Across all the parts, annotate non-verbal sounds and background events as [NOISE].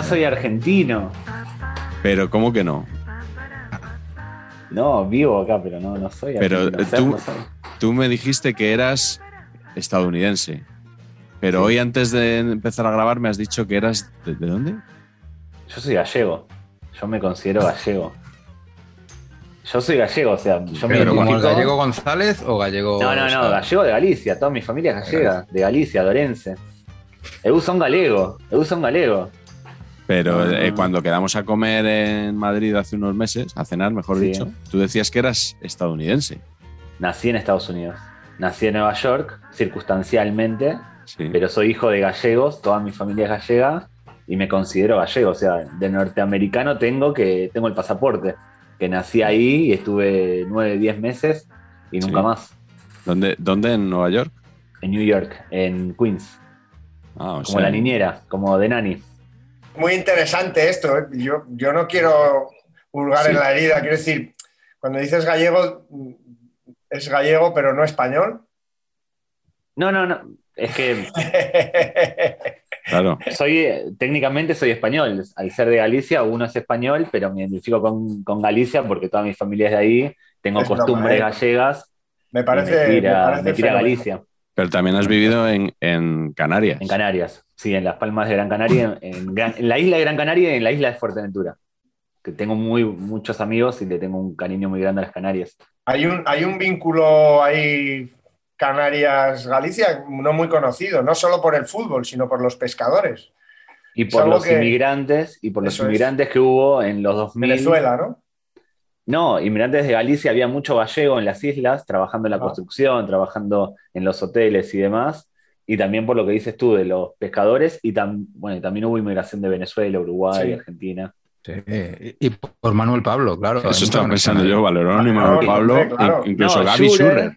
no soy argentino. Pero ¿cómo que no? No, vivo acá, pero no, no soy Pero argentino. eh, Ser tú, no tú me dijiste que eras estadounidense. Pero hoy antes de empezar a grabar me has dicho que eras... ¿De, de dónde? Yo soy gallego. Yo me considero gallego. Yo soy gallego, o sea, yo me ¿Pero como el gallego González o gallego.? No, no, no, gallego de Galicia, toda mi familia es gallega, de Galicia, Dorense. Eu son galego, eu son galego. Pero Ah. eh, cuando quedamos a comer en Madrid hace unos meses, a cenar, mejor Sí. dicho, tú decías que eras estadounidense. Nací en Estados Unidos. Nací en Nueva York, circunstancialmente, Sí. pero soy hijo de gallegos, toda mi familia es gallega y me considero gallego, o sea, de norteamericano tengo que tengo el pasaporte, que nací ahí y estuve nueve, diez meses y nunca Sí. más. ¿Dónde, ¿Dónde en Nueva York? En New York, en Queens, Ah, o como sea, la niñera, como de nani. Muy interesante esto. ¿eh? Yo, yo no quiero hurgar Sí. en la herida. Quiero decir, cuando dices gallego, es gallego, pero no español. No, no, no, es que [LAUGHS] Claro. soy eh, técnicamente soy español. Al ser de Galicia, uno es español, pero me identifico con, con Galicia porque toda mi familia es de ahí. Tengo Es broma, costumbres ¿eh? gallegas. me parece, me tira, me parece me tira fenomenal. Galicia. Pero también has vivido en, en Canarias. En Canarias, sí, en las Palmas de Gran Canaria, en, Gran- en la isla de Gran Canaria y en la isla de Fuerteventura. Que tengo muy, muchos amigos y le tengo un cariño muy grande a las Canarias. Hay un, hay un vínculo ahí, Canarias-Galicia, no muy conocido, no solo por el fútbol, sino por los pescadores. Y por los que- inmigrantes, y por los Eso es. inmigrantes que hubo en los 2000. Venezuela, ¿no? No, inmigrantes de Galicia, había mucho gallego en las islas, trabajando en la Ah. construcción, trabajando en los hoteles y demás. Y también por lo que dices tú de los pescadores, y, tam- bueno, también hubo inmigración de Venezuela, Uruguay, Sí. Argentina. Sí, Y por Manuel Pablo, claro. Eso estaba pensando yo. Valerón y Manuel Pablo, claro. incluso No, Gaby Schurrer.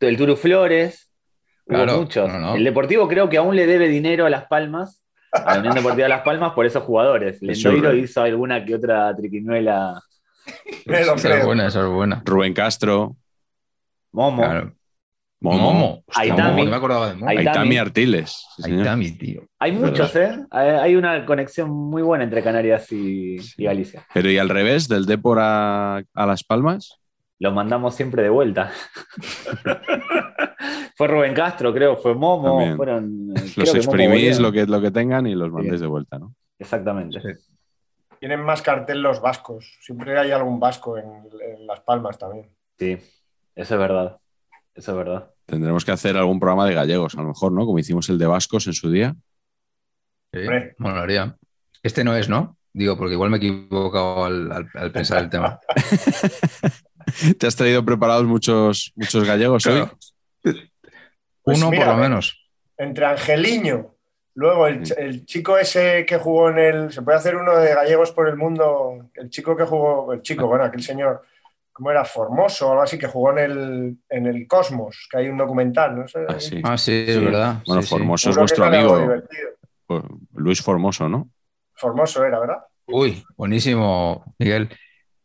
el Turu Flores, hubo Claro, muchos. no, no. El Deportivo creo que aún le debe dinero a Las Palmas, a la Unión Deportiva Las Palmas, por esos jugadores. Lendoiro hizo alguna que otra triquiñuela. Esa es buena, esa es buena. Rubén Castro, Momo. Claro. Momo, Momo. Hostia, Aitami. Momo, no me acordaba de Momo. Aitami. Aitami Artiles. sí. Aitami, tío. Hay muchos, ¿eh? Hay una conexión muy buena entre Canarias y, y Galicia. Pero y al revés, del Depor a, a Las Palmas. Lo mandamos siempre de vuelta. [LAUGHS] fue Rubén Castro, creo, fue Momo, También. fueron. creo Los Momo exprimís lo que, lo que tengan y los Sí. mandéis de vuelta, ¿no? Exactamente. Tienen más cartel los vascos. Siempre hay algún vasco en, en Las Palmas también. Sí, eso es verdad. Eso es verdad. Tendremos que hacer algún programa de gallegos, a lo mejor, ¿no? Como hicimos el de vascos en su día. Sí, molaría. Este no es, ¿no? Digo, porque igual me he equivocado al, al- al pensar el tema. [LAUGHS] ¿Te has traído preparados muchos, muchos gallegos hoy? Pues Uno mira, por lo menos. Entre Angeliño, luego el, el chico ese que jugó en el. Se puede hacer uno de gallegos por el mundo. El chico que jugó, el chico, bueno, aquel señor, ¿cómo era? Formoso algo así, que jugó en el, en el Cosmos, que hay un documental, ¿no? Ah, sí. Ah, sí, es verdad. Bueno, Sí, sí. Formoso es vuestro amigo, Luis Formoso, ¿no? Formoso era, ¿verdad? Uy, buenísimo, Miguel.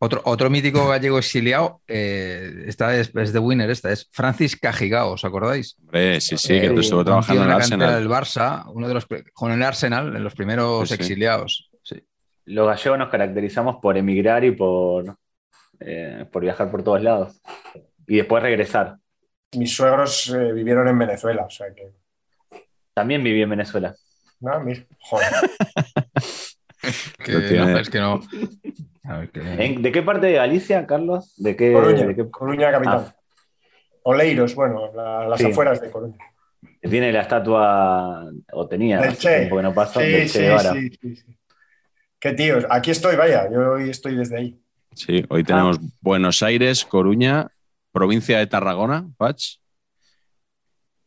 Otro, otro mítico gallego exiliado, eh, esta es, es de Winner, esta es Francis Cajigao, ¿os acordáis? Hombre, sí, sí, que Eh, tú estuvo trabajando en el Arsenal. del Barça, uno de los con el Arsenal, en los primeros Sí, sí. exiliados. Sí. Los gallegos nos caracterizamos por emigrar y por, eh, por viajar por todos lados. Y después regresar. Mis suegros eh, vivieron en Venezuela, o sea que. También viví en Venezuela. No, mira, joder. [LAUGHS] Que Lo tiene. no, es que no. [LAUGHS] A ver, que- ¿En- ¿De qué parte de Galicia, Carlos? ¿De qué? Coruña, de qué- Coruña capital. Ah. Oleiros, bueno, la- las Sí. afueras de Coruña. Tiene la estatua, o tenía, Del Che. tiempo que no pasó, Sí, del Che sí, sí, sí. Qué tíos. Aquí estoy, vaya, yo hoy estoy desde ahí. Sí, hoy tenemos Ah. Buenos Aires, Coruña, provincia de Tarragona, Pach,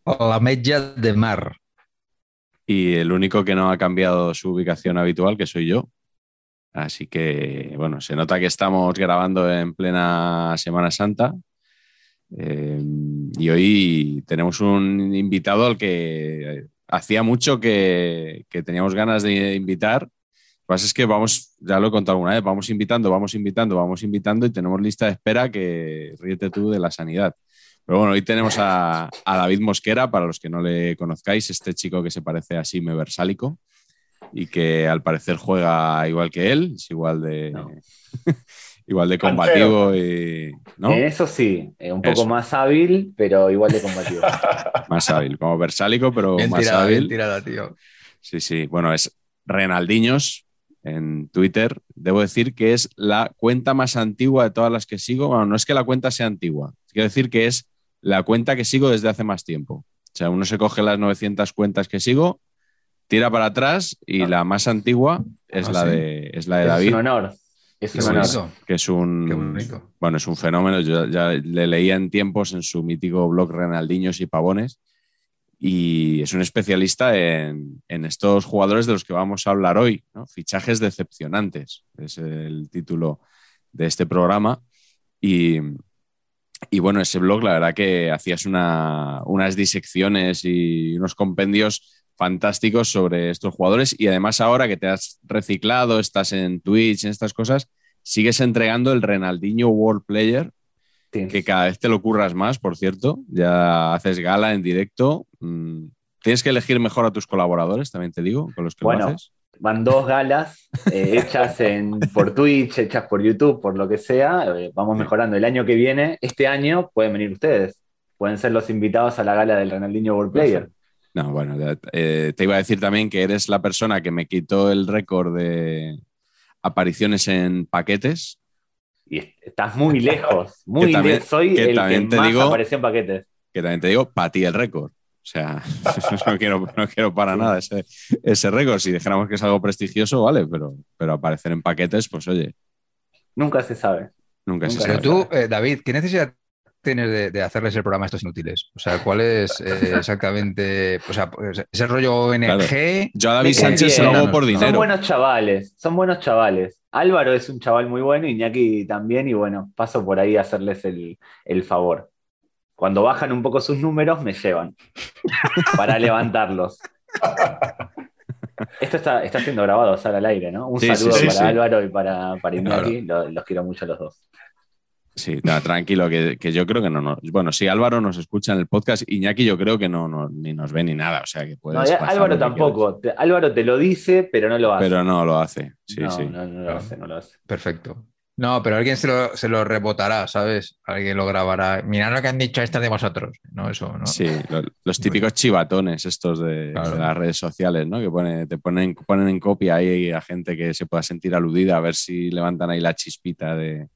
La Metlla de Mar. y el único que no ha cambiado su ubicación habitual, que soy yo. Así que, bueno, se nota que estamos grabando en plena Semana Santa. Eh, y hoy tenemos un invitado al que hacía mucho que, que teníamos ganas de invitar. Lo que pasa es que vamos, ya lo he contado alguna vez, vamos invitando, vamos invitando, vamos invitando y tenemos lista de espera que ríete tú de la sanidad. Pero bueno, hoy tenemos a, a David Mosquera, para los que no le conozcáis, este chico que se parece a Sime Versálico y que al parecer juega igual que él, es igual de, No. [LAUGHS] igual de combativo y ¿no? Eso sí, eh, un poco Eso. más hábil, pero igual de combativo. [LAUGHS] más hábil, como Versálico, pero Bien más tirada, bien hábil. tirada, tío. Sí, sí. Bueno, es Renaldiños en Twitter. Debo decir que es la cuenta más antigua de todas las que sigo. Bueno, no es que la cuenta sea antigua, quiero decir que es la cuenta que sigo desde hace más tiempo. O sea, uno se coge las 900 cuentas que sigo, tira para atrás y la más antigua es, Ah, la, sí. de, es la de es David, un honor. Es un honor. que es un, Qué bonito. bueno, es un fenómeno. Yo ya le leía en tiempos en su mítico blog Renaldiños y Pavones. Y es un especialista en, estos jugadores de los que vamos a hablar hoy. Fichajes decepcionantes, es el título de este programa. Y, bueno, ese blog, la verdad que hacías una- unas disecciones y unos compendios fantásticos sobre estos jugadores. Y además, ahora que te has reciclado, estás en Twitch, en estas cosas, sigues entregando el Renaldinho World Player, Sí. que cada vez te lo curras más, por cierto. Ya haces gala en directo. Mm, Tienes que elegir mejor a tus colaboradores, también te digo, con los que Bueno. lo haces. Van dos galas eh, [LAUGHS] hechas en, por Twitch, hechas por YouTube, por lo que sea. eh, vamos mejorando. El año que viene, este año, pueden venir ustedes. Pueden ser los invitados a la gala del Ronaldinho World Player. No, bueno, eh, te iba a decir también que eres la persona que me quitó el récord de apariciones en paquetes. Y est- estás muy lejos, muy también- lejos. Soy que el también que te más digo- apareció en paquetes. que también te digo, para ti el récord. O sea, [LAUGHS] no quiero, no quiero para nada ese, ese récord. Si dijéramos que es algo prestigioso, vale, pero, pero aparecer en paquetes, pues oye, Nunca se sabe. nunca se sabe. Pero tú, eh, David, ¿qué necesidad tienes de, de hacerles el programa a estos inútiles? O sea, ¿cuál es eh, [LAUGHS] exactamente? O sea, pues, ese rollo ONG. Yo a David Sánchez se lo hago por Son dinero. buenos chavales, son buenos chavales. Álvaro es un chaval muy bueno, Iñaki también, y bueno, paso por ahí a hacerles el, el favor. Cuando bajan un poco sus números, me llevan [LAUGHS] para levantarlos. Esto está, está siendo grabado, sale al aire, ¿no? Un Sí, saludo sí, para sí. Álvaro y para, para Iñaki, lo- los quiero mucho a los dos. Sí, no, tranquilo, que, que yo creo que no, no. Bueno, si Álvaro nos escucha en el podcast, Iñaki yo creo que no, no- ni nos ve ni nada, o sea que puedes No, y pasar Álvaro tampoco. Te- Álvaro te lo dice, pero no lo hace. Pero no lo hace. Sí, no, sí. no, no lo hace, no lo hace. Perfecto. No, pero alguien se lo, se lo rebotará, ¿sabes? Alguien lo grabará. Mirad lo que han dicho estas de vosotros. No, eso, ¿no? Sí, lo- los típicos chivatones estos de, Claro. de las redes sociales, ¿no? Que pone- te ponen, ponen en copia ahí a gente que se pueda sentir aludida, a ver si levantan ahí la chispita de,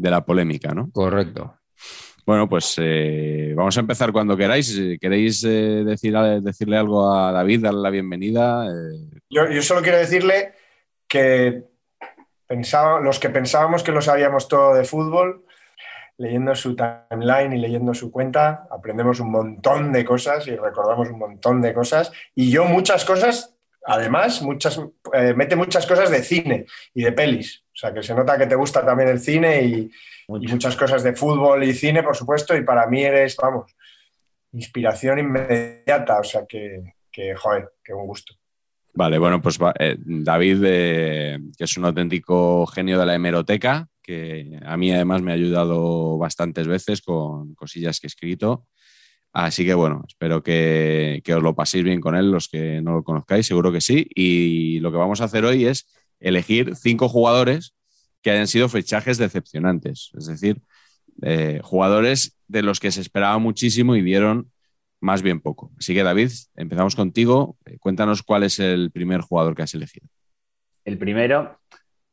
de la polémica, ¿no? Correcto. Bueno, pues eh, vamos a empezar cuando queráis. Si ¿Queréis eh, decir, decirle algo a David, darle la bienvenida? Eh, Yo, yo solo quiero decirle que pensaba, los que pensábamos que lo sabíamos todo de fútbol, leyendo su timeline y leyendo su cuenta, aprendemos un montón de cosas y recordamos un montón de cosas. Y yo muchas cosas, además, muchas, eh, mete muchas cosas de cine y de pelis. O sea, que se nota que te gusta también el cine y, muchas cosas de fútbol y cine, por supuesto, y para mí eres, vamos, inspiración inmediata, o sea que, que joder, qué un gusto. Vale, bueno, pues eh, David, eh, que es un auténtico genio de la hemeroteca, que a mí además me ha ayudado bastantes veces con cosillas que he escrito. Así que bueno, espero que, que, os lo paséis bien con él, los que no lo conozcáis, seguro que sí. Y lo que vamos a hacer hoy es elegir cinco jugadores que hayan sido fichajes decepcionantes, es decir, eh, jugadores de los que se esperaba muchísimo y dieron más bien poco. Así que David, empezamos contigo. Eh, cuéntanos cuál es el primer jugador que has elegido. El primero,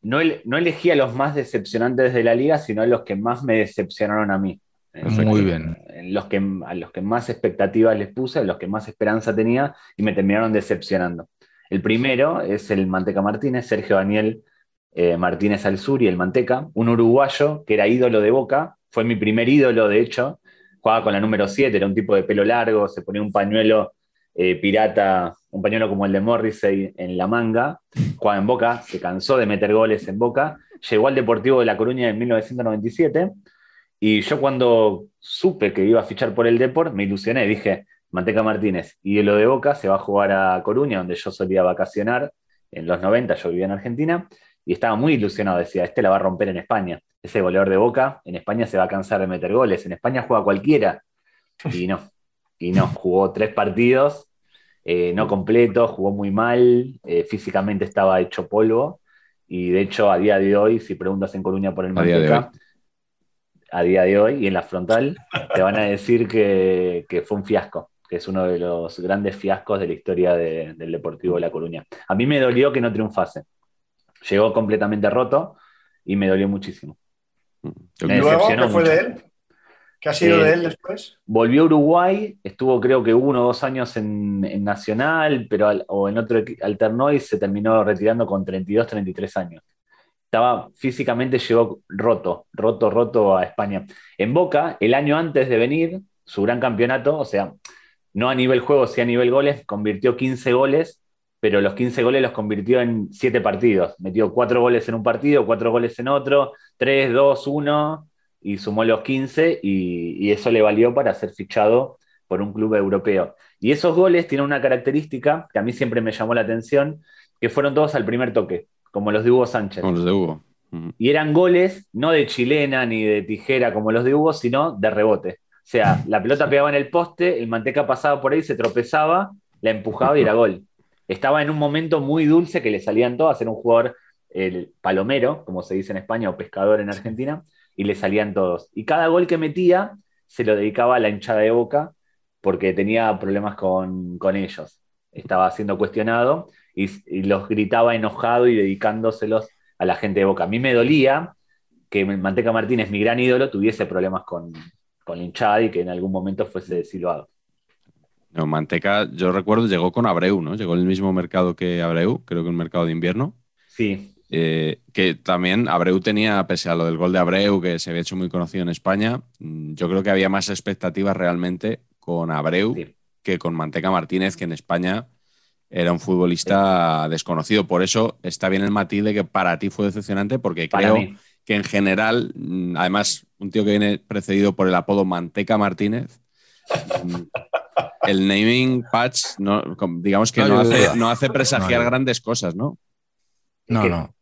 no, no elegí a los más decepcionantes de la liga, sino a los que más me decepcionaron a mí. Muy bien. Los que, a los que más expectativas les puse, a los que más esperanza tenía y me terminaron decepcionando. El primero es el Manteca Martínez, Sergio Daniel eh, Martínez Alzuri, el Manteca, un uruguayo que era ídolo de Boca, fue mi primer ídolo, de hecho, jugaba con la número 7, era un tipo de pelo largo, se ponía un pañuelo eh, pirata, un pañuelo como el de Morrissey en la manga, jugaba en Boca, se cansó de meter goles en Boca, llegó al Deportivo de La Coruña en 1997 y yo cuando supe que iba a fichar por el Deport, me ilusioné, dije, Manteca Martínez, y lo de Boca se va a jugar a Coruña, donde yo solía vacacionar en los 90, yo vivía en Argentina, y estaba muy ilusionado, decía, este la va a romper en España, ese goleador de Boca, en España se va a cansar de meter goles, en España juega cualquiera, y no, [LAUGHS] y no, jugó tres partidos, eh, no completo, jugó muy mal, eh, físicamente estaba hecho polvo, y de hecho a día de hoy, si preguntas en Coruña por el Manteca, a día de hoy y en la frontal, te van a decir que, fue un fiasco, que es uno de los grandes fiascos de la historia del Deportivo de La Coruña. A mí me dolió que no triunfase. Llegó completamente roto y me dolió muchísimo. ¿Y luego qué fue de él? ¿Qué ha sido de eh, él después? Volvió a Uruguay, estuvo creo que uno o dos años en, Nacional, pero o en otro alternó y se terminó retirando con 32, 33 años estaba físicamente llegó roto, roto, roto a España. En Boca, el año antes de venir, su gran campeonato, o sea, no a nivel juego, sí a nivel goles, convirtió 15 goles, pero los 15 goles los convirtió en 7 partidos. Metió 4 goles en un partido, 4 goles en otro, 3, 2, 1, y sumó los 15, y, y eso le valió para ser fichado por un club europeo. Y esos goles tienen una característica que a mí siempre me llamó la atención, que fueron todos al primer toque como los de Hugo Sánchez. Como los de Hugo. Y eran goles no de chilena ni de tijera como los de Hugo, sino de rebote. O sea, la pelota pegaba en el poste, el manteca pasaba por ahí, se tropezaba, la empujaba y era gol. Estaba en un momento muy dulce que le salían todas, era un jugador el palomero, como se dice en España, o pescador en Argentina, y le salían todos. Y cada gol que metía se lo dedicaba a la hinchada de boca porque tenía problemas con, con ellos. Estaba siendo cuestionado y, los gritaba enojado y dedicándoselos a la gente de Boca. A mí me dolía que Manteca Martínez, mi gran ídolo, tuviese problemas con, con hinchada y que en algún momento fuese silbado. No, Manteca, yo recuerdo, llegó con Abreu, ¿no? Llegó en el mismo mercado que Abreu, creo que un mercado de invierno. Sí. Eh, que también Abreu tenía, pese a lo del gol de Abreu, que se había hecho muy conocido en España, mm, yo creo que había más expectativas realmente con Abreu que con Manteca Martínez, que en España era un futbolista desconocido. Por eso está bien el matiz de que para ti fue decepcionante, porque creo que en general, mm, además, un tío que viene precedido por el apodo Manteca Martínez, mm, el naming patch, digamos que no, hace, presagiar grandes cosas, ¿no? No, no.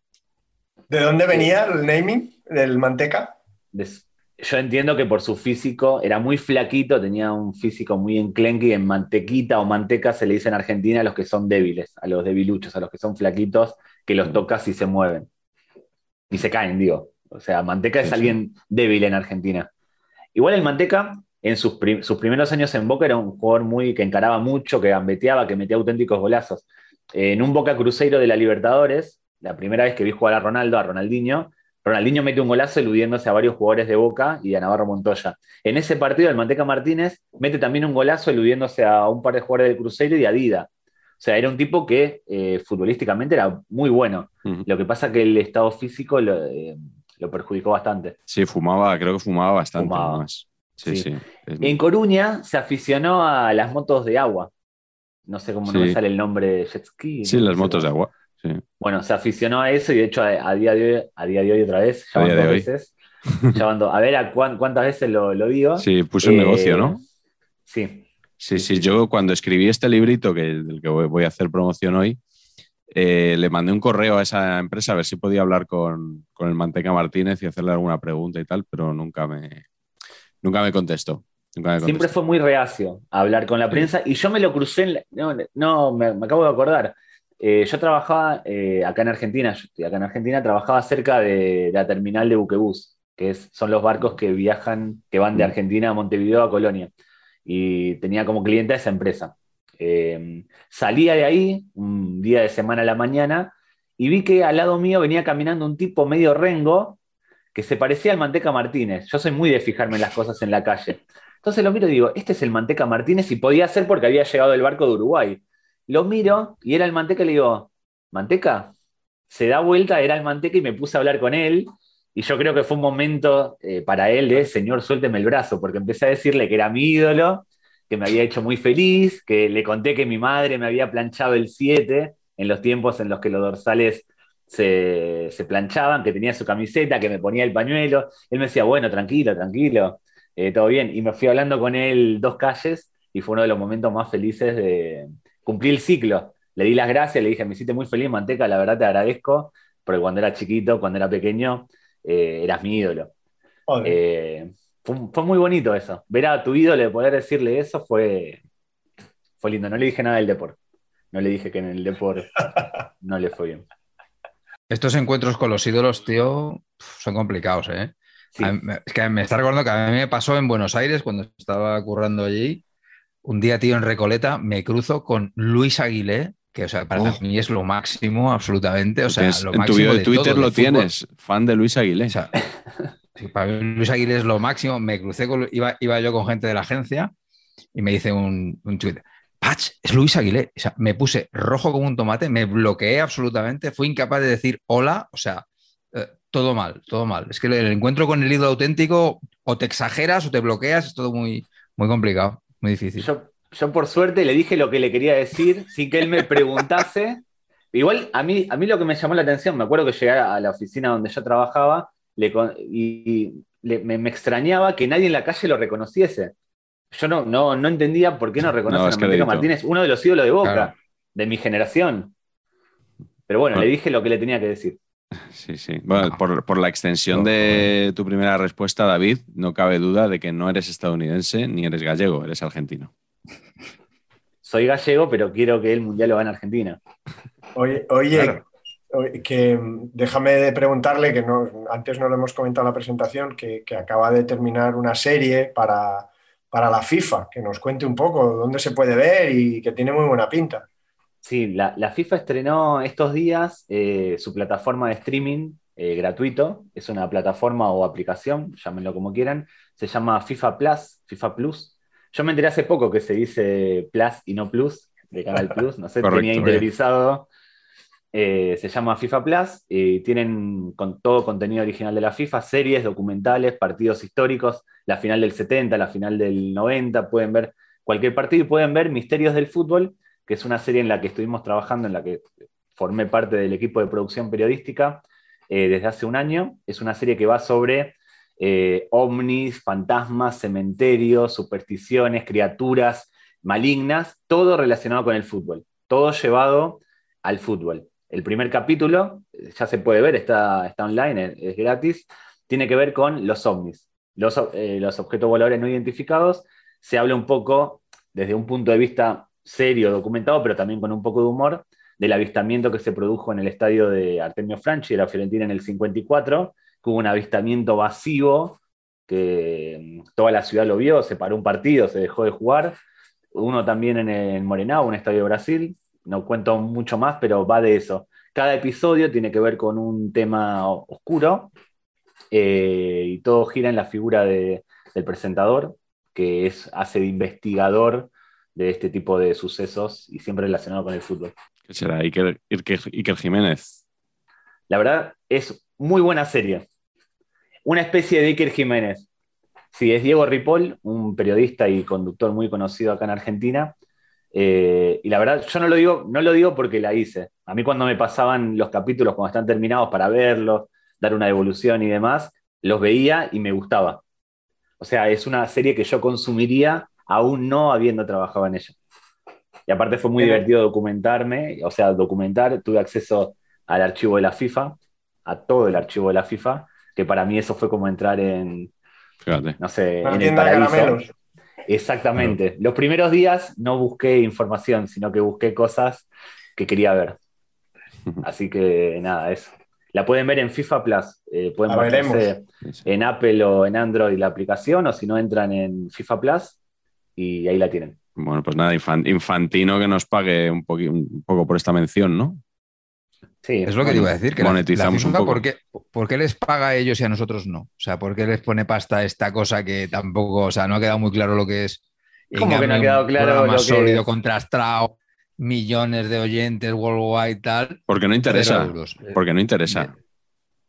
¿De dónde venía el naming del Manteca? yo entiendo que por su físico era muy flaquito, tenía un físico muy enclenque y en mantequita o manteca se le dice en Argentina a los que son débiles, a los debiluchos, a los que son flaquitos, que los tocas y se mueven. Y se caen, digo. O sea, manteca es alguien débil en Argentina. Igual el manteca, en sus, primeros años en Boca, era un jugador muy que encaraba mucho, que gambeteaba, que metía auténticos golazos. En un Boca Cruzeiro de la Libertadores, la primera vez que vi jugar a Ronaldo, a Ronaldinho, Ronaldinho mete un golazo eludiéndose a varios jugadores de Boca y a Navarro Montoya. En ese partido, el Manteca Martínez mete también un golazo eludiéndose a un par de jugadores del Cruzeiro y a Dida. O sea, era un tipo que eh, futbolísticamente era muy bueno. Lo que pasa que el estado físico eh, lo, perjudicó bastante. Sí, fumaba, creo que fumaba bastante más. En Coruña se aficionó a las motos de agua. No sé cómo no me sale el nombre de jet ski. Sí, las motos de agua. Bueno, se aficionó a eso y de hecho a, día, de hoy, a día de hoy otra vez, ya van dos veces. a ver a cuántas veces lo, digo. Sí, puso un negocio, ¿no? Eh, sí. Sí, sí, yo cuando escribí este librito, que, del que voy a hacer promoción hoy, Eh, le mandé un correo a esa empresa a ver si podía hablar con, con, el Manteca Martínez y hacerle alguna pregunta y tal, pero nunca me, nunca me contestó. Siempre fue muy reacio a hablar con la prensa y yo me lo crucé, en no, no me, acabo de acordar. Eh, yo trabajaba eh, acá en Argentina, yo acá en Argentina, trabajaba cerca de, la terminal de buquebús, que es, son los barcos que viajan, que van de mm. Argentina a Montevideo a Colonia. Y tenía como cliente a esa empresa. Eh, salía de ahí un día de semana a la mañana y vi que al lado mío venía caminando un tipo medio rengo que se parecía al Manteca Martínez. Yo soy muy de fijarme en las cosas en la calle. Entonces lo miro y digo, este es el Manteca Martínez y podía ser porque había llegado el barco de Uruguay. Lo miro y era el Manteca y le digo, ¿Manteca? Se da vuelta, era el Manteca y me puse a hablar con él. Y yo creo que fue un momento eh, para él de, señor, suélteme el brazo, porque empecé a decirle que era mi ídolo, que me había hecho muy feliz, que le conté que mi madre me había planchado el 7 en los tiempos en los que los dorsales se, se, planchaban, que tenía su camiseta, que me ponía el pañuelo. Él me decía, bueno, tranquilo, tranquilo. Eh, todo bien. Y me fui hablando con él dos calles y fue uno de los momentos más felices de cumplir el ciclo. Le di las gracias, le dije, me hiciste muy feliz, Manteca, la verdad te agradezco, porque cuando era chiquito, cuando era pequeño, eh, eras mi ídolo. Eh, fue, muy bonito eso. Ver a tu ídolo poder decirle eso fue, fue lindo. No le dije nada del deporte. No le dije que en el deporte [LAUGHS] no le fue bien. Estos encuentros con los ídolos, tío, son complicados, ¿eh? es que me está recordando que a mí me pasó en Buenos Aires cuando estaba currando allí. Un día, tío, en Recoleta, me cruzo con Luis Aguilé, que o sea, para oh. mí es lo máximo, absolutamente. O sea, lo en tu de Twitter lo tienes, fan de Luis Aguilé. [LAUGHS] para mí Luis Aguilé es lo máximo. Me crucé con, iba, iba yo con gente de la agencia y me dice un, un tweet, Patch, es Luis Aguilé. O sea, me puse rojo como un tomate, me bloqueé absolutamente, fui incapaz de decir hola, o sea, todo mal, todo mal. Es que el encuentro con el ídolo auténtico o te exageras o te bloqueas, es todo muy, muy complicado, muy difícil. Yo, yo por suerte le dije lo que le quería decir sin que él me preguntase. Igual a mí, a mí lo que me llamó la atención, me acuerdo que llegué a la oficina donde yo trabajaba y me, extrañaba que nadie en la calle lo reconociese. Yo no, no, no entendía por qué no reconocen a Martínez, uno de los ídolos de Boca, de mi generación. Pero bueno, le dije lo que le tenía que decir. Sí, sí. Bueno, por, la extensión de tu primera respuesta, David, no cabe duda de que no eres estadounidense ni eres gallego, eres argentino. Soy gallego, pero quiero que el mundial lo gane Argentina. Oye, oye que déjame de preguntarle, que no, antes no lo hemos comentado en la presentación, que, acaba de terminar una serie para, para la FIFA, que nos cuente un poco dónde se puede ver y que tiene muy buena pinta. Sí, la, FIFA estrenó estos días eh, su plataforma de streaming eh, gratuito. Es una plataforma o aplicación, llámenlo como quieran. Se llama FIFA Plus, FIFA Plus. Yo me enteré hace poco que se dice Plus y no Plus, de Canal Plus. No sé, tenía interiorizado. Eh, se llama FIFA Plus. y tienen con todo contenido original de la FIFA, series, documentales, partidos históricos, la final del 70, la final del 90. Pueden ver cualquier partido y pueden ver misterios del fútbol que es una serie en la que estuvimos trabajando, en la que formé parte del equipo de producción periodística eh, desde hace un año. Es una serie que va sobre eh, ovnis, fantasmas, cementerios, supersticiones, criaturas malignas, todo relacionado con el fútbol, todo llevado al fútbol. El primer capítulo, ya se puede ver, está, está online, es, gratis, tiene que ver con los ovnis, los, eh, los objetos voladores no identificados. Se habla un poco desde un punto de vista serio, documentado, pero también con un poco de humor, del avistamiento que se produjo en el estadio de Artemio Franchi, de la Fiorentina en el 54, que hubo un avistamiento vacío, que mm, toda la ciudad lo vio, se paró un partido, se dejó de jugar, uno también en el Morenao, un estadio de Brasil, no cuento mucho más, pero va de eso. Cada episodio tiene que ver con un tema oscuro eh, y todo gira en la figura del presentador, que es, hace de investigador de este tipo de sucesos y siempre relacionado con el fútbol. ¿Qué será? Iker, Jiménez. La verdad, es muy buena serie. Una especie de Iker Jiménez. Sí, es Diego Ripoll, un periodista y conductor muy conocido acá en Argentina. Eh, y la verdad, yo no lo, digo, no lo digo porque la hice. A mí cuando me pasaban los capítulos, cuando están terminados para verlos, dar una devolución y demás, los veía y me gustaba. O sea, es una serie que yo consumiría aún no habiendo trabajado en ella. Y aparte fue muy divertido documentarme, o sea, documentar, tuve acceso al archivo de la FIFA, a todo el archivo de la FIFA, que para mí eso fue como entrar en, Fíjate. no sé, Una en el paraíso. Exactamente. Los primeros días no busqué información, sino que busqué cosas que quería ver. [LAUGHS] Así que nada, eso. La pueden ver en FIFA Plus. eh, pueden veremos. bajarse en Apple o en Android la aplicación, o si no entran en FIFA Plus y ahí la tienen. Bueno, pues nada, infan- infantino que nos pague un, un poco por esta mención, ¿no? Sí, Es lo que te iba a decir, que monetizamos la un FIFA, poco. ¿por qué, por qué les paga a ellos y a nosotros no? O sea, ¿por qué les pone pasta esta cosa que tampoco, o sea, no ha quedado muy claro lo que es? ¿Cómo que no ha quedado claro lo que sólido, es? contrastado, millones de oyentes worldwide tal. Porque no interesa. Porque no interesa.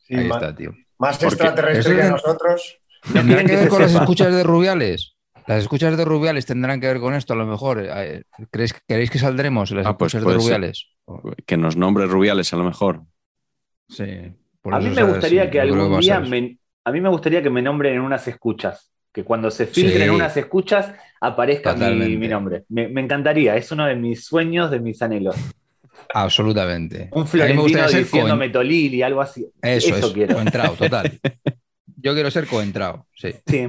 Sí, Ahí ma- está, tío. Más extraterrestre que nosotros. ¿Tendrán que ver con las escuchas de Rubiales? Las escuchas de Rubiales tendrán que ver con esto, a lo mejor. Eh, ¿Creéis, ¿Queréis que saldremos en las Ah, pues escuchas de ser. Que nos nombre Rubiales a lo mejor. Sí. por A eso, mí me gustaría que algún día eso. me, a mí me gustaría que me nombren en unas escuchas, que cuando se filtren Sí. unas escuchas aparezca mi, nombre. Me, me encantaría, es uno de mis sueños, de mis anhelos. Absolutamente. Un A mí me florentino gustaría ser diciéndome Tolili, algo así. Eso, Eso es, quiero. coentrao, total. [LAUGHS] Yo quiero ser coentrao, sí. Sí,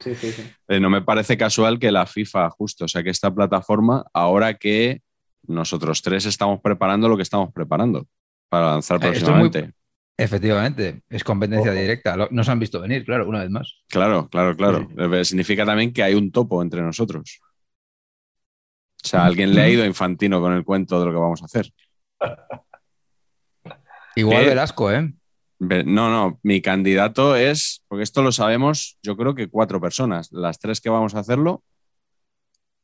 sí, sí. sí. Eh, no me parece casual que la FIFA, justo, o sea, que esta plataforma, ahora que nosotros tres estamos preparando lo que estamos preparando para lanzar Eh, esto es muy- próximamente. Efectivamente, es competencia Ojo. directa. Nos han visto venir, claro, una vez más. Claro, claro, claro. Eh, Significa también que hay un topo entre nosotros. O sea, alguien le ha ido a Infantino con el cuento de lo que vamos a hacer. [LAUGHS] Igual. Velasco, ¿eh? No, no, mi candidato es, porque esto lo sabemos, yo creo que cuatro personas, las tres que vamos a hacerlo,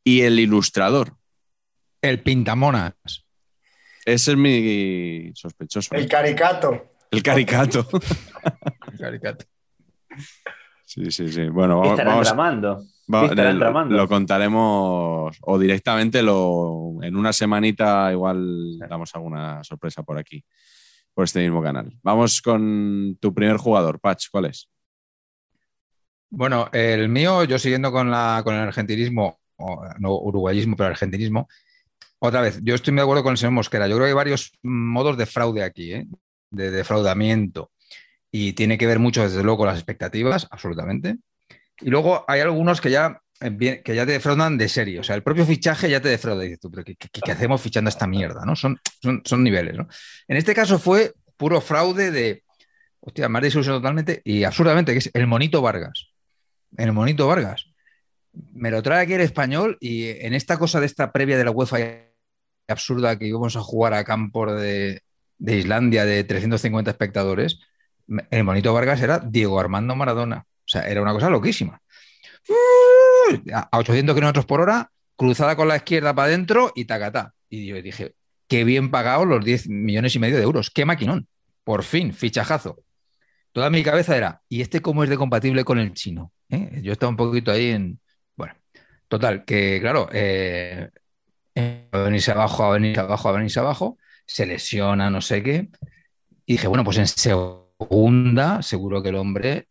y el ilustrador. El Pintamonas. Ese es mi sospechoso. El caricato. El caricato. [LAUGHS] Caricato. Sí, sí, sí. Bueno, ¿Qué vamos, estarán vamos- tramando? va- ¿Qué estarán lo, tramando? lo contaremos o directamente lo, en una semanita igual damos alguna sorpresa por aquí, por este mismo canal. Vamos con tu primer jugador, Patch, ¿cuál es? Bueno, el mío, yo siguiendo con, la, con el argentinismo, o, no uruguayismo, pero argentinismo, otra vez, yo estoy de acuerdo con el señor Mosquera. Yo creo que hay varios modos de fraude aquí, ¿eh? de defraudamiento. Y tiene que ver mucho, desde luego, con las expectativas, absolutamente. Y luego hay algunos que ya, eh, que ya te defraudan de serie. O sea, el propio fichaje ya te defrauda. Dices tú, pero ¿qué, hacemos fichando esta mierda? ¿no? Son, son, niveles. ¿no? En este caso fue puro fraude de, hostia, más desilusión totalmente y absurdamente, que es el Monito Vargas. El Monito Vargas. Me lo trae aquí el español y en esta cosa de esta previa de la UEFA absurda que íbamos a jugar a campos de, de Islandia de 350 espectadores, el Monito Vargas era Diego Armando Maradona. O sea, era una cosa loquísima. A 800 kilómetros por hora, cruzada con la izquierda para adentro y tacatá. Y yo dije, qué bien pagados los 10 millones y medio de euros. Qué maquinón. Por fin, fichajazo. Toda mi cabeza era, ¿y este cómo es de compatible con el chino? ¿Eh? Yo estaba un poquito ahí en. Bueno, total, que claro, eh, a venirse abajo, a venirse abajo, a venirse abajo, se lesiona, no sé qué. Y dije, bueno, pues en segunda, seguro que el hombre,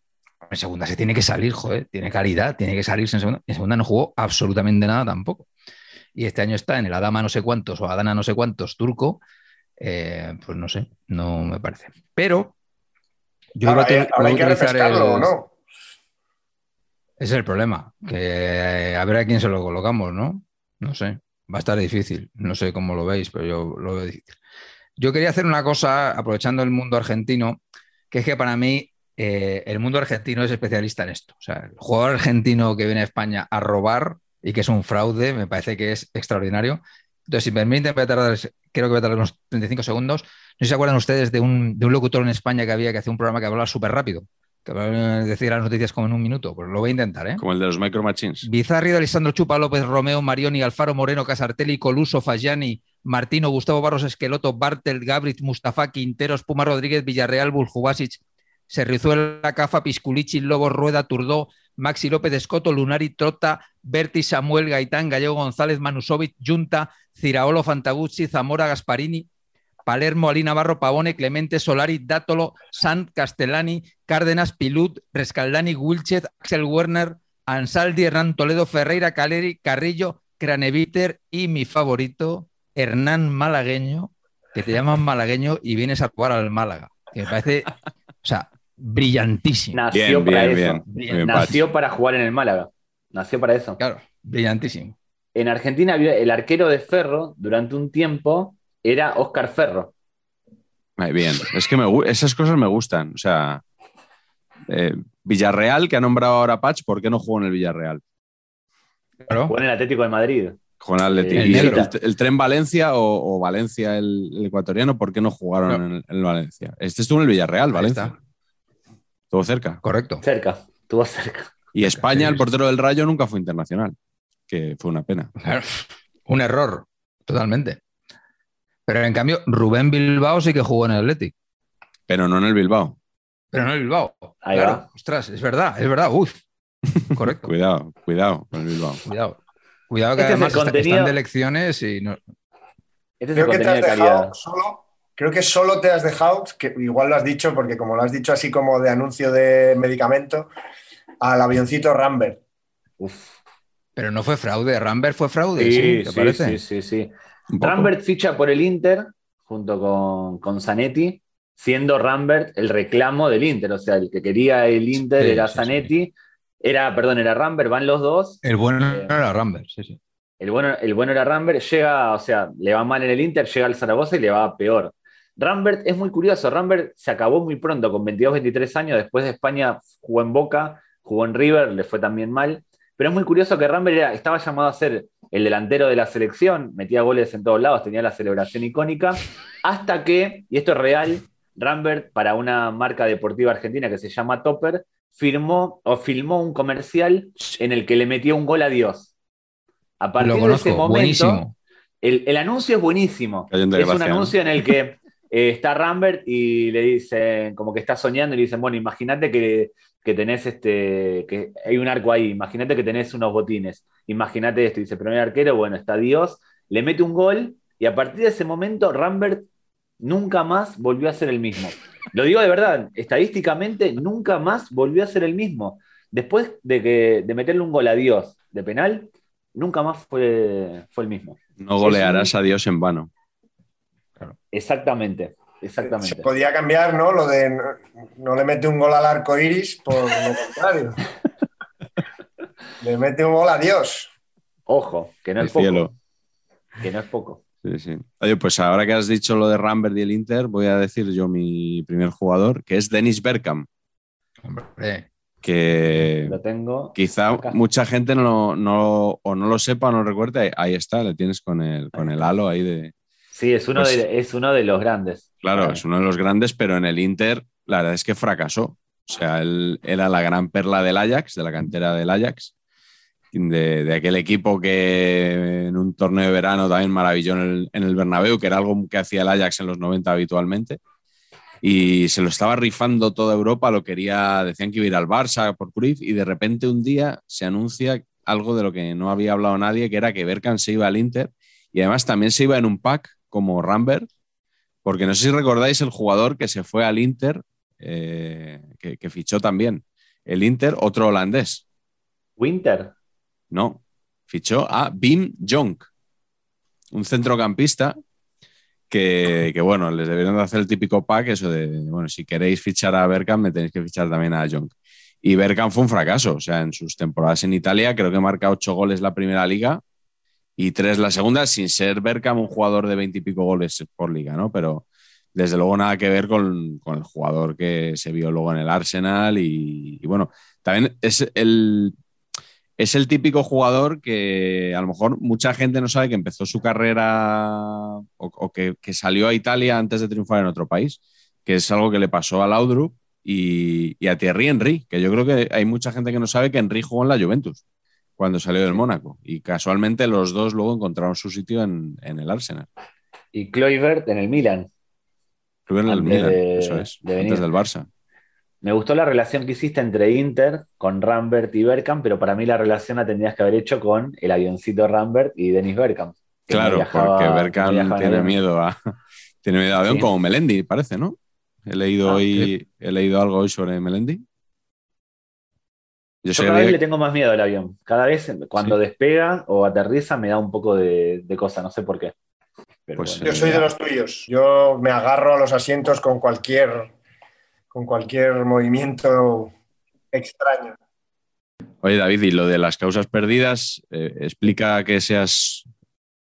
en segunda se tiene que salir, joder, tiene calidad, tiene que salirse en segunda. En segunda no jugó absolutamente nada tampoco. Y este año está en el Adama no sé cuántos o Adana no sé cuántos turco, eh, pues no sé, no me parece. Pero yo Ahora, tu- hay- ahora hay que refrescarlo, el- ¿o no? ese es el problema, que a ver a quién se lo colocamos, ¿no? No sé, va a estar difícil, no sé cómo lo veis, pero yo lo veo difícil. Yo quería hacer una cosa, aprovechando el mundo argentino, que es que para mí eh, el mundo argentino es especialista en esto. O sea, el jugador argentino que viene a España a robar y que es un fraude, me parece que es extraordinario. Entonces, si me permiten, voy a tardar, creo que voy a tardar unos 35 segundos. No sé si se acuerdan ustedes de un, de un locutor en España que había que hacía un programa que hablaba súper rápido, hablaba- decía las noticias como en un minuto. Pues lo voy a intentar, ¿eh? Como el de los Micro Machines. Bizarri, de Alessandro Chupa, López Romeo, Marioni, Alfaro Moreno, Casartelli, Coluso, Fagiani, Martino, Gustavo Barros Esqueloto, Bartel, Gabrit, Mustafa, Quinteros, Puma Rodríguez, Villarreal, Buljubasic, Serrizuela, Cafa, Pisculichi, Lobo, Rueda, Turdó, Maxi López Escoto, Lunari, Trota, Berti, Samuel, Gaitán, Gallego González, Manusovic, Junta, Ciraolo, Fantaguzzi, Zamora, Gasparini, Palermo, Ali Navarro, Pavone, Clemente, Solari, Dátolo, Sant, Castellani, Cárdenas, Pilut, Rescaldani, Wilchez, Axel Werner, Ansaldi, Hernán Toledo, Ferreira, Caleri, Carrillo, Craneviter y mi favorito, Hernán Malagueño, que te llaman malagueño y vienes a jugar al Málaga. Que me parece, o sea, brillantísimo. Nació Bien, para bien, eso. bien. Bien, Nació para jugar en el Málaga. Nació para eso. Claro, brillantísimo. En Argentina había- el arquero de Ferro durante un tiempo era Oscar Ferro. Ay, bien, es que me esas cosas me gustan. O sea, eh, Villarreal, que ha nombrado ahora Patch, ¿por qué no jugó en el Villarreal? Claro. Jugó en el Atlético de Madrid. Con el Atleti. El ¿Y el, tren Valencia o, o Valencia el, el ecuatoriano, ¿por qué no jugaron No. en, el, en el Valencia? Este estuvo en el Villarreal, Valencia. Estuvo cerca. Correcto. Cerca, estuvo cerca. Y España, el portero del Rayo, nunca fue internacional, que fue una pena. Claro, Un error, totalmente. Pero en cambio, Rubén Bilbao sí que jugó en el Athletic, Pero no en el Bilbao. pero no en Bilbao. Ahí claro, va. ostras, es verdad, es verdad. Uf, [LAUGHS] correcto. Cuidado, cuidado con el Bilbao. Cuidado. Cuidado que Este es el además está- contenido- están de elecciones y no. Este es el Creo que te has dejado solo. Creo que solo te has dejado, que igual lo has dicho, porque como lo has dicho así como de anuncio de medicamento, al avioncito Rambert. Uf. Pero no fue fraude. Rambert fue fraude, Sí, sí, ¿te sí, parece? sí, sí, sí. Rambert ficha por el Inter junto con, con Zanetti, siendo Rambert el reclamo del Inter. O sea, el que quería el Inter Sí, era sí, Zanetti, era, perdón, era Rambert, van los dos. El bueno Eh, era Rambert, sí, sí. El bueno, el bueno era Rambert, llega, o sea, le va mal en el Inter, llega al Zaragoza y le va peor. Rambert es muy curioso, Rambert se acabó muy pronto, con 22, 23 años, después de España jugó en Boca, jugó en River, le fue también mal, pero es muy curioso que Rambert era- estaba llamado a ser el delantero de la selección, metía goles en todos lados, tenía la celebración icónica, hasta que, y esto es real, Rambert para una marca deportiva argentina que se llama Topper, firmó o filmó un comercial en el que le metió un gol a Dios. A partir Lo de ese momento, buenísimo. el, el anuncio es buenísimo. Es un anuncio en el que eh, está Rambert y le dicen, como que está soñando, y le dicen, bueno, imagínate que, que tenés este, que hay un arco ahí, imagínate que tenés unos botines, imagínate esto, y dice, hay arquero, bueno, está Dios, le mete un gol, y a partir de ese momento Rambert nunca más volvió a ser el mismo. Lo digo de verdad, estadísticamente nunca más volvió a ser el mismo. Después de, que, de meterle un gol a Dios de penal, nunca más fue, fue el mismo. No golearás a Dios en vano. Exactamente, Se exactamente. podía cambiar, ¿no? Lo de no, no le mete un gol al arco iris por lo contrario. [LAUGHS] le mete un gol a Dios. Ojo, que no El es poco. cielo. Que no es poco. Sí, sí. Oye, pues ahora que has dicho lo de Rambert y el Inter, voy a decir yo mi primer jugador, que es Dennis Bergkamp, Hombre, que Lo tengo. quizá acá. mucha gente no, no- o no lo sepa o no lo recuerde. Ahí está, le tienes con el, con el halo ahí de... Sí, es uno, Pues- de, es uno de los grandes. Claro, es uno de los grandes, pero en el Inter la verdad es que fracasó. O sea, él era la gran perla del Ajax, de la cantera del Ajax, de, de aquel equipo que en un torneo de verano también maravilló en el, en el Bernabéu, que era algo que hacía el Ajax en los 90 habitualmente. Y se lo estaba rifando toda Europa, lo quería, decían que iba a ir al Barça por Cruyff, y de repente un día se anuncia algo de lo que no había hablado nadie, que era que Berkan se iba al Inter, y además también se iba en un pack como Rambert, porque no sé si recordáis el jugador que se fue al Inter, eh, que, que fichó también. El Inter, otro holandés. Winter. No, fichó a Bim Jonk, un centrocampista que, que, bueno, les debieron de hacer el típico pack, eso de, bueno, si queréis fichar a Bergkamp, me tenéis que fichar también a Jonk. Y Bergkamp fue un fracaso, o sea, en sus temporadas en Italia creo que marca ocho goles la primera liga y tres la segunda, sin ser Bergkamp un jugador de veintipico goles por liga, ¿no? Pero desde luego nada que ver con, con, el jugador que se vio luego en el Arsenal y, bueno, también es el, es el típico jugador que a lo mejor mucha gente no sabe que empezó su carrera o, o que, que, salió a Italia antes de triunfar en otro país, que es algo que le pasó a Laudrup y, y, a Thierry Henry, que yo creo que hay mucha gente que no sabe que Henry jugó en la Juventus cuando salió del Mónaco y casualmente los dos luego encontraron su sitio en, en el Arsenal. Y Kluivert en el Milan. Kluivert en el Milan, de, eso es, de antes del Barça. Me gustó la relación que hiciste entre Inter con Rambert y Bergkamp, pero para mí la relación la tendrías que haber hecho con el avioncito Rambert y Dennis Bergkamp. Claro, viajaba, porque Bergkamp [LAUGHS] tiene miedo a tiene miedo a avión sí. como Melendi, parece, ¿no? He leído ah, hoy, he leído algo hoy sobre Melendi. Yo cada vez le tengo más miedo al avión. Cada vez cuando despega o aterriza me da un poco de, de cosa, no sé por qué. Pero Pues, bueno. Yo soy de los tuyos. Yo me agarro a los asientos con cualquier, con cualquier movimiento extraño. Oye, David, y lo de las causas perdidas, eh, explica que seas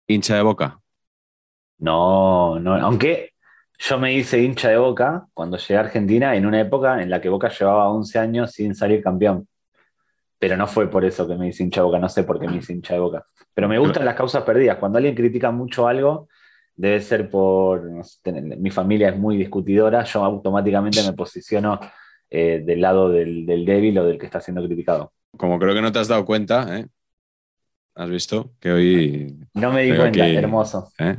hincha de boca. No, no, aunque yo me hice hincha de Boca cuando llegué a Argentina en una época en la que Boca llevaba 11 años sin salir campeón. Pero no fue por eso que me hice hincha de Boca, no sé por qué me hice hincha de Boca. Pero me gustan las causas perdidas. Cuando alguien critica mucho algo, debe ser por, no sé, ten- mi familia es muy discutidora, yo automáticamente me posiciono eh, del lado del, del débil o del que está siendo criticado. Como creo que no te has dado cuenta, ¿eh? ¿Has visto? Que hoy No me di cuenta, hermoso. ¿eh?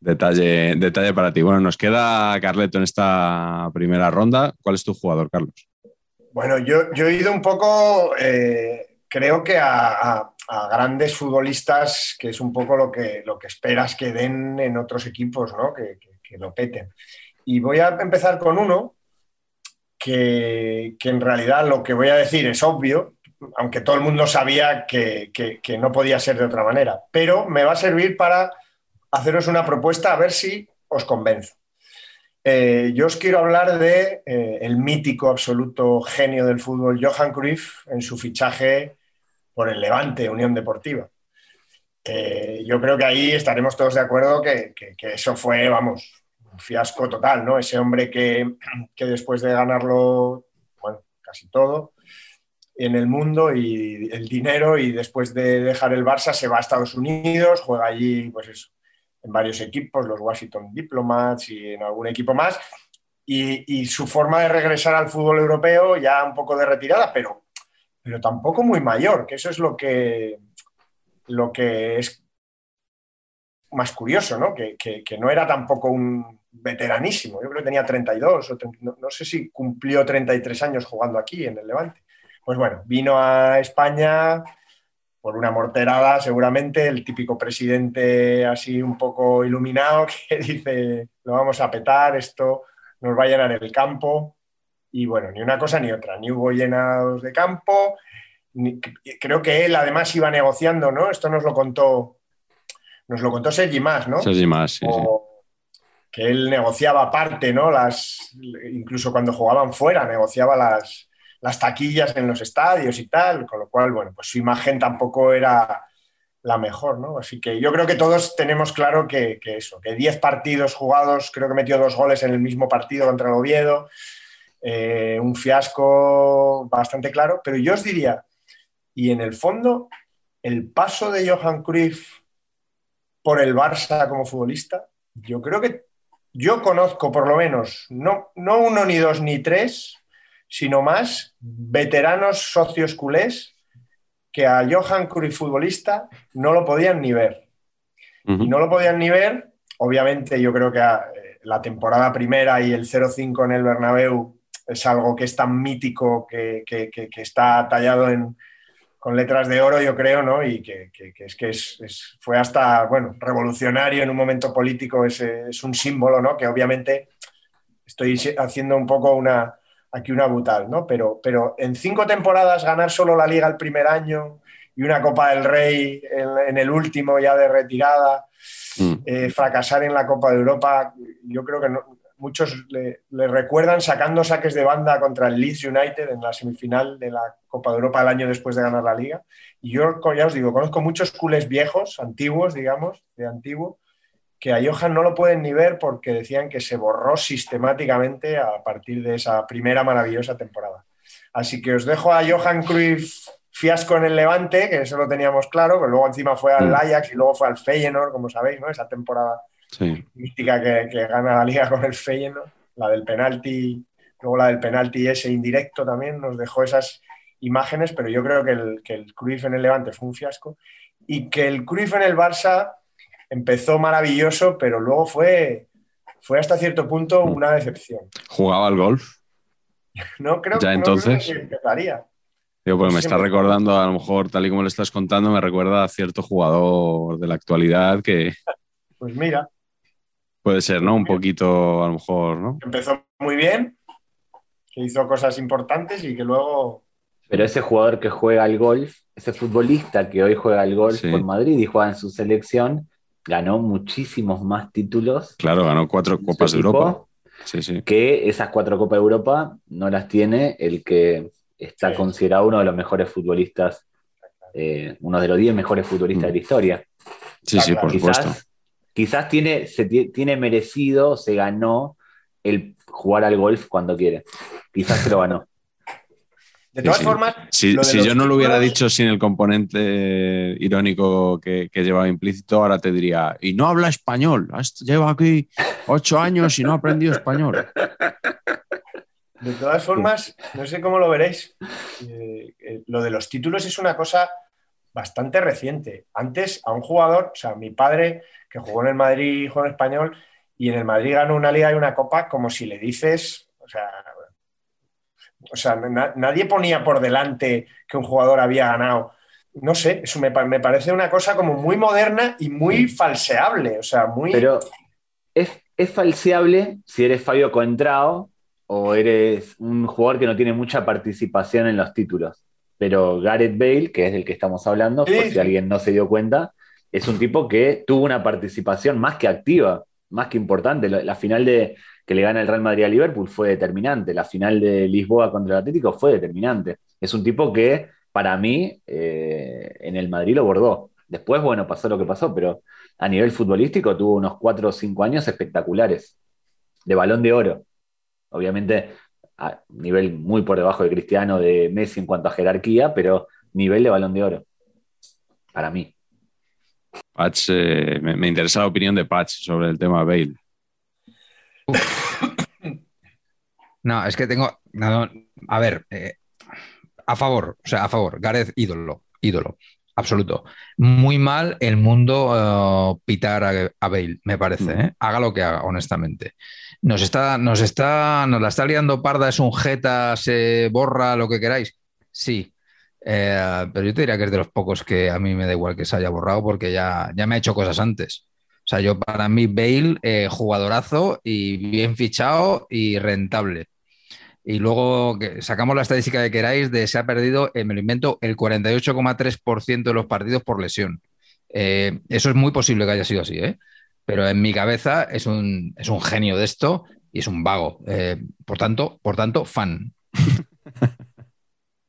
Detalle, detalle para ti. Bueno, nos queda Carleto en esta primera ronda. ¿Cuál es tu jugador, Carlos? Bueno, yo, he ido un poco, eh, creo que a, grandes futbolistas, que es un poco lo que, esperas que den en otros equipos, ¿no? Que, lo peten. Y voy a empezar con uno que, que en realidad lo que voy a decir es obvio, aunque todo el mundo sabía que, que- que no podía ser de otra manera, pero me va a servir para haceros una propuesta a ver si os convenzo. Eh, yo os quiero hablar de eh, el mítico absoluto genio del fútbol Johan Cruyff en su fichaje por el Levante Unión Deportiva. Yo creo que ahí estaremos todos de acuerdo que eso fue, vamos, un fiasco total, ¿no? Ese hombre que, que después de ganarlo, bueno, casi todo en el mundo y el dinero y después de dejar el Barça se va a Estados Unidos, juega allí, pues eso, en varios equipos, los Washington Diplomats y en algún equipo más. Y, su forma de regresar al fútbol europeo ya un poco de retirada, pero, pero tampoco muy mayor, que eso es lo que, lo que es más curioso, ¿no? Que, que- que no era tampoco un veteranísimo, yo creo que tenía 32, o 30, no, no sé si cumplió 33 años jugando aquí en el Levante. Pues bueno, vino a España por una morterada, seguramente, el típico presidente así un poco iluminado [LAUGHS] que dice, lo vamos a petar, esto nos va a llenar el campo. Y bueno, ni una cosa ni otra, ni hubo llenados de campo. ni- creo que él además iba negociando, ¿no? Esto nos lo contó, nos lo contó Sergi Más, ¿no? Sergi Mas, sí, sí. Que él negociaba aparte, ¿no? Las, incluso cuando jugaban fuera, negociaba las, las taquillas en los estadios y tal, con lo cual, bueno, pues su imagen tampoco era la mejor, ¿no? Así que yo creo que todos tenemos claro que, eso, que 10 partidos jugados, creo que metió dos goles en el mismo partido contra el Oviedo, eh, un fiasco bastante claro, pero yo os diría, y en el fondo, el paso de Johan Cruyff por el Barça como futbolista, yo creo que yo conozco por lo menos, no, no uno, ni dos, ni tres, sino más veteranos socios culés que a Johan Cruyff futbolista no lo podían ni ver. Y no lo podían ni ver, obviamente yo creo que eh, la temporada primera y el 0-5 en el Bernabéu es algo que es tan mítico que, que- que- que está tallado en, con letras de oro, yo creo, ¿no? Y que, es que es, es- fue hasta, bueno, revolucionario en un momento político, es, es un símbolo, ¿no? Que obviamente estoy haciendo un poco una, aquí una butal, ¿no? Pero, pero en cinco temporadas ganar solo la liga el primer año y una Copa del Rey en, en el último ya de retirada, Mm. eh, fracasar en la Copa de Europa, yo creo que no- muchos le, le recuerdan sacando saques de banda contra el Leeds United en la semifinal de la Copa de Europa el año después de ganar la liga. Y yo ya os digo, conozco muchos culés viejos, antiguos, digamos, de antiguo, que a Johan no lo pueden ni ver porque decían que se borró sistemáticamente a partir de esa primera maravillosa temporada. Así que os dejo a Johan Cruyff fiasco en el Levante, que eso lo teníamos claro, pero luego encima fue al Mm. Ajax y luego fue al Feyenoord, como sabéis, ¿no? Esa temporada Sí. mística que, que gana la liga con el Feyenoord, la del penalti, luego la del penalti ese indirecto también, nos dejó esas imágenes, pero yo creo que el, que el Cruyff en el Levante fue un fiasco y que el Cruyff en el Barça empezó maravilloso, pero luego fue, fue hasta cierto punto una decepción. ¿Jugaba al golf? [LAUGHS] No creo, Ya no creo entonces. que empezaría. Digo, porque me está recordando, a lo mejor, tal y como le estás contando, me recuerda a cierto jugador de la actualidad que Pues mira, puede ser, ¿no? Un poquito, a lo mejor, ¿no? empezó muy bien, que hizo cosas importantes y que luego... Pero ese jugador que juega al golf, ese futbolista que hoy juega al golf Sí. por Madrid y juega en su selección, ganó muchísimos más títulos Claro, ganó cuatro Copas de Europa. Sí, sí. que esas cuatro Copas de Europa no las tiene el que está Sí. considerado uno de los mejores futbolistas, eh, uno de los 10 mejores futbolistas de la historia. Sí, sí, por supuesto. Quizás, tiene, se ti- tiene merecido, se ganó el jugar al golf cuando quiere. Quizás se lo ganó. De todas sí. formas, Si, yo no lo hubiera dicho sin el componente irónico que, que llevaba implícito, ahora te diría, y no habla español, lleva aquí ocho años y no ha aprendido español. [LAUGHS] De todas formas, no sé cómo lo veréis. eh, eh, lo de los títulos es una cosa bastante reciente. Antes, a un jugador, o sea, mi padre, que jugó en el Madrid, jugó en español, y en el Madrid ganó una liga y una copa, como si le dices, o sea, o sea na- nadie ponía por delante que un jugador había ganado. No sé, eso me, me parece una cosa como muy moderna y muy falseable, o sea, muy... Pero es, es falseable si eres Fabio Contrao o eres un jugador que no tiene mucha participación en los títulos. Pero Gareth Bale, que es del que estamos hablando, Sí, por si alguien no se dio cuenta, es un tipo que tuvo una participación más que activa, más que importante. La final de que le gana el Real Madrid a Liverpool fue determinante. La final de Lisboa contra el Atlético fue determinante. Es un tipo que, para mí, eh, en el Madrid lo bordó. Después, bueno, pasó lo que pasó, pero a nivel futbolístico tuvo unos cuatro o cinco años espectaculares, de balón de oro. Obviamente, a nivel muy por debajo de Cristiano, de Messi en cuanto a jerarquía, pero nivel de balón de oro, para mí. Patch, eh, me, me interesa la opinión de Patch sobre el tema Bale. No, es que tengo. no, a ver, eh, a favor, o sea, a favor. Gareth, ídolo, ídolo, absoluto. Muy mal el mundo eh, pitar a, a Bale, me parece. Mm. ¿eh? Haga lo que haga, honestamente. Nos está, nos está, nos la está liando parda, es un jeta, se borra, lo que queráis. Sí. Eh, pero yo te diría que es de los pocos que a mí me da igual que se haya borrado porque ya, ya me ha hecho cosas antes. O sea, yo para mí Bale, eh, jugadorazo y bien fichado y rentable. Y luego sacamos la estadística que queráis de se ha perdido, eh, me lo invento, el 48,3% de los partidos por lesión. Eh, eso es muy posible que haya sido así, ¿eh? Pero en mi cabeza es un, es un genio de esto y es un vago. Eh, por tanto, por tanto, fan. [LAUGHS]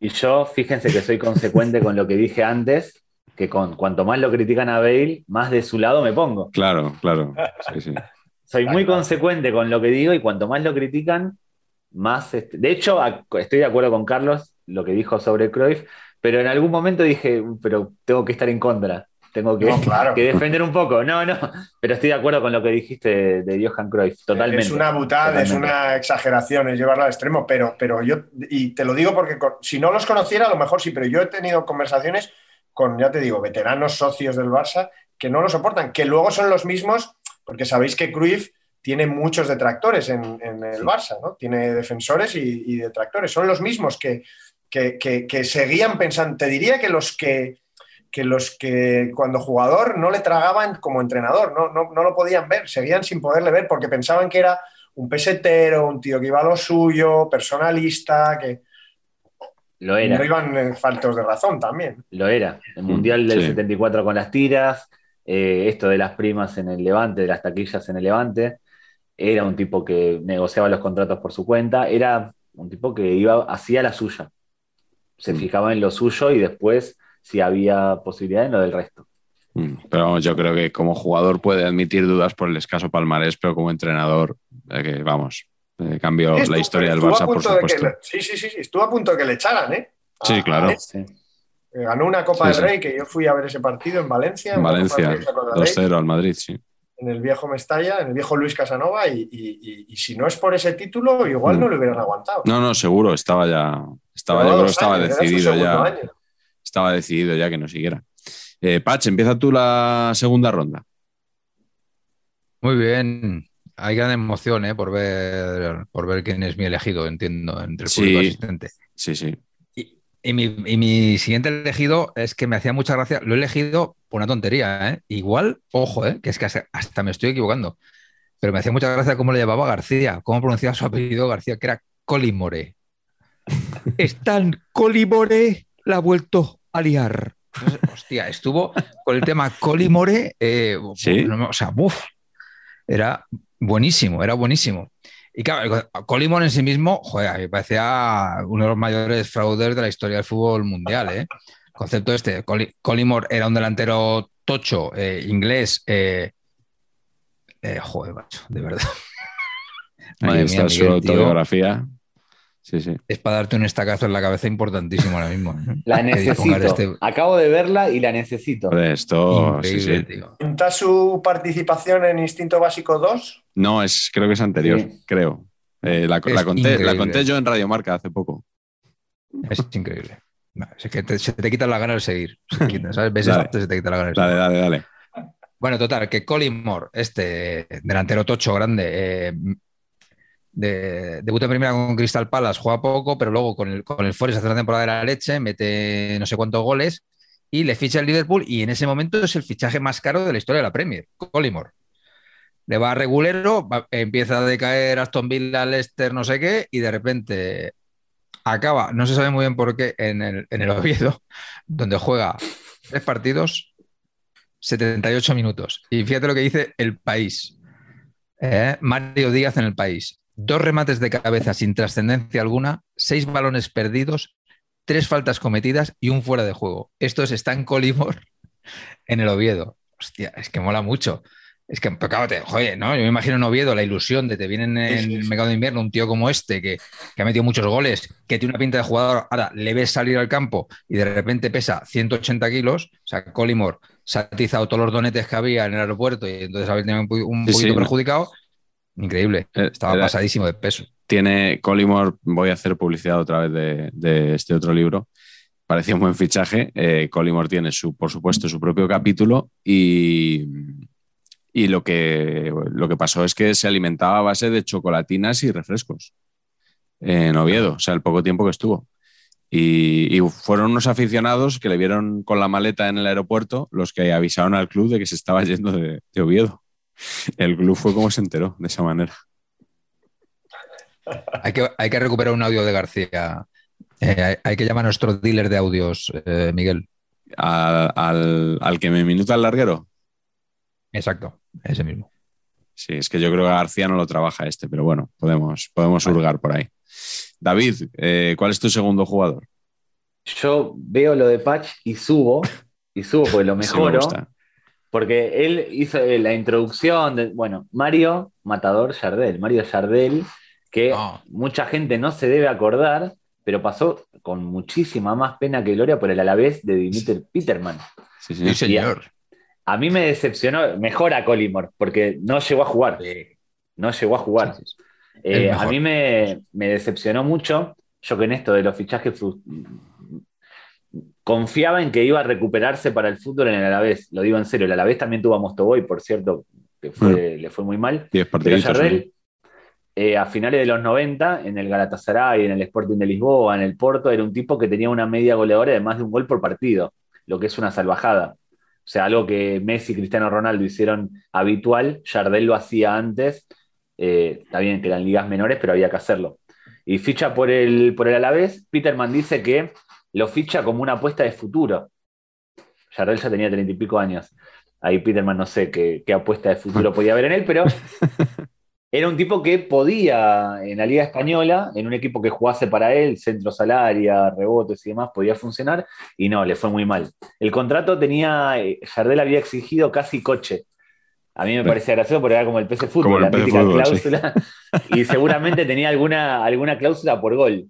Y yo, fíjense que soy consecuente con lo que dije antes, que con cuanto más lo critican a Bale, más de su lado me pongo. Claro, claro. [LAUGHS] Sí, sí. Soy muy claro. consecuente con lo que digo y cuanto más lo critican, más... este- De hecho, estoy de acuerdo con Carlos, lo que dijo sobre Cruyff, pero en algún momento dije, "Uh, pero tengo que estar en contra, tengo que, No, claro. que defender un poco. No, no, pero estoy de acuerdo con lo que dijiste de, de Johan Cruyff, totalmente. Es una butada, es una exageración, es llevarla al extremo, pero, pero yo, y te lo digo porque si no los conociera, a lo mejor sí, pero yo he tenido conversaciones con, ya te digo, veteranos socios del Barça que no lo soportan, que luego son los mismos, porque sabéis que Cruyff tiene muchos detractores en, en el Sí. Barça, ¿no? Tiene defensores y, y detractores, son los mismos que, que, que- que seguían pensando, te diría que los que que los que cuando jugador no le tragaban como entrenador, no, no, no lo podían ver, seguían sin poderle ver porque pensaban que era un pesetero, un tío que iba a lo suyo, personalista, que Lo era. no iban eh, faltos de razón también. Lo era. El Mundial del sí. 74 con las tiras, eh, esto de las primas en el Levante, de las taquillas en el Levante. Era un tipo que negociaba los contratos por su cuenta. Era un tipo que iba, hacía la suya. Se Mm. fijaba en lo suyo y después, si había posibilidad, en lo del resto. Mm, Pero vamos, yo creo que como jugador puede admitir dudas por el escaso palmarés, pero como entrenador, eh, que vamos, eh, cambió la historia del Barça, por punto de que supuesto. le- sí, sí, sí, estuvo a punto de que le echaran, ¿eh? A- Sí, claro. Eh, Ganó una Copa Sí, del sí. Rey, que yo fui a ver ese partido en Valencia. En Valencia, del Rey, ¿os acordaréis? 2-0 al Madrid, sí. en el viejo Mestalla, en el viejo Luis Casanova, y, y- y- y si no es por ese título, igual Mm. no le hubieran aguantado. No, no, seguro, estaba ya, estaba, yo creo que dos estaba años, decidido ya, año. estaba decidido ya que no siguiera. Eh, Patch, empieza tú la segunda ronda. Muy bien. Hay gran emoción ¿eh? por, ver, por ver quién es mi elegido, entiendo, entre el Sí. público asistente. Sí, sí. Y, y mi, y mi siguiente elegido es que me hacía mucha gracia. Lo he elegido por una tontería, ¿eh? Igual, ojo, ¿eh? que es que hasta, hasta me estoy equivocando. Pero me hacía mucha gracia cómo le llamaba García, cómo pronunciaba su apellido García, que era Colin More. [LAUGHS] Stan Colimore la ha vuelto a liar. Entonces, hostia, estuvo con el tema Colimore, eh, ¿Sí? o sea, buf, era buenísimo, era buenísimo. Y claro, Colimore en sí mismo, joder, a mí me parecía uno de los mayores fraudes de la historia del fútbol mundial, ¿eh? Concepto este, Coli- Colimore era un delantero tocho, eh, inglés, eh, eh, joder, macho, de verdad. [LAUGHS] Ahí está mía, su tío. Autobiografía. Sí, sí. Es para darte un estacazo en la cabeza importantísimo ahora mismo. ¿eh? La necesito. este- Acabo de verla y la necesito. Esto, sí, Increíble, sí. tío. ¿Cuenta su participación en Instinto Básico 2? No, es, creo que es anterior, Sí. creo. Eh, la, conté, la conté yo en Radio Marca hace poco. Es increíble. No, es que te- se te quitan las ganas de seguir. Se te quitan, ¿sabes? Ves [LAUGHS] Dale. esto, se te quitan las ganas de Dale, seguir. dale, dale. Bueno, total, que Colin Moore, este delantero tocho grande, eh, de, debuta en primera con Crystal Palace, juega poco, pero luego con el, con el Forest hace una temporada de la leche, mete no sé cuántos goles y le ficha el Liverpool y en ese momento es el fichaje más caro de la historia de la Premier, Collymore. Le va a regulero, empieza a decaer Aston Villa, Leicester, no sé qué, y de repente acaba, no se sabe muy bien por qué, en el, en el Oviedo, [LAUGHS] donde juega tres partidos, 78 minutos. Y fíjate lo que dice el país. Eh, Mario Díaz en el país. Dos remates de cabeza sin trascendencia alguna, seis balones perdidos, tres faltas cometidas y un fuera de juego. Esto es Stan Colimor [LAUGHS] en el Oviedo. Hostia, es que mola mucho. Es que, pero claro, te- joder, ¿no? Yo me imagino en Oviedo la ilusión de te vienen en el mercado de invierno un tío como este que, que ha metido muchos goles, que tiene una pinta de jugador, ahora le ves salir al campo y de repente pesa 180 kilos, o sea, Colimor se ha atizado todos los donetes que había en el aeropuerto y entonces había tenido un, Sí, poquito sí. perjudicado. Increíble. Eh, Estaba era- pasadísimo de peso. Tiene Collymore, voy a hacer publicidad otra vez de, de este otro libro. Parecía un buen fichaje. Eh, Collymore tiene, su, por supuesto, su propio capítulo y, y lo, que, lo que pasó es que se alimentaba a base de chocolatinas y refrescos en Oviedo, o sea, el poco tiempo que estuvo. Y, y fueron unos aficionados que le vieron con la maleta en el aeropuerto los que avisaron al club de que se estaba yendo de, de Oviedo. El club fue como se enteró de esa manera. Hay que, hay que recuperar un audio de García. Eh, hay, hay que llamar a nuestro dealer de audios, eh, Miguel. Al, al- al que me minuta el larguero. Exacto, ese mismo. Sí, es que yo creo que García no lo trabaja este, pero bueno, podemos, podemos hurgar por ahí. David, eh, ¿cuál es tu segundo jugador? Yo veo lo de Patch y subo, y subo porque lo [LAUGHS] Sí, me mejoro. gusta. Porque él hizo eh, la introducción de, bueno, Mario Matador Yardel, Mario Yardel, que Ah. mucha gente no se debe acordar, pero pasó con muchísima más pena que gloria por el Alavés de Dimitri Peterman. Sí, sí. Sí, señor. A mí me decepcionó, mejor a Colimor, porque no llegó a jugar, no llegó a jugar. Sí, sí, sí. Eh, a mí me, me decepcionó mucho, yo que en esto de los fichajes confiaba en que iba a recuperarse para el fútbol en el Alavés, lo digo en serio, el Alavés también tuvo a Mostoboy, por cierto, que fue- le fue muy mal, pero. Yardel, eh, a finales de los 90, en el Galatasaray, en el Sporting de Lisboa, en el Porto, era un tipo que tenía una media goleadora de más de un gol por partido, lo que es una salvajada. O sea, algo que Messi y Cristiano Ronaldo hicieron habitual, Jardel lo hacía antes, eh, está bien que eran ligas menores, pero había que hacerlo. Y ficha por el, por el Alavés, Peterman dice que lo ficha como una apuesta de futuro. Jardel ya tenía treinta y pico años. Ahí Peterman no sé qué, qué apuesta de futuro podía haber en él, pero [LAUGHS] era un tipo que podía en la Liga Española, en un equipo que jugase para él, centro salaria, rebotes y demás, podía funcionar, y no, le fue muy mal. El contrato tenía, eh, Jardel había exigido casi coche. A mí me parecía gracioso porque era como el PC Fútbol, el la PC mítica Fútbol, sí. cláusula, [LAUGHS] y seguramente tenía alguna, alguna cláusula por gol.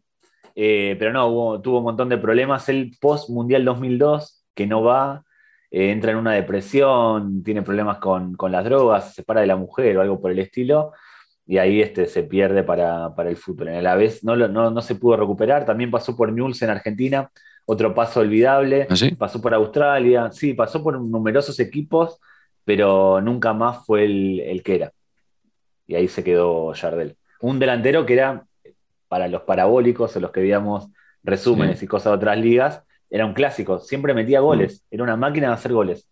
Eh, pero no, hubo- tuvo un montón de problemas. El post-Mundial 2002, que no va, eh, entra en una depresión, tiene problemas con, con las drogas, se separa de la mujer o algo por el estilo, y ahí este, se pierde para, para el fútbol. En el vez no, no, no se pudo recuperar, también pasó por Newell's en Argentina, otro paso olvidable, ¿Ah, sí? pasó por Australia, sí, pasó por numerosos equipos, pero nunca más fue el, el que era. Y ahí se quedó Jardel. Un delantero que era, para los parabólicos o los que veíamos resúmenes Sí. y cosas de otras ligas, era un clásico, siempre metía goles, era una máquina de hacer goles.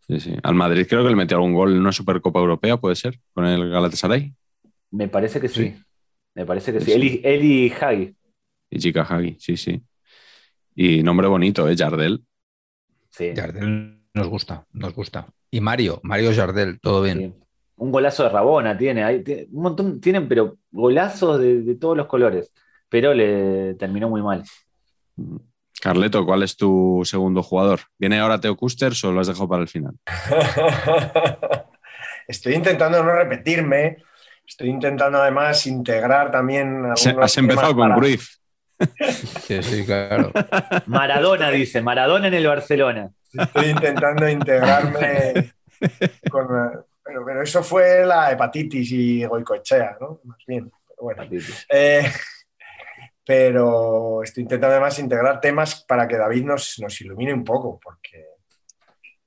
Sí, sí. Al Madrid creo que le metió algún gol en una Supercopa Europea, puede ser, con el Galatasaray. Me parece que sí. Sí. Me parece que Sí. Eli, Eli Hagi. Ichika Hagi, sí, sí. Y nombre bonito, ¿eh? Jardel. Sí. Jardel nos gusta, nos gusta. Y Mario, Mario Jardel, todo bien. Un golazo de Rabona tiene, hay, tiene- un montón, tienen, pero golazos de, de todos los colores. Pero le terminó muy mal. Carleto, ¿cuál es tu segundo jugador? ¿Viene ahora Teo Custers o lo has dejado para el final? [LAUGHS] Estoy intentando no repetirme. Estoy intentando además integrar también. Has, has empezado con para- Cruyff. [LAUGHS] Sí, sí, claro. Maradona dice, Maradona en el Barcelona. Estoy intentando integrarme [LAUGHS] con. Pero, pero eso fue la hepatitis y goicoechea, ¿no? Más bien. Pero bueno. Eh, pero estoy intentando además integrar temas para que David nos, nos ilumine un poco, porque,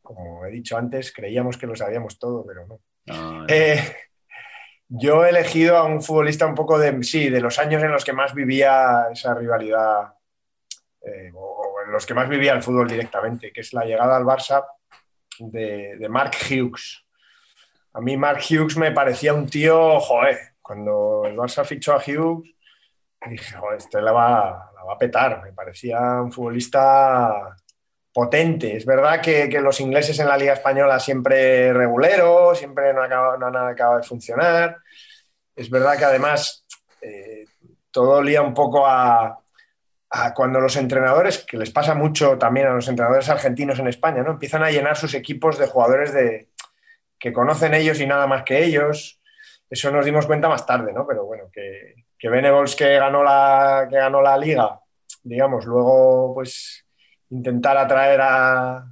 como he dicho antes, creíamos que lo sabíamos todo, pero no. No, no. Eh, yo he elegido a un futbolista un poco de, sí, de los años en los que más vivía esa rivalidad, eh, o, o en los que más vivía el fútbol directamente, que es la llegada al Barça de, de Mark Hughes. A mí Mark Hughes me parecía un tío, joder, cuando el Barça fichó a Hughes, dije, joder, este la va, va a petar. Me parecía un futbolista potente. Es verdad que, que los ingleses en la Liga Española siempre reguleros, siempre no, acaba, no han acabado de funcionar. Es verdad que además eh, todo lía un poco a, a cuando los entrenadores, que les pasa mucho también a los entrenadores argentinos en España, ¿no? empiezan a llenar sus equipos de jugadores de, que conocen ellos y nada más que ellos. Eso nos dimos cuenta más tarde, ¿no? Pero bueno, que, que que ganó la, que ganó la liga, digamos, luego pues intentar atraer a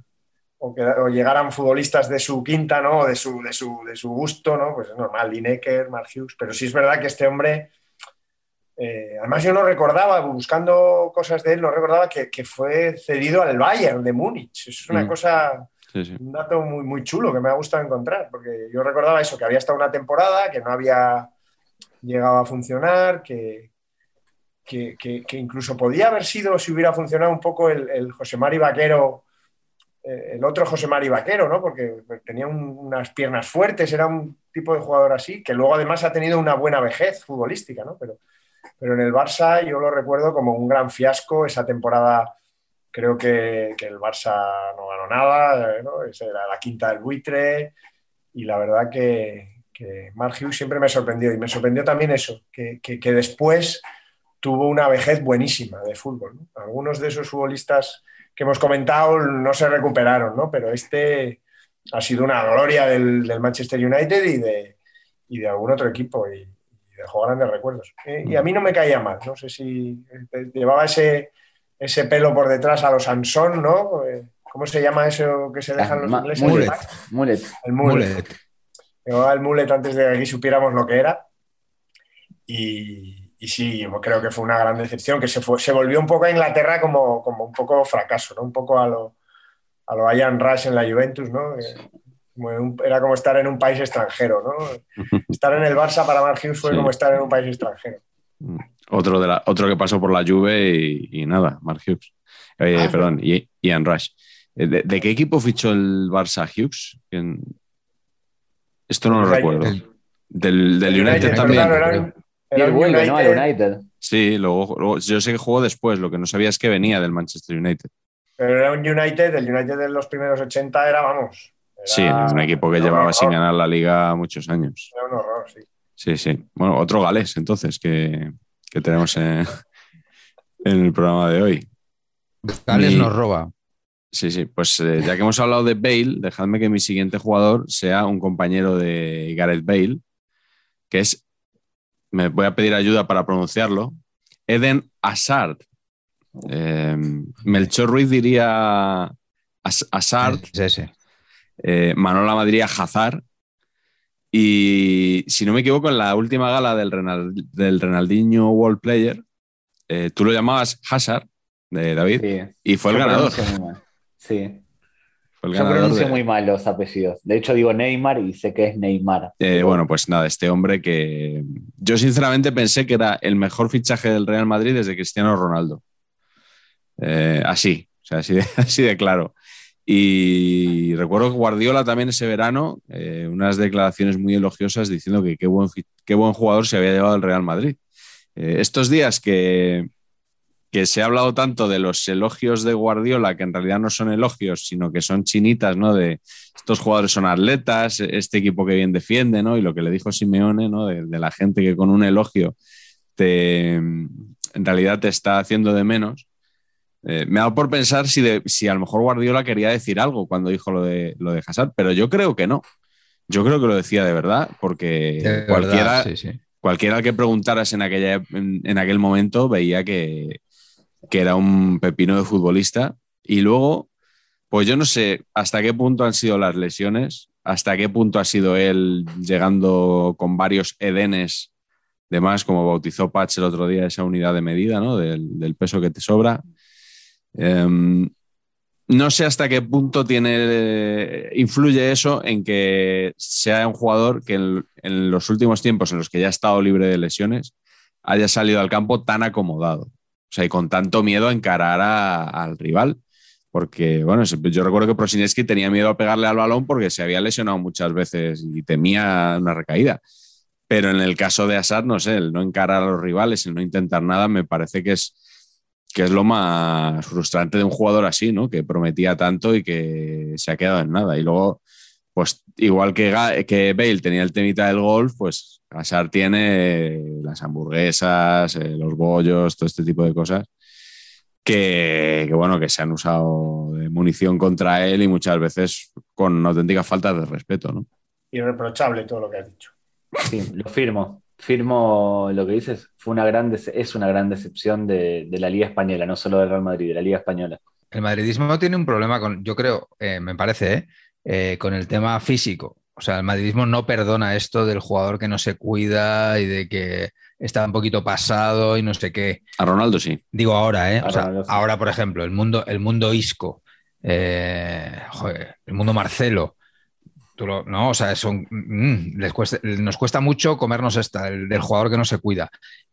o, que, o llegaran futbolistas de su quinta, ¿no? O de su, de su, de su gusto, ¿no? Pues es normal, Lineker, Mark Hughes, pero sí es verdad que este hombre, eh, además yo no recordaba, buscando cosas de él, no recordaba que, que fue cedido al Bayern de Múnich. Es una Mm. cosa, Un dato muy, muy chulo que me ha gustado encontrar, porque yo recordaba eso, que había estado una temporada, que no había llegado a funcionar, que, que, incluso podía haber sido, si hubiera funcionado un poco, el, José Mari Vaquero, eh, el otro José Mari Vaquero, ¿no? Porque tenía un- unas piernas fuertes, era un tipo de jugador así, que luego además ha tenido una buena vejez futbolística, ¿no? Pero, pero en el Barça yo lo recuerdo como un gran fiasco esa temporada creo que, que el Barça no ganó nada. Esa era la quinta del buitre y la verdad que, que Mark Hughes siempre me sorprendió y me sorprendió también eso, que, que- después tuvo una vejez buenísima de fútbol. ¿no? Algunos de esos futbolistas que hemos comentado no se recuperaron, ¿no? pero este ha sido una gloria del, Manchester United y de, y de algún otro equipo y, dejó grandes recuerdos. Eh, y a mí no me caía mal, no sé si eh, llevaba ese ese pelo por detrás a los Sansón, ¿no? Eh, ¿Cómo se llama eso que se dejan los ingleses? mullet. Mullet. El mullet. Mullet. Llevaba el mullet antes de que aquí supiéramos lo que era. Y, y sí, creo que fue una gran decepción, que se, fue, se volvió un poco a Inglaterra como, como un poco fracaso, ¿no? Un poco a lo, a lo Ian Rush en la Juventus, ¿no? Eh, era como estar en un país extranjero, ¿no? [LAUGHS] Estar en el Barça para Mark Hughes fue Sí. como estar en un país extranjero. Otro, de la, otro que pasó por la Juve y, y nada, Mark Hughes. Eh, Ah, perdón, y- Ian Rush. Eh, ¿De, de qué equipo fichó el Barça Hughes? ¿Quién? Esto no lo United. recuerdo. El- Del, del El United, United, también. claro, era Y vuelve, ¿no? Al United-. Sí, luego, luego- yo sé que jugó después, lo que no sabía es que venía del Manchester United. Pero era un United, el United de los primeros 80 era, vamos. era- Sí, un equipo que llevaba horror, sin ganar la liga muchos años. Era un horror, sí. Sí, sí. Bueno, otro galés entonces que, que tenemos en, en el programa de hoy. Gales Mi- nos roba. Sí, sí. Pues eh, ya que hemos hablado de Bale, dejadme que mi siguiente jugador sea un compañero de Gareth Bale, que es, me voy a pedir ayuda para pronunciarlo, Eden Hazard. Eh, Melchor Ruiz diría Hazard, Es ese. eh, Manola Madrid Hazard. Y si no me equivoco, en la última gala del, Renal- del Renaldinho World Player, eh, tú lo llamabas Hazard, de David, Sí. y fue el ganador. muy. Sí. Fue el Yo ganador pronuncio de- muy mal los apellidos. De hecho, digo Neymar y sé que es Neymar. Eh, bueno, pues nada, este hombre que yo sinceramente pensé que era el mejor fichaje del Real Madrid desde Cristiano Ronaldo. Eh, así, o sea, así de, [LAUGHS] así de claro. Y recuerdo que Guardiola también ese verano, eh, unas declaraciones muy elogiosas diciendo que qué buen, qué buen jugador se había llevado el Real Madrid. Eh, estos días que, que se ha hablado tanto de los elogios de Guardiola, que en realidad no son elogios, sino que son chinitas, ¿no? De estos jugadores son atletas, este equipo que bien defiende, ¿no? Y lo que le dijo Simeone, ¿no? De, de la gente que con un elogio te, en realidad te está haciendo de menos. Eh, me ha dado por pensar si, de- si a lo mejor Guardiola quería decir algo cuando dijo lo de, lo de Hazard, pero yo creo que no. Yo creo que lo decía de verdad, porque De verdad, cualquiera, sí, sí. cualquiera que preguntaras en, aquella, en, en aquel momento veía que, que era un pepino de futbolista. Y luego, pues yo no sé hasta qué punto han sido las lesiones, hasta qué punto ha sido él llegando con varios edenes de más, como bautizó Patch el otro día, esa unidad de medida, ¿no? Del, del peso que te sobra. Em, no sé hasta qué punto tiene, influye eso en que sea un jugador que en, los últimos tiempos en los que ya ha estado libre de lesiones haya salido al campo tan acomodado. O sea, y con tanto miedo a encarar al rival. Porque, bueno, yo recuerdo que Prosineski tenía miedo a pegarle al balón porque se había lesionado muchas veces y temía una recaída. Pero en el caso de Assad, no sé, el no encarar a los rivales, el no intentar nada, me parece que es, que es lo más frustrante de un jugador así, ¿no? Que prometía tanto y que se ha quedado en nada. Y luego, pues igual que, que Bale tenía el temita del golf, pues Hazard tiene las hamburguesas, eh, los bollos, todo este tipo de cosas que, que, bueno, que se han usado de munición contra él y muchas veces con auténticas faltas de respeto, ¿no? Irreprochable todo lo que has dicho. Sí, lo firmo. Firmo lo que dices. Fue una gran es una gran decepción de, de la Liga Española, no solo del Real Madrid, de la Liga Española. El madridismo tiene un problema con, yo creo, eh, me parece, ¿eh? Eh, con el tema físico. O sea, el madridismo no perdona esto del jugador que no se cuida y de que está un poquito pasado y no sé qué. A Ronaldo sí. Digo ahora, ¿eh? A O sea, Ronaldo, sí. ahora, por ejemplo, el mundo, el mundo Isco, eh, joder, el mundo Marcelo. Tú lo- no, o sea, son, mm, les cuesta- nos cuesta mucho comernos esta, el del jugador que no se cuida.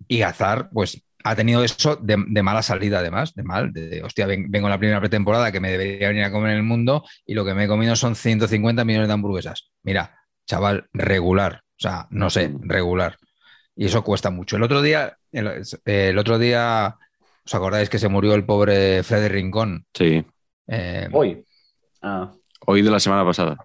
Y Hazard, pues, ha tenido eso de, de mala salida, además, de mal, de, hostia, ven- vengo en la primera pretemporada que me debería venir a comer en el mundo y lo que me he comido son 150 millones de hamburguesas. Mira, chaval, regular, o sea, no sé, regular. Y eso cuesta mucho. El otro día, el, el otro día, ¿os acordáis que se murió el pobre Freddy Rincón? Sí. Eh, Hoy. Ah, Hoy de la semana pasada.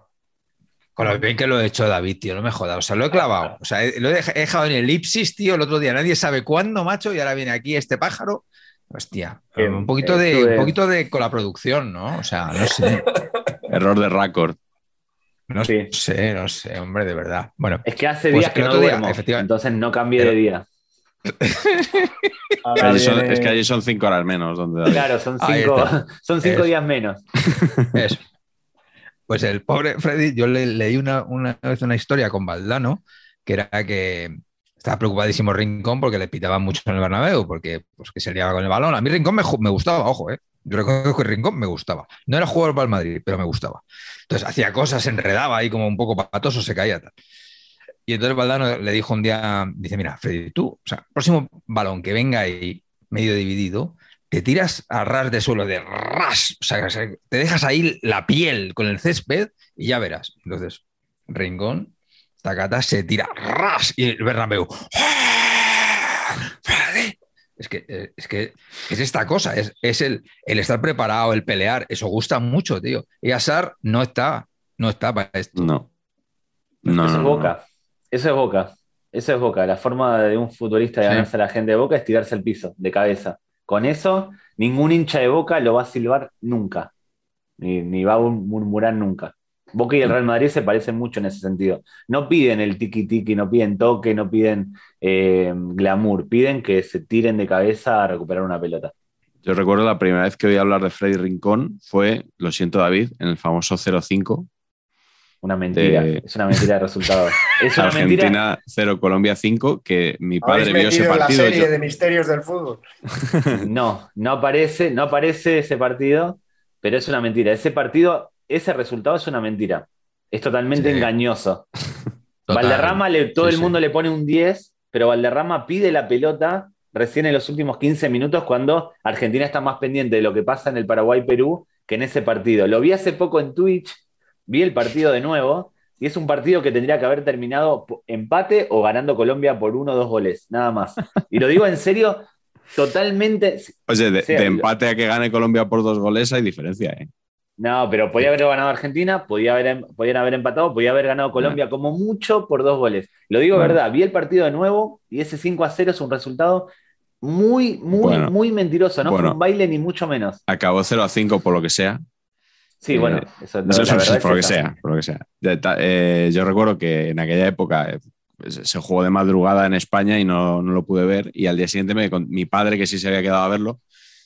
Con lo bien que lo he hecho David, tío, no me jodas. O sea, lo he clavado. O sea, lo he dej- he dejado en elipsis, tío, el otro día. Nadie sabe cuándo, macho, y ahora viene aquí este pájaro. Hostia, un poquito de, un poquito de con la producción, ¿no? O sea, no sé, [LAUGHS] Error de récord. no Sí. sé, no sé, hombre, de verdad. Bueno, es que hace Pues días que no día, duermo, efectivamente. entonces no cambié Pero- de día. [LAUGHS] Ahora Allí son- viene- es que allí son cinco horas menos. Donde Claro, son cinco, [LAUGHS] son cinco días menos. Eso. Pues el pobre Freddy, yo le leí una, una vez una historia con Valdano, que era que estaba preocupadísimo Rincón porque le pitaban mucho en el Bernabéu, porque pues, que se liaba con el balón. A mí Rincón me, me gustaba, ojo, ¿eh? Yo reconozco que Rincón me gustaba. No era jugador para el Madrid, pero me gustaba. Entonces hacía cosas, se enredaba ahí como un poco patoso, se caía tal. Y entonces Valdano le dijo un día, dice, mira, Freddy, tú, o sea, próximo balón que venga ahí medio dividido, te tiras a ras de suelo de ras, o sea, te dejas ahí la piel con el césped y ya verás. Entonces, Rincón, Tacata se tira ras y el Bernabéu. ¡Ah! Freddy. Es que, eh, es que es esta cosa, es, es el, el estar preparado, el pelear, eso gusta mucho, tío. Y Asar no está, no está para esto. No. No, Eso no, es no. Boca. Eso es Boca. Eso es Boca. La forma de un futbolista de Sí. ganarse a la gente de Boca es tirarse al piso, de cabeza. Con eso, ningún hincha de Boca lo va a silbar nunca. Ni, ni va a murmurar nunca. Boca y el Real Madrid se parecen mucho en ese sentido. No piden el tiki-tiki, no piden toque, no piden eh, glamour. Piden que se tiren de cabeza a recuperar una pelota. Yo recuerdo la primera vez que oí hablar de Freddy Rincón fue, lo siento David, en el famoso 0-5. Una mentira. De- Es una mentira de resultados. [LAUGHS] Es una mentira. Argentina 0, Colombia 5, que mi padre vio ese en la partido. serie yo- de misterios del fútbol. [LAUGHS] No, no aparece, no aparece ese partido, pero es una mentira. Ese partido, ese resultado es una mentira. Es totalmente Sí. engañoso. [LAUGHS] Total. Valderrama, le- todo Sí, el sí. mundo le pone un 10, pero Valderrama pide la pelota recién en los últimos 15 minutos cuando Argentina está más pendiente de lo que pasa en el Paraguay-Perú que en ese partido. Lo vi hace poco en Twitch, vi el partido de nuevo y es un partido que tendría que haber terminado empate o ganando Colombia por uno o dos goles, nada más. [LAUGHS] Y lo digo en serio, totalmente. Oye, de, sea, de empate a que gane Colombia por dos goles hay diferencia, ¿eh? No, pero podía haber ganado Argentina, podía haber, podían haber empatado, podía haber ganado Colombia como mucho por dos goles. Lo digo Bueno. verdad, vi el partido de nuevo y ese 5 a 0 es un resultado muy, muy, Bueno. muy mentiroso. No Bueno. fue un baile ni mucho menos. Acabó 0 a 5 por lo que sea. Sí, Eh, bueno, eso, Eso la es- por lo que sea, por lo que sea. De ta- eh, yo recuerdo que en aquella época eh, se se jugó de madrugada en España y no, no lo pude ver. Y al día siguiente me con- mi padre, que sí se había quedado a verlo,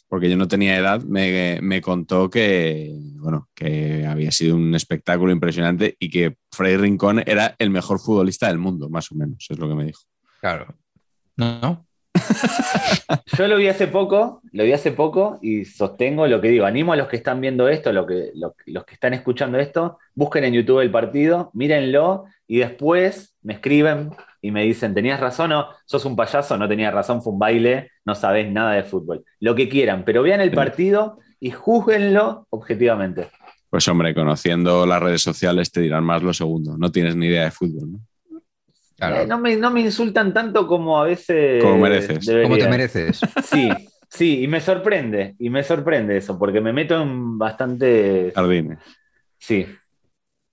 porque yo no tenía edad, me, me contó que, bueno, que había sido un espectáculo impresionante y que Freddy Rincón era el mejor futbolista del mundo, más o menos, es lo que me dijo. Claro. No, no. [LAUGHS] Yo lo vi hace poco, lo vi hace poco y sostengo lo que digo. Animo a los que están viendo esto, lo que, lo- los que están escuchando esto, busquen en YouTube el partido, mírenlo y después me escriben y me dicen, ¿tenías razón o sos un payaso? No tenías razón, fue un baile, no sabés nada de fútbol. Lo que quieran, pero vean el partido y júzguenlo objetivamente. Pues hombre, conociendo las redes sociales te dirán más lo segundo. No tienes ni idea de fútbol, ¿no? Claro. Eh, no, me, no me insultan tanto como a veces Como mereces. ¿Cómo te mereces? Sí, sí, y me sorprende, y me sorprende eso, porque me meto en bastante. Jardines. Sí,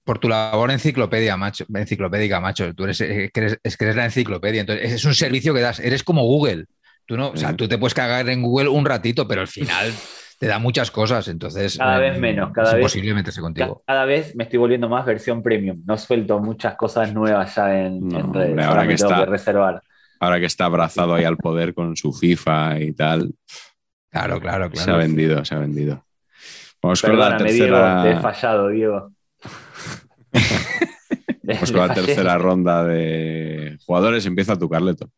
Por tu labor enciclopedia, macho, enciclopédica, macho. Tú eres, eh, que eres- es que eres la enciclopedia. Entonces, es un servicio que das. Eres como Google. Tú no, o sea, tú te puedes cagar en Google un ratito, pero al final [LAUGHS] te da muchas cosas. Entonces, Cada eh, vez menos, cada es vez- imposible meterse contigo. cada vez me estoy volviendo más versión premium. No suelto muchas cosas nuevas ya en, No, en redes. hombre, Ahora que tengo está- que reservar. Ahora que está abrazado ahí al poder con su FIFA y tal, Claro, claro, se ha claro. vendido, se ha vendido. Vamos con la Perdóname, Diego, te he tercera, fallado, Diego. [LAUGHS] [LAUGHS] vamos con la tercera ronda de jugadores. Empieza tu Carleto.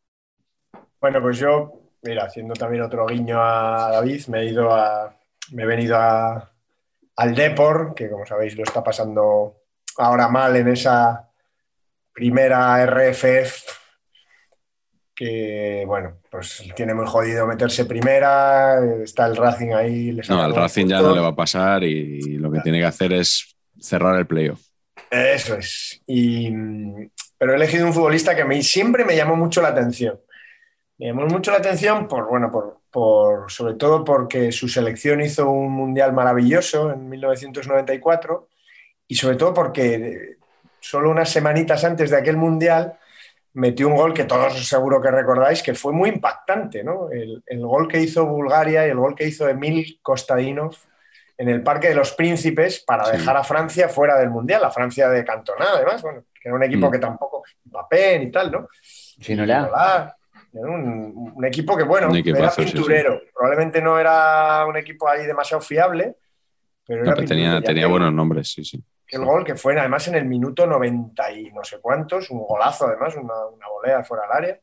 Bueno, pues yo, mira, haciendo también otro guiño a David, me he ido a. Me he venido a, al Depor, que como sabéis lo está pasando ahora mal en esa primera RFF, que bueno, pues tiene muy jodido meterse primera, está el Racing ahí. No, al Racing ya no le va a pasar y lo que tiene que hacer es cerrar el playoff. Eso es. Y, pero he elegido un futbolista que me, siempre me llamó mucho la atención. Me llamó mucho la atención por, bueno, por, por- sobre todo porque su selección hizo un mundial maravilloso en 1994 y sobre todo porque eh, solo unas semanitas antes de aquel mundial metió un gol que todos seguro que recordáis que fue muy impactante, ¿no? El, el gol que hizo Bulgaria y el gol que hizo Emil Kostadinov en el Parque de los Príncipes para Sí. dejar a Francia fuera del Mundial, la Francia de Cantona, además, bueno, que era un equipo Mm. que tampoco, Mbappé y tal, ¿no? Un, un equipo que, bueno, era equipazo, sí, sí. pinturero. Probablemente no era un equipo ahí demasiado fiable, pero No, era pero tenía, pinturero. tenía que buenos nombres, sí, sí. El gol que fue además en el minuto 90 y no sé cuántos, un golazo además, una, una volea fuera del área.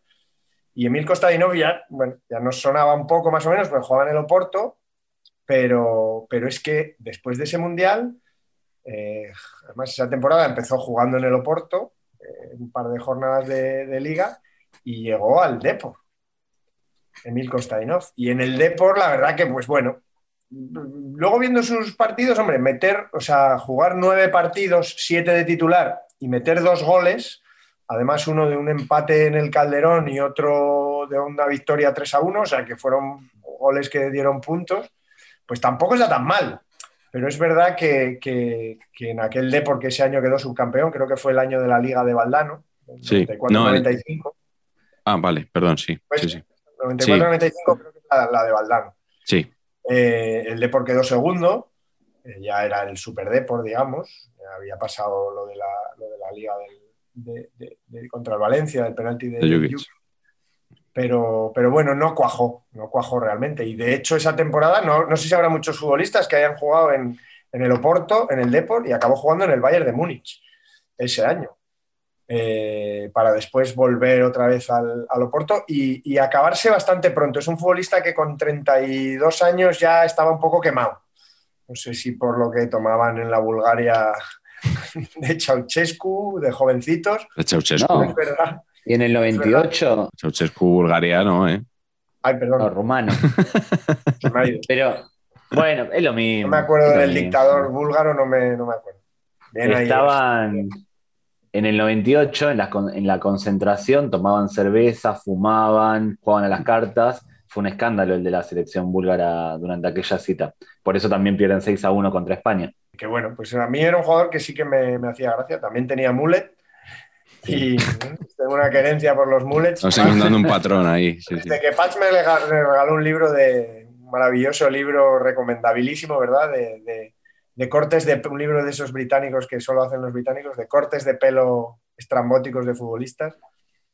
Y Emil Kostadinov ya, bueno, ya nos sonaba un poco más o menos, pues jugaba en el Oporto, pero, pero es que después de ese mundial, eh, además esa temporada empezó jugando en el Oporto, eh, un par de jornadas de, de liga, y llegó al Depor, Emil Kostadinov. Y en el Depor, la verdad que, pues bueno, luego viendo sus partidos, hombre, meter, o sea, jugar nueve partidos, siete de titular y meter dos goles, además uno de un empate en el Calderón y otro de una victoria 3 a 1, o sea, que fueron goles que dieron puntos, pues tampoco está tan mal. Pero es verdad que, que, que en aquel D, porque ese año quedó subcampeón, creo que fue el año de la Liga de Valdano, Sí, no, el- 94-95. Ah, vale, perdón, sí. Pues, Sí, sí. 94-95 creo que es la, la de Valdano. Sí, Eh, el Depor quedó segundo, eh, ya era el Super Depor, digamos. Ya había pasado lo de la, lo de la liga del- de- de- de- contra el Valencia, del penalti de. Jukic. Pero, pero bueno, no cuajó, no cuajó realmente. Y de hecho, esa temporada, no, no sé si habrá muchos futbolistas que hayan jugado en, en el Oporto, en el Depor, y acabó jugando en el Bayern de Múnich ese año. Eh, para después volver otra vez al, al Oporto y, y acabarse bastante pronto. Es un futbolista que con 32 años ya estaba un poco quemado. No sé si por lo que tomaban en la Bulgaria [LAUGHS] de Ceausescu, de jovencitos. de Ceausescu. No. Es verdad. Y en el 98, Ceausescu bulgariano, ¿eh? Ay, perdón, no, rumano. [LAUGHS] Pero bueno, es lo mismo. No me acuerdo del mismo. dictador búlgaro, no me, no me acuerdo. Bien ahí. En el 98, en la, en la concentración, tomaban cerveza, fumaban, jugaban a las cartas. fue un escándalo el de la selección búlgara durante aquella cita. Por eso también pierden 6 a 1 contra España. Que bueno, pues a mí era un jugador que sí que me, me hacía gracia. También tenía mullet y tengo una querencia por los mullets. Nos hemos dando un patrón ahí. sí, sí. Desde que Patch me regaló un libro de un maravilloso libro recomendabilísimo, ¿verdad? De, de- de cortes de un libro de esos británicos que solo hacen los británicos, de cortes de pelo estrambóticos de futbolistas.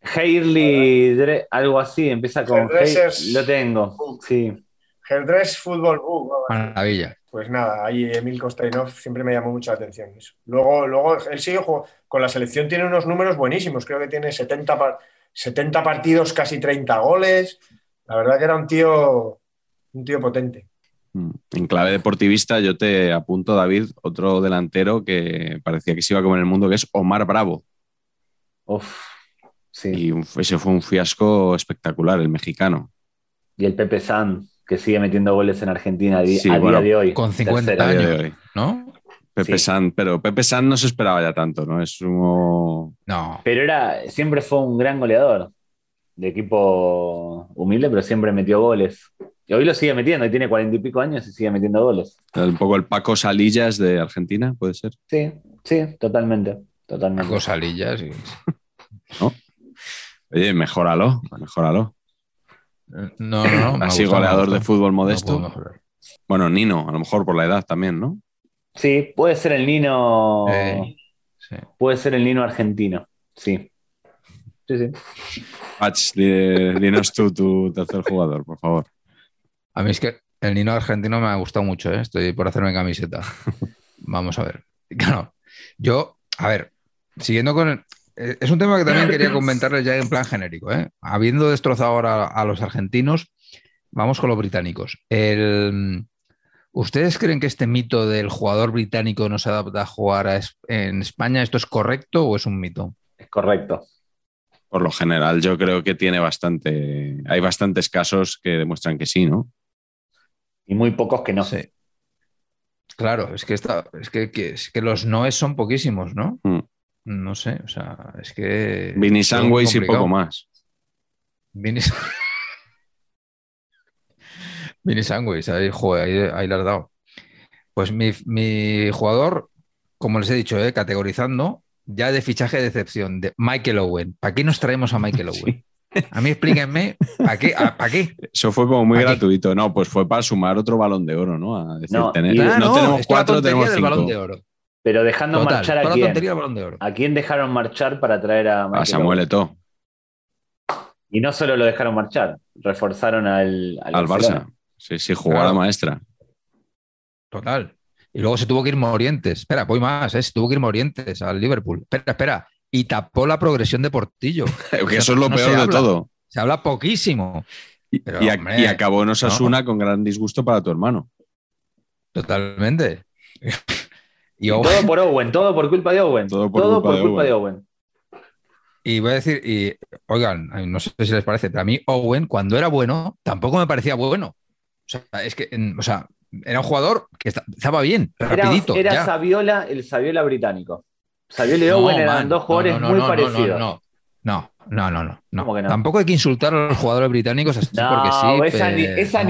Hailey, Dre- algo así, empieza con Hairdressers Lo tengo, sí. Hairdress Football Book. Maravilla. Pues nada, ahí Emil Kostainov siempre me llamó mucha atención eso. Luego, luego él sigue jugando- con la selección, tiene unos números buenísimos. Creo que tiene 70, par- 70 partidos, casi 30 goles. La verdad que era un tío, un tío potente. Mm. En clave deportivista, yo te apunto, David, otro delantero que parecía que se iba a comer el mundo, que es Omar Bravo. Uf, sí. Y ese fue un fiasco espectacular, el mexicano. Y el Pepe San, que sigue metiendo goles en Argentina a, di- Sí, a bueno, día de hoy. con 50 Tercero. a día años. de hoy. ¿No? Pepe Sí. San, pero Pepe San no se esperaba ya tanto, ¿no? Es un... No. Pero era, siempre fue un gran goleador. De equipo humilde, pero siempre metió goles. Y hoy lo sigue metiendo, y tiene cuarenta y pico años y sigue metiendo goles. un poco el Paco Salillas de Argentina, puede ser. Sí, sí, totalmente. Totalmente. Cosalillas. y- Oye, mejóralo, mejóralo. No, no, no. Así goleador de fútbol No modesto. bueno, Nino, a lo mejor por la edad también, ¿no? Sí, puede ser el Nino. Eh, sí. Puede ser el Nino argentino. Sí. Sí, sí. Patch, di- dinos tú tu tercer jugador, por favor. A mí es que el Nino argentino me ha gustado mucho, ¿eh? estoy por hacerme camiseta. [LAUGHS] Vamos a ver. Claro, yo, a ver, siguiendo con... el- eh, es un tema que también quería comentarles ya en plan genérico. ¿eh? Habiendo destrozado ahora a los argentinos, vamos con los británicos. El- ¿Ustedes creen que este mito del jugador británico no se adapta a jugar a es- en España, esto es correcto o es un mito? Es correcto. Por lo general, yo creo que tiene bastante. Hay bastantes casos que demuestran que sí, ¿no? Y muy pocos que no. Sí. Claro, es que, está, es que, que- es que los noes son poquísimos, ¿no? Mm. No sé, o sea, es que. Vinny Sandways y poco más. Vinny Sandwich, ahí, joder, ahí, ahí le has dado. Pues mi, mi jugador, como les he dicho, eh, categorizando, ya de fichaje de decepción, de Michael Owen. ¿Para qué nos traemos a Michael [LAUGHS] Owen? A mí explíquenme, ¿para qué? ¿A- ¿Para qué? Eso fue como muy gratuito. No, pues fue para sumar otro balón de oro, ¿no? A decir, No, tener- Ah, no, tenemos la cuatro, tenemos cinco. balón de oro. Pero dejando Total, marchar a la quién. tontería balón de oro. ¿A quién dejaron marchar para traer a A Michael Samuel Owen? Eto'o, Y no solo lo dejaron marchar, reforzaron al, al. Barça. Sí, sí, jugada Claro. maestra. Total. Y luego se tuvo que ir Morientes. Espera, voy más, ¿eh? Se tuvo que ir Morientes al Liverpool. Espera, espera. Y tapó la progresión de Portillo. [LAUGHS] Que eso es lo no peor de habla. todo. Se habla poquísimo. Y, Pero, y a- hombre, y acabó en Osasuna con gran disgusto para tu hermano. Totalmente. [LAUGHS] y, Y Owen- todo por Owen, todo por culpa de Owen. Todo por culpa de culpa Owen. de Owen. y voy a decir, y oigan, no sé si les parece, pero a mí Owen, cuando era bueno, tampoco me parecía bueno. O sea, es que, en- o sea, era un jugador que esta- estaba bien, Era, rapidito. era ya. Saviola, el Saviola británico. Saviola y No, Owen eran man, dos jugadores no, no, muy parecidos. No, no, no, no, no. Tampoco hay que insultar a los jugadores británicos así No, porque sí. esa, pero esa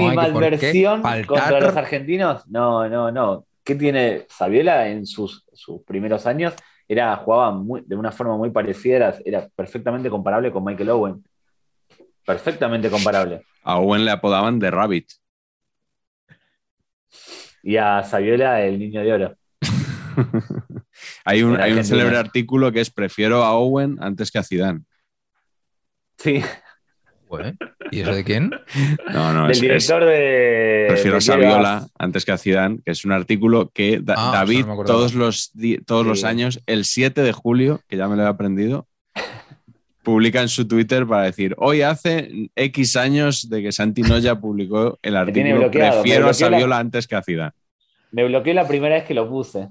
faltar- contra los argentinos, no, no, no. ¿Qué tiene Saviola en sus, sus primeros años? Era, jugaba muy- de una forma muy parecida, era, era perfectamente comparable con Michael Owen. Perfectamente comparable. A Owen le apodaban The Rabbit. Y a Saviola, el niño de oro. [LAUGHS] Hay un, hay un célebre artículo que es prefiero a Owen antes que a Zidane. Sí, ¿Y eso de quién? No, no, del es, es- director de. prefiero a Saviola antes que a Zidane, que es un artículo que Da- Ah, David no todos, los, di- todos los años, el 7 de julio, que ya me lo he aprendido, publica en su Twitter para decir, hoy hace X años de que Santi Noya [LAUGHS] publicó el artículo prefiero a bloqueó la- Saviola antes que a Zidane. Me bloqueé la primera vez que lo puse.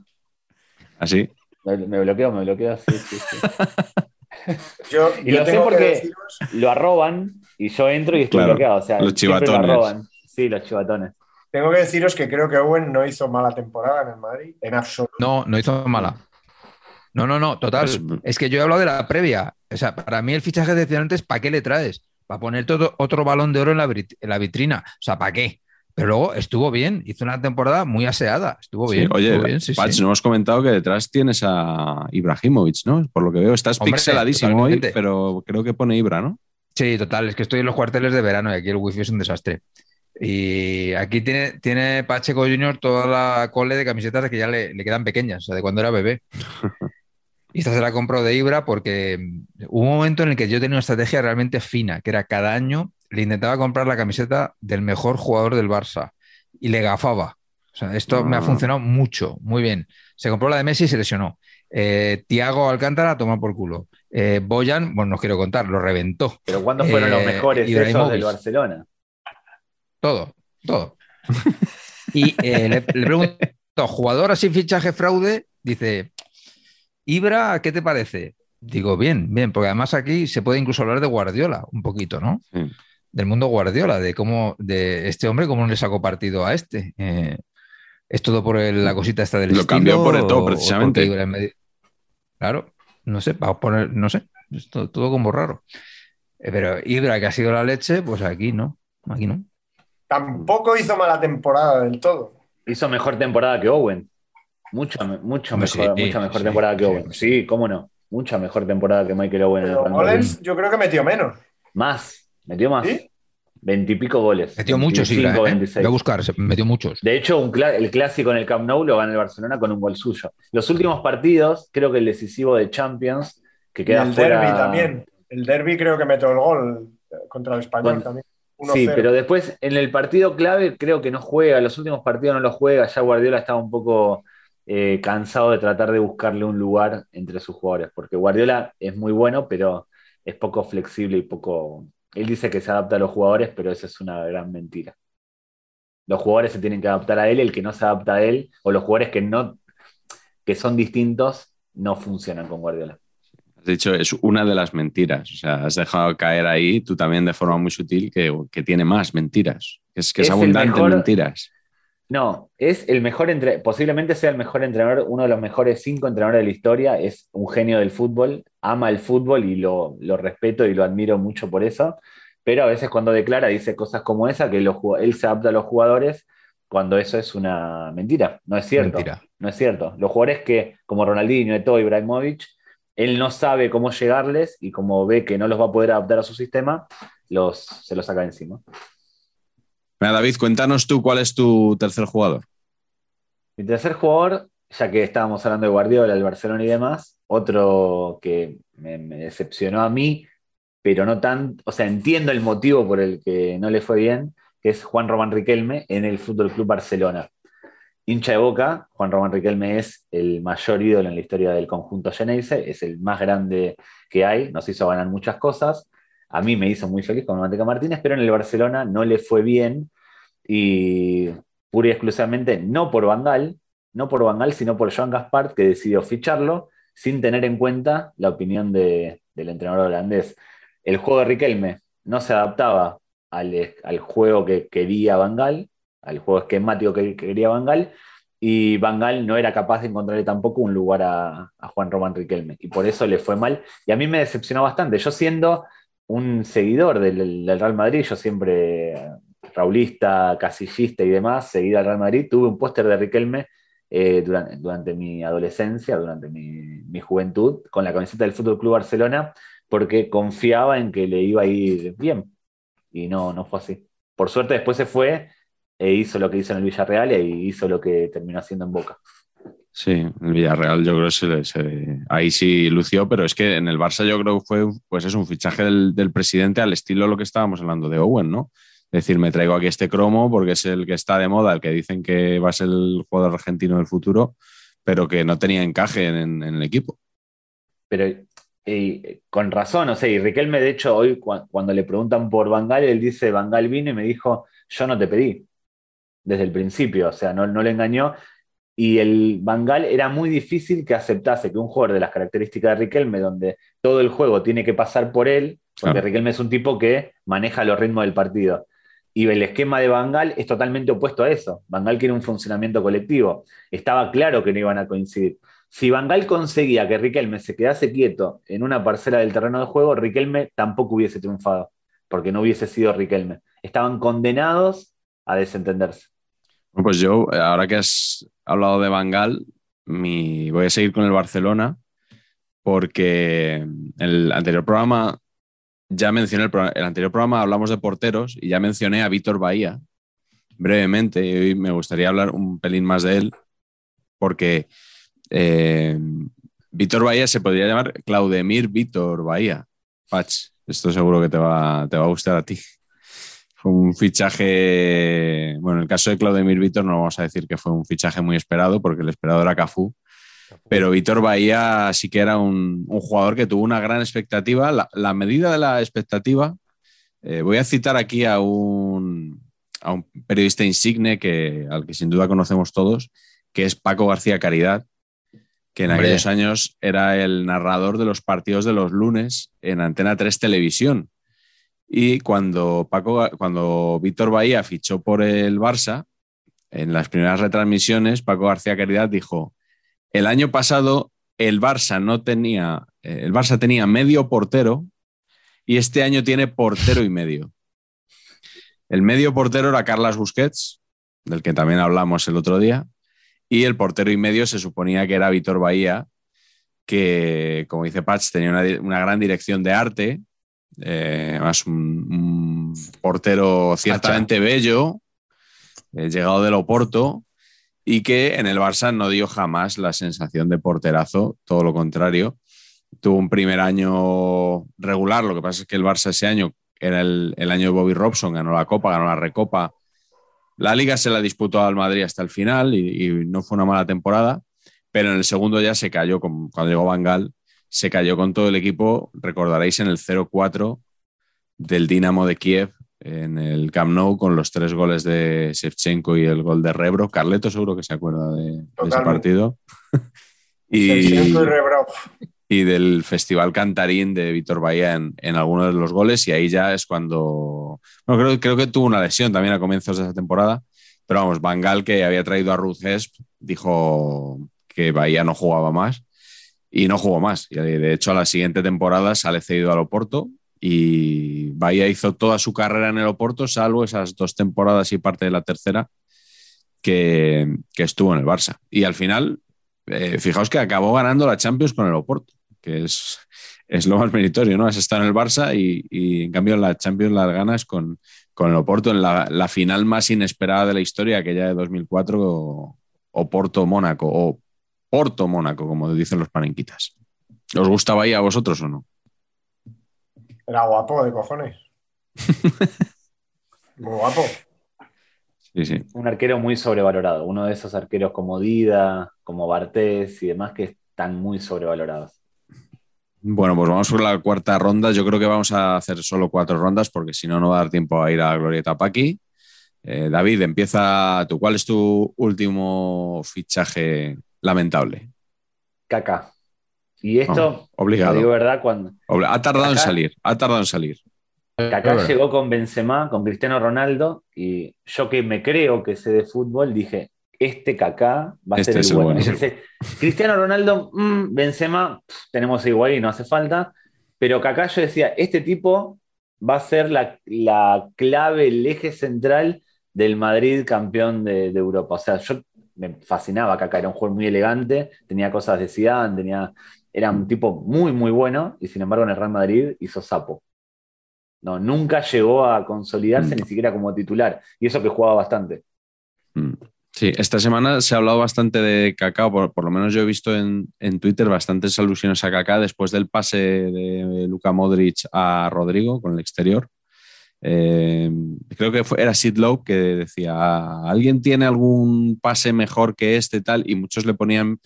Así. Me, me bloqueó, me bloqueó, sí, sí, sí. [LAUGHS] Yo, Y yo lo sé porque- deciros- Lo arroban y yo entro y estoy Claro, bloqueado. O sea, los lo chivatones. arroban. Sí, los chivatones. tengo que deciros que creo que Owen no hizo mala temporada en el Madrid, en absoluto. No, no hizo mala. No, no, no, total. Pues- es que yo he hablado de la previa. O sea, para mí el fichaje de decepcionante es ¿para qué le traes? para poner todo, otro balón de oro en la, vit- en la vitrina. O sea, ¿para qué? Pero luego estuvo bien, hizo una temporada muy aseada. Estuvo Sí, bien. oye, estuvo bien, sí, Patch, sí. no hemos comentado que detrás tienes a Ibrahimovic, ¿no? Por lo que veo, estás Hombre, pixeladísimo hoy, pero creo que pone Ibra, ¿no? Sí, total, es que estoy en los cuarteles de verano y aquí el wifi es un desastre. Y aquí tiene, tiene Pacheco Junior toda la cole de camisetas que ya le, le quedan pequeñas, o sea, de cuando era bebé. [LAUGHS] Y esta se la compró de Ibra porque hubo un momento en el que yo tenía una estrategia realmente fina, que era cada año le intentaba comprar la camiseta del mejor jugador del Barça y le gafaba. O sea, esto me ha Ah. funcionado mucho, muy bien. Se compró la de Messi y se lesionó. Eh, Tiago Alcántara toma por culo. Eh, Boyan, bueno, no os quiero contar, lo reventó. Pero ¿cuándo fueron los Eh, mejores esos del Barcelona? Todo, todo. Y eh, le, le pregunto, jugador así fichaje fraude, dice, Ibra, ¿qué te parece? Digo, bien, bien, porque además aquí se puede incluso hablar de Guardiola un poquito, ¿no? Sí. Del mundo Guardiola, de cómo, de este hombre, cómo no le sacó partido a este. Eh, ¿Es todo por el- la cosita esta del Lo estilo cambió por Eto'o, o- o precisamente. porque Claro, no sé, va a poner, no sé, es todo, todo como raro. Eh, Pero Ibra, que ha sido la leche, pues aquí no, aquí no. Tampoco hizo mala temporada del todo. Hizo mejor temporada que Owen. Mucho, mucho mejor, sí, mucha mejor sí, temporada que Owen. sí. Sí, cómo no. Mucha mejor temporada que Michael Owen en el goles yo creo que metió menos. Más, metió más. ¿Sí? Veintipico goles. Metió muchos, 25, Ibra, ¿eh? 26. Voy a buscar, metió muchos. De hecho, un el clásico en el Camp Nou lo gana el Barcelona con un gol suyo. Los últimos partidos, creo que el decisivo de Champions, que Y queda el fuera. derby también. El derby creo que metió el gol eh, contra el español Bueno, también. Sí, 1-0. pero después en el partido clave creo que no juega, los últimos partidos no los juega, ya Guardiola estaba un poco eh, cansado de tratar de buscarle un lugar entre sus jugadores, porque Guardiola es muy bueno, pero es poco flexible y poco... Él dice que se adapta a los jugadores, pero eso es una gran mentira. Los jugadores se tienen que adaptar a él, el que no se adapta a él, o los jugadores que no, que son distintos, no funcionan con Guardiola. Has dicho, es una de las mentiras. O sea, has dejado caer ahí, tú también de forma muy sutil, que, que tiene más mentiras. Es, que es, abundante mejor- en mentiras. No, es el mejor entre, posiblemente sea el mejor entrenador, uno de los mejores cinco entrenadores de la historia, es un genio del fútbol, ama el fútbol y lo, lo respeto y lo admiro mucho por eso, pero a veces cuando declara dice cosas como esa, que los él se adapta a los jugadores cuando eso es una mentira, no es cierto, Mentira. no es cierto. Los jugadores que, como Ronaldinho, Eto'o, Ibrahimovic, él no sabe cómo llegarles y como ve que no los va a poder adaptar a su sistema, los, se los saca encima. David, cuéntanos tú cuál es tu tercer jugador. Mi tercer jugador, ya que estábamos hablando de Guardiola, el Barcelona y demás, otro que me, me decepcionó a mí, pero no tan, o sea, entiendo el motivo por el que no le fue bien, que es Juan Román Riquelme en el Fútbol Club Barcelona. Hincha de Boca, Juan Román Riquelme es el mayor ídolo en la historia del conjunto Geneise, es el más grande que hay, nos hizo ganar muchas cosas. A mí me hizo muy feliz con Manteca Martínez, pero en el Barcelona no le fue bien y pura y exclusivamente no por Bangal, no por sino por Joan Gaspart, que decidió ficharlo sin tener en cuenta la opinión de- del entrenador holandés. El juego de Riquelme no se adaptaba al, al juego que quería Bangal, al juego esquemático que quería Bangal, y Bangal no era capaz de encontrarle tampoco un lugar a, a Juan Román Riquelme, y por eso le fue mal. Y a mí me decepcionó bastante. Yo siendo un seguidor del, Real Madrid, yo siempre raulista, casillista y demás, seguida al Real Madrid, tuve un póster de Riquelme eh, durante, durante mi adolescencia, durante mi, mi juventud, con la camiseta del Fútbol Club Barcelona, porque confiaba en que le iba a ir bien. Y no, no fue así. Por suerte después se fue e hizo lo que hizo en el Villarreal y hizo lo que terminó haciendo en Boca. Sí, el Villarreal yo creo que se, ahí sí lució, pero es que en el Barça yo creo que fue pues es un fichaje del, presidente al estilo lo que estábamos hablando de Owen, ¿no? Es decir, me traigo aquí este cromo porque es el que está de moda, el que dicen que va a ser el jugador argentino del futuro, pero que no tenía encaje en, el equipo. Pero con razón, o sea, y Riquelme, de hecho, hoy cua- cuando le preguntan por Bangal, él dice, Bangal vino y me dijo, yo no te pedí, desde el principio, o sea, no, no le engañó. Y el Bangal era muy difícil que aceptase que un jugador de las características de Riquelme, donde todo el juego tiene que pasar por él, porque Claro. Riquelme es un tipo que maneja los ritmos del partido. Y el esquema de Bangal es totalmente opuesto a eso. Bangal quiere un funcionamiento colectivo. Estaba claro que no iban a coincidir. Si Bangal conseguía que Riquelme se quedase quieto en una parcela del terreno de juego, Riquelme tampoco hubiese triunfado. porque no hubiese sido Riquelme. Estaban condenados a desentenderse. Pues yo, ahora que has hablado de Bangal, voy a seguir con el Barcelona porque el anterior programa ya mencioné el, el anterior programa hablamos de porteros y ya mencioné a Víctor Bahía brevemente y hoy me gustaría hablar un pelín más de él porque eh, Víctor Bahía se podría llamar Claudemir Víctor Bahía. Pach, esto seguro que te va, te va a gustar a ti. Fue un fichaje, bueno, en el caso de Claudemir Víctor no vamos a decir que fue un fichaje muy esperado porque el esperado era Cafú, pero Víctor Bahía sí que era un, un jugador que tuvo una gran expectativa. La, la medida de la expectativa, eh, voy a citar aquí a un, a un periodista insigne que, al que sin duda conocemos todos, que es Paco García Caridad, que en Hombre. aquellos años era el narrador de los partidos de los lunes en Antena 3 Televisión. Y cuando, Paco, cuando Víctor Bahía fichó por el Barça, en las primeras retransmisiones, Paco García Caridad dijo, el año pasado el Barça no tenía, eh, el Barça tenía medio portero y este año tiene portero y medio. El medio portero era Carlas Busquets, del que también hablamos el otro día, y el portero y medio se suponía que era Víctor Bahía, que, como dice Patch, tenía una, gran dirección de arte, eh, además un, un portero ciertamente bello, eh, llegado del Oporto, y que en el Barça no dio jamás la sensación de porterazo, todo lo contrario. Tuvo un primer año regular, lo que pasa es que el Barça ese año era el, el año de Bobby Robson, ganó la Copa, ganó la Recopa. La Liga se la disputó al Madrid hasta el final y, y no fue una mala temporada, pero en el segundo ya se cayó, con- cuando llegó Bangal, se cayó con todo el equipo, recordaréis, en el 0-4 del Dinamo de Kiev en el Camp Nou con los tres goles de Shevchenko y el gol de Rebro. Carleto seguro que se acuerda de, de ese partido. [LAUGHS] y, Shevchenko y Rebrov. y del Festival Cantarín de Víctor Bahía en, en alguno de los goles y ahí ya es cuando... Bueno, creo, creo que tuvo una lesión también a comienzos de esa temporada, pero vamos, Bangal que había traído a Ruth Hesp dijo que Bahía no jugaba más y no jugó más. Y de hecho a la siguiente temporada sale cedido al Oporto y Bahía hizo toda su carrera en el Oporto, salvo esas dos temporadas y parte de la tercera que, que estuvo en el Barça. Y al final, eh, fijaos que acabó ganando la Champions con el Oporto, que es, es lo más meritorio, ¿no? Has estado en el Barça y, y, en cambio la Champions las ganas con, con el Oporto en la, la, final más inesperada de la historia, aquella de 2004, Oporto-Mónaco, o Porto-Mónaco, como dicen los panenquitas. ¿Os gustaba ahí a vosotros o no? Era guapo de cojones. [LAUGHS] Muy guapo. Sí, sí. Un arquero muy sobrevalorado, uno de esos arqueros como Dida, como Bartés y demás que están muy sobrevalorados. Bueno, pues vamos por la cuarta ronda. Yo creo que vamos a hacer solo cuatro rondas porque si no, no va a dar tiempo a ir a la Glorieta Paqui. Eh, David, empieza tú. ¿Cuál es tu último fichaje lamentable? Caca. Y esto, oh, obligado. digo verdad, cuando. Ha tardado Kaká, en salir, ha tardado en salir. Kaká llegó con Benzema, con Cristiano Ronaldo, y yo que me creo que sé de fútbol, dije, este Kaká va a Este ser es el el bueno. bueno. Pensé, Cristiano Ronaldo, mm, Benzema, pff, tenemos igual y no hace falta, pero Kaká yo decía, este tipo va a ser la, la clave, el eje central del Madrid campeón de, de Europa. O sea, yo me fascinaba Kaká, era un jugador muy elegante, tenía cosas de Zidane, tenía, era un tipo muy, muy bueno, y sin embargo en el Real Madrid hizo sapo. No, nunca llegó a consolidarse Mm. ni siquiera como titular, y eso que jugaba bastante. Mm. Sí, esta semana se ha hablado bastante de Kaká, por, por lo menos yo he visto en, en, Twitter bastantes alusiones a Kaká después del pase de Luka Modric a Rodrigo con el exterior. Eh, creo que fue, era Sid Lowe que decía, ¿alguien tiene algún pase mejor que este tal? Y muchos le ponían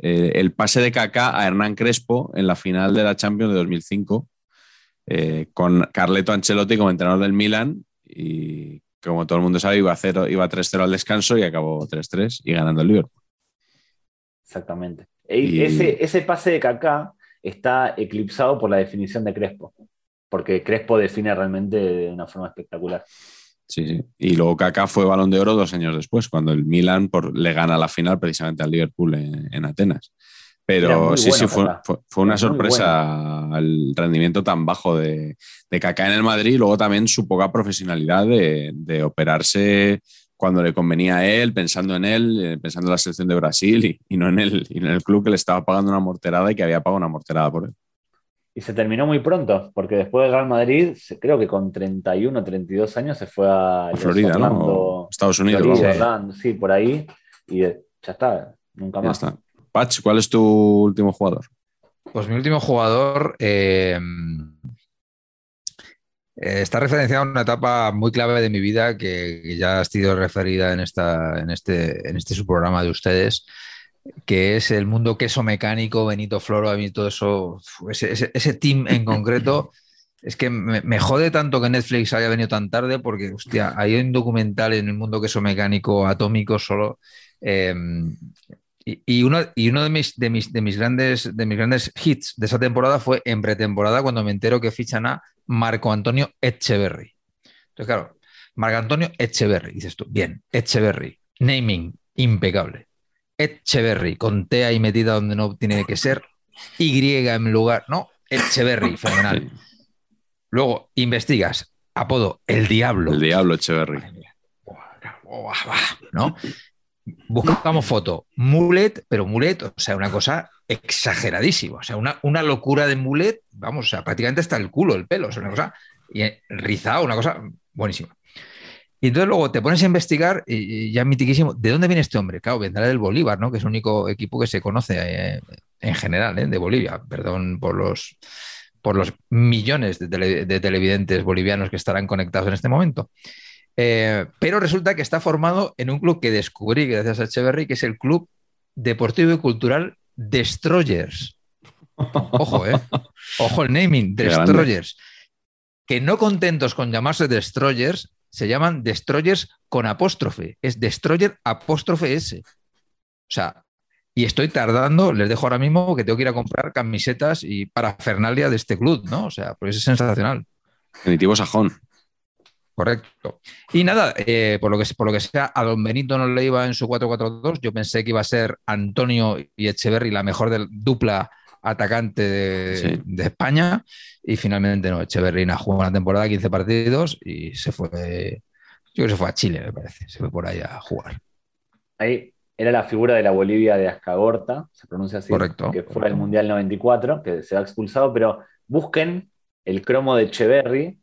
eh, el pase de Kaká a Hernán Crespo en la final de la Champions de 2005 eh, con Carleto Ancelotti como entrenador del Milan y como todo el mundo sabe iba, a cero, iba 3-0 al descanso y acabó 3-3 y ganando el Liverpool. Exactamente. Y... Ese, ese pase de Kaká está eclipsado por la definición de Crespo porque Crespo define realmente de una forma espectacular. Sí, sí. Y luego Kaká fue balón de oro dos años después, cuando el Milan por, le gana la final precisamente al Liverpool en, en Atenas. Pero sí, bueno sí, fue, Kaká. fue- fue una sorpresa el rendimiento tan bajo de, de Kaká en el Madrid y luego también su poca profesionalidad de, de operarse cuando le convenía a él, pensando en él, eh, pensando en la selección de Brasil y, y no en el, y no en el club que le estaba pagando una morterada y que había pagado una morterada por él. Y se terminó muy pronto, porque después del Real Madrid, creo que con 31 32 años se fue a, A Florida, ¿no? Orlando- Estados Unidos. Florida. Orlando, sí, por ahí. Y ya está, nunca Ya más. está. Patch, ¿cuál es tu último jugador? Pues mi último jugador eh, eh, está referenciado a una etapa muy clave de mi vida que, que ya ha sido referida en, esta, en, este, en este subprograma de ustedes, que es el mundo queso mecánico, Benito Floro, a mí todo eso, ese, ese- team en concreto. Es que me, jode tanto que Netflix haya venido tan tarde porque, hostia, hay un documental en el mundo queso mecánico atómico solo. y, y uno, y uno de, mis, de, mis, de, mis grandes, de mis grandes hits de esa temporada fue en pretemporada cuando me entero que fichan a Marco Antonio Echeverry. Entonces, claro, Marco Antonio Echeverry, dices tú, bien, Echeverry, naming, impecable. Echeverry, con T ahí metida donde no tiene que ser, Y en lugar, no, Echeverry, [LAUGHS] fenomenal. Luego investigas, apodo, el diablo. El Diablo Echeverry. ¿no? Buscamos foto, mulet, pero mulet, o sea, una cosa exageradísima, o sea, una, una locura de mulet, vamos, o sea, prácticamente hasta el culo, el pelo, o sea, una cosa y, eh, rizado, una cosa buenísima. Y entonces luego te pones a investigar y, y ya mitiquísimo, ¿de dónde viene este hombre? Claro, vendrá del Bolívar, ¿no? Que es el único equipo que se conoce eh, en general, ¿eh? de Bolivia, perdón por los, por los millones de, tele- de televidentes bolivianos que estarán conectados en este momento. Eh, pero resulta que está formado en un club que descubrí gracias a Echeverry, que es el Club Deportivo y Cultural Destroyers. Ojo, ¿eh? Ojo el naming. Destroyers. Que no contentos con llamarse Destroyers, se llaman Destroyers con apóstrofe. Es Destroyer apóstrofe S. O sea, y estoy tardando, les dejo ahora mismo que tengo que ir a comprar camisetas y parafernalia de este club, ¿no? O sea, pues es sensacional. Definitivo sajón. Correcto. Y nada, eh, por, lo que, por lo que sea, a Don Benito no le iba en su 4-4-2. Yo pensé que iba a ser Antonio y Echeverry la mejor del- dupla atacante de, Sí. de España. Y finalmente no, Echeverry na- jugó una temporada, 15 partidos y se fue. Yo creo que se fue a Chile, me parece. Se fue por ahí a jugar. Ahí era la figura de la Bolivia de Ascagorta, se pronuncia así, Correcto, que fue correcto. al Mundial 94, que se ha expulsado, pero busquen el cromo de Echeverry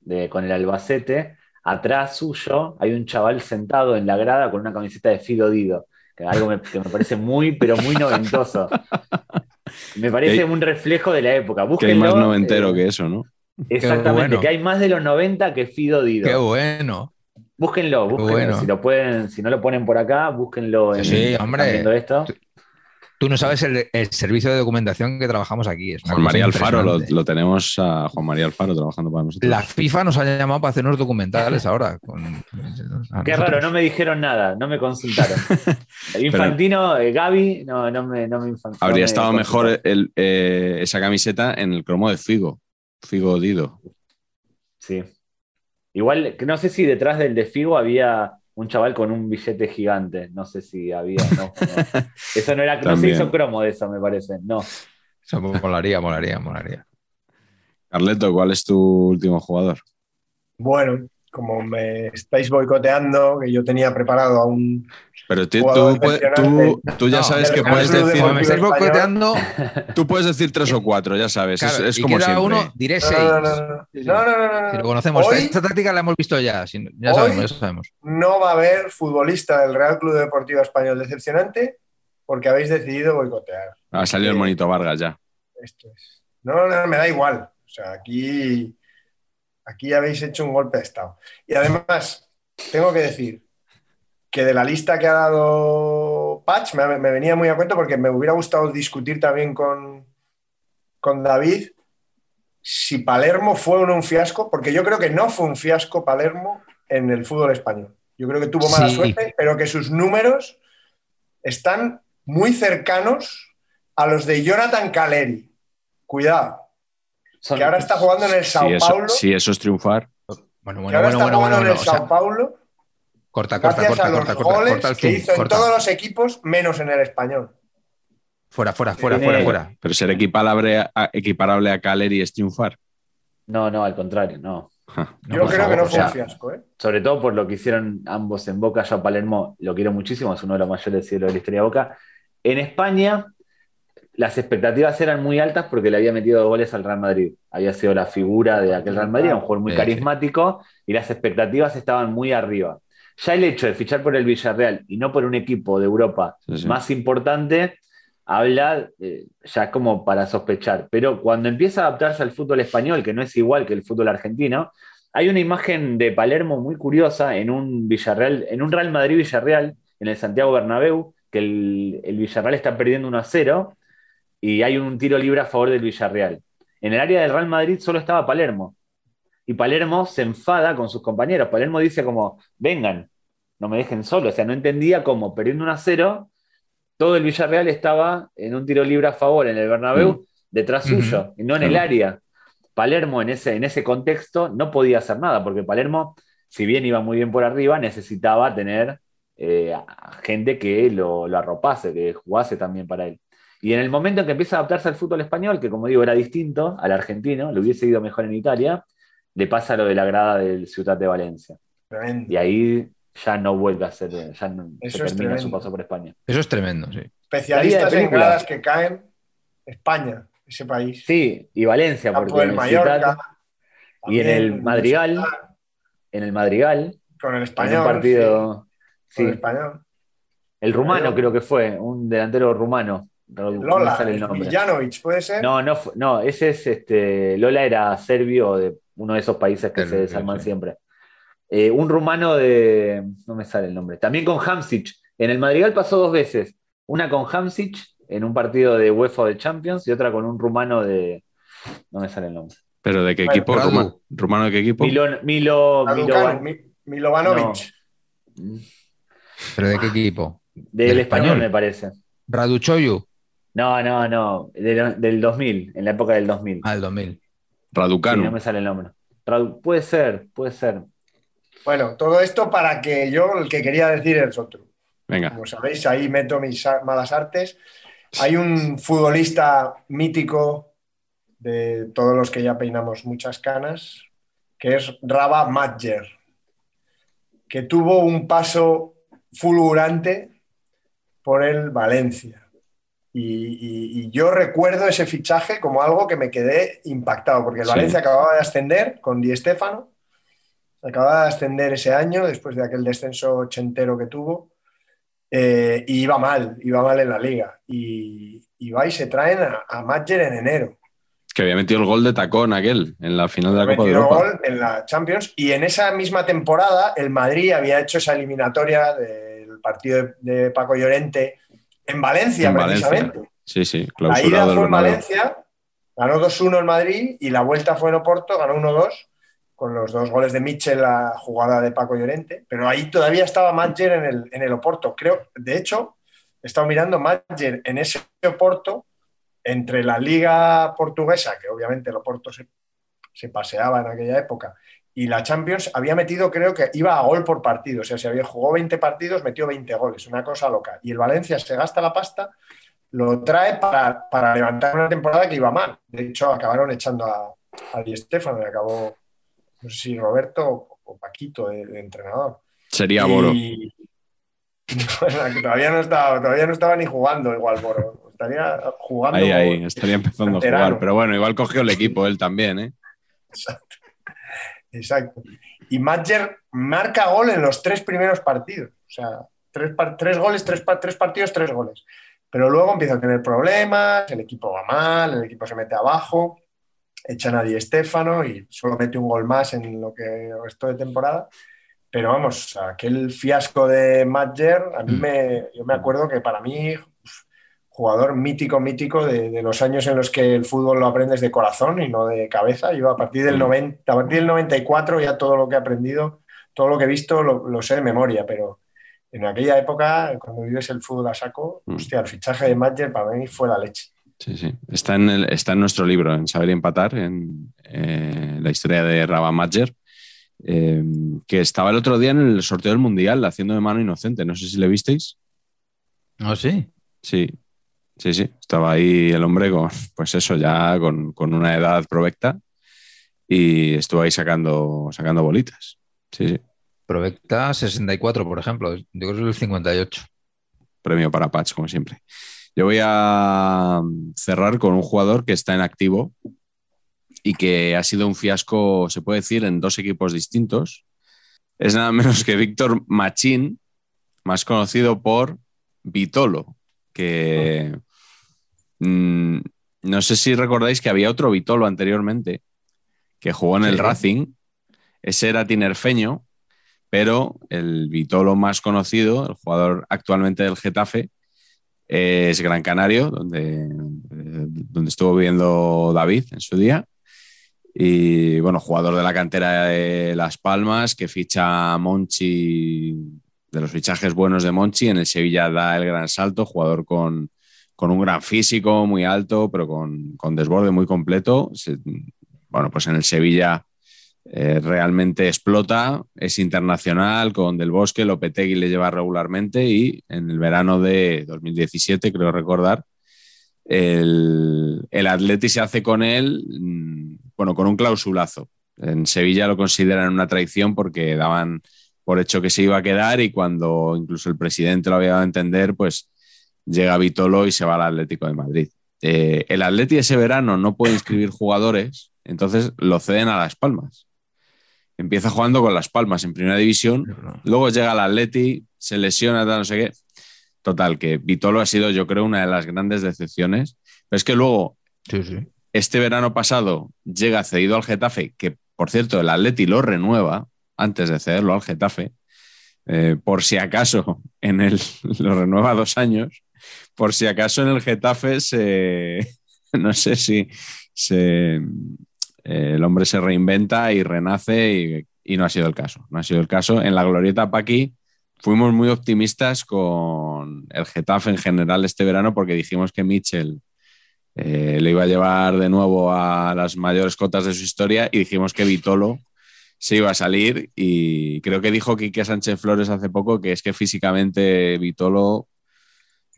de, con el Albacete. Atrás suyo hay un chaval sentado en la grada con una camiseta de Fido Dido, que algo me- que me parece muy, pero muy noventoso. [LAUGHS] Me parece hay- un reflejo de la época. Que hay Búsquenlo, más noventero eh, que eso, ¿no? Exactamente, bueno. que hay más de los 90 que Fido Dido. Qué bueno. Búsquenlo, búsquenlo. bueno. Si lo pueden, si no lo ponen por acá, búsquenlo en Sí, hombre. esto. Tú no sabes el, el servicio de documentación que trabajamos aquí. Es Juan María Alfaro, lo, tenemos a Juan María Alfaro trabajando para nosotros. La FIFA nos ha llamado para hacer unos documentales ahora. con- Qué nosotros. raro, no me dijeron nada, no me consultaron. [LAUGHS] El Infantino, eh, Gaby, no, no me, no me no Habría me estado mejor el- eh, esa camiseta en el cromo de Figo. Figo Dido. Sí. Igual, no sé si detrás del de Figo había un chaval con un billete gigante. No sé si había. No, no. [LAUGHS] Eso no era, no se hizo cromo de eso, me parece. No. Eso molaría, molaría, molaría. Carleto, ¿cuál es tu último jugador? Bueno, como me estáis boicoteando, que yo tenía preparado a un. Pero tú, tú tú- ya No, sabes que puedes decir, Como me estáis boicoteando, [LAUGHS] tú puedes decir tres o cuatro, ya sabes. es- claro, es, y como queda siempre. uno, diré No, seis. no, no, no, no, no, no, no, Si lo conocemos, Hoy- esta táctica la hemos visto ya. si- Ya Hoy- sabemos, ya sabemos. No va a haber futbolista del Real Club Deportivo Español decepcionante porque habéis decidido boicotear. Ha salido el monito Vargas ya. Esto es. No, no, me da igual. O sea, aquí, aquí habéis hecho un golpe de Estado. Y además, tengo que decir que de la lista que ha dado Patch me, me venía muy a cuento porque me hubiera gustado discutir también con, con David si Palermo fue o no un fiasco, porque yo creo que no fue un fiasco Palermo en el fútbol español. Yo creo que tuvo mala Sí. suerte, pero que sus números están muy cercanos a los de Jonathan Caleri. Cuidado, Son- que ahora está jugando en el Sao Si eso, Paulo. si eso es triunfar, Bueno, que bueno, ahora bueno, está bueno, jugando bueno, en el bueno, o sea, Sao Paulo corta, corta, gracias corta, a los corta, corta, goles corta el que hizo en corta. todos los equipos menos en el español. Fuera, fuera, fuera, fuera, fuera. Pero ser equiparable a, equiparable a Caleri es triunfar. No, no, al contrario, no. Yo creo favor, que no o fue sea, un fiasco, ¿eh? Sobre todo por lo que hicieron ambos en Boca. Yo a Palermo lo quiero muchísimo, es uno de los mayores cielos de la historia de Boca. En España, las expectativas eran muy altas porque le había metido dos goles al Real Madrid. Había sido la figura de aquel Real Madrid, un jugador muy carismático y las expectativas estaban muy arriba. Ya el hecho de fichar por el Villarreal y no por un equipo de Europa Sí, sí. más importante, habla eh, ya como para sospechar. Pero cuando empieza a adaptarse al fútbol español, que no es igual que el fútbol argentino, hay una imagen de Palermo muy curiosa en un Villarreal, en un Real Madrid Villarreal, en el Santiago Bernabéu, que el, el Villarreal está perdiendo 1 a 0 y hay un tiro libre a favor del Villarreal. En el área del Real Madrid solo estaba Palermo. Y Palermo se enfada con sus compañeros. Palermo dice como, vengan, no me dejen solo. O sea, no entendía cómo, perdiendo 1 a 0, todo el Villarreal estaba en un tiro libre a favor en el Bernabéu, detrás suyo, y no en el área. Palermo en ese, en ese contexto no podía hacer nada, porque Palermo, si bien iba muy bien por arriba, necesitaba tener eh, gente que lo, lo arropase, que jugase también para él. Y en el momento en que empieza a adaptarse al fútbol español, que como digo era distinto al argentino, le hubiese ido mejor en Italia, le pasa lo de la grada del Ciudad de Valencia. Tremendo. Y ahí ya no vuelve a ser, ya no, Eso se es termina su tremendo. paso por España. Eso es tremendo, sí. Especialistas de en gradas que caen. España, ese país. Sí, y Valencia, Campo porque del en el Mallorca. Ciutat y en el Madrigal, en el Madrigal, Con el en español. un partido, sí, con el español. el rumano creo que fue, un delantero rumano. No Lola, sale el nombre. Villanovic, ¿puede ser? No, no, no, ese es este. Lola era serbio de uno de esos países que se desarman sí. siempre. Eh, un rumano de. No me sale el nombre. También con Hamsic. En el Madrigal pasó dos veces. Una con Hamsic en un partido de UEFA de Champions y otra con un rumano de. No me sale el nombre. ¿Pero de qué Bueno, equipo? Radu. Ruma- ¿Rumano de qué equipo? Milo, Milo, Raducanu, Milovan- Mi- Milovanovic. ¿Pero de qué equipo? Del ¿Del español, español? me parece. Raduchoyu. No, no, no. Del, del 2000, en la época del 2000. Ah, el 2000. Sí, Raducanu. no me sale el nombre. Radu- Puede ser, puede ser. Bueno, todo esto para que yo el que quería decir es otro. Venga. Como sabéis, ahí meto mis malas artes. Hay un futbolista mítico de todos los que ya peinamos muchas canas, que es Raba Madjer, que tuvo un paso fulgurante por el Valencia. Y, y- y yo recuerdo ese fichaje como algo que me quedé impactado, porque el Sí. Valencia acababa de ascender con Di Stéfano, acababa de ascender ese año después de aquel descenso ochentero que tuvo, eh, y iba mal, iba mal en la liga. Y, y va y se traen a, a Madjer en enero. Que había metido el gol de tacón aquel en la final de la Copa de Europa. gol en la Champions y en esa misma temporada el Madrid había hecho esa eliminatoria del partido de, de Paco Llorente en Valencia, En Valencia. precisamente. Sí, sí, La ida clausurado fue en. Valencia, ganó 2-1 el Madrid y la vuelta fue en Oporto, ganó 1-2 con los dos goles de Mitchell, la jugada de Paco Llorente, pero ahí todavía estaba Madger en el, en el Oporto. Creo, de hecho, he estado mirando Madger en ese Oporto entre la liga portuguesa, que obviamente el Oporto se, se paseaba en aquella época, y la Champions había metido, creo que iba a gol por partido. O sea, si había jugado 20 partidos, metió 20 goles, una cosa loca. Y el Valencia se gasta la pasta, lo trae para, para levantar una temporada que iba mal. De hecho, acabaron echando a, a Di Stéfano y acabó, no sé si Roberto o, o Paquito de, de entrenador. Sería Boro. Y- [LAUGHS] todavía, no estaba, todavía no estaba ni jugando igual Boro. Estaría jugando. Ahí, ahí, estaría empezando a jugar. Pero bueno, igual cogió el equipo él también, ¿eh? Exacto. Y Madger marca gol en los tres primeros partidos. O sea, tres, tres goles, tres, tres partidos, tres goles. Pero luego empieza a tener problemas, el equipo va mal, el equipo se mete abajo, echan a Di Stéfano y solo mete un gol más en lo que restó de temporada. Pero vamos, aquel fiasco de Madger, a mí me, yo me acuerdo que para mí, jugador mítico, mítico de, de los años en los que el fútbol lo aprendes de corazón y no de cabeza. Yo a partir del, Mm. 90, a partir del 94 ya todo lo que he aprendido, todo lo que he visto lo, lo sé de memoria, pero en aquella época, cuando vives el fútbol a saco, Mm. hostia, el fichaje de Madger para mí fue la leche. Sí, sí. Está en, el- está en nuestro libro, en Saber y Empatar, en eh, la historia de Raba Madjer, eh, que estaba el otro día en el sorteo del Mundial haciendo de mano inocente. No sé si le visteis. ¿Ah, sí? Sí. Sí, sí, estaba ahí el hombre con, pues eso, ya con, con una edad provecta y estuvo ahí sacando, sacando bolitas. Sí, sí. Provecta 64, por ejemplo. Yo creo que es el 58. Premio para Patch, como siempre. Yo voy a cerrar con un jugador que está en activo y que ha sido un fiasco, se puede decir, en dos equipos distintos. Es nada menos que Víctor Machín, más conocido por Vitolo, que mm, no sé si recordáis que había otro Vitolo anteriormente que jugó en el Sí. Racing. Ese era tinerfeño, pero el Vitolo más conocido, el jugador actualmente del Getafe, es Gran Canario, donde, eh, donde estuvo viviendo David en su día. Y bueno, jugador de la cantera de Las Palmas, que ficha a Monchi, de los fichajes buenos de Monchi, en el Sevilla da el gran salto, jugador con, con un gran físico, muy alto, pero con, con desborde muy completo. Bueno, pues en el Sevilla eh, realmente explota, es internacional, con Del Bosque, Lopetegui le lleva regularmente y en el verano de 2017, creo recordar, el, el Atleti se hace con él, mm, bueno, con un clausulazo. En Sevilla lo consideran una traición porque daban por hecho que se iba a quedar y cuando incluso el presidente lo había dado a entender, pues llega Vitolo y se va al Atlético de Madrid. Eh, el Atleti ese verano no puede inscribir jugadores, entonces lo ceden a Las Palmas. Empieza jugando con Las Palmas en primera división, luego llega al Atleti, se lesiona, no sé qué. Total, que Vitolo ha sido, yo creo, una de las grandes decepciones. Pero es que luego, Sí, sí. este verano pasado, llega cedido al Getafe, que por cierto, el Atleti lo renueva antes de cederlo al Getafe, eh, por si acaso en el, [LAUGHS] lo renueva dos años, por si acaso en el Getafe se, [LAUGHS] no sé si se, eh, el hombre se reinventa y renace y, y no ha sido el caso. No ha sido el caso. En la glorieta Paqui fuimos muy optimistas con el Getafe en general este verano porque dijimos que Mitchell eh, le iba a llevar de nuevo a las mayores cotas de su historia y dijimos que Vitolo se iba a salir y creo que dijo Quique Sánchez Flores hace poco que es que físicamente Vitolo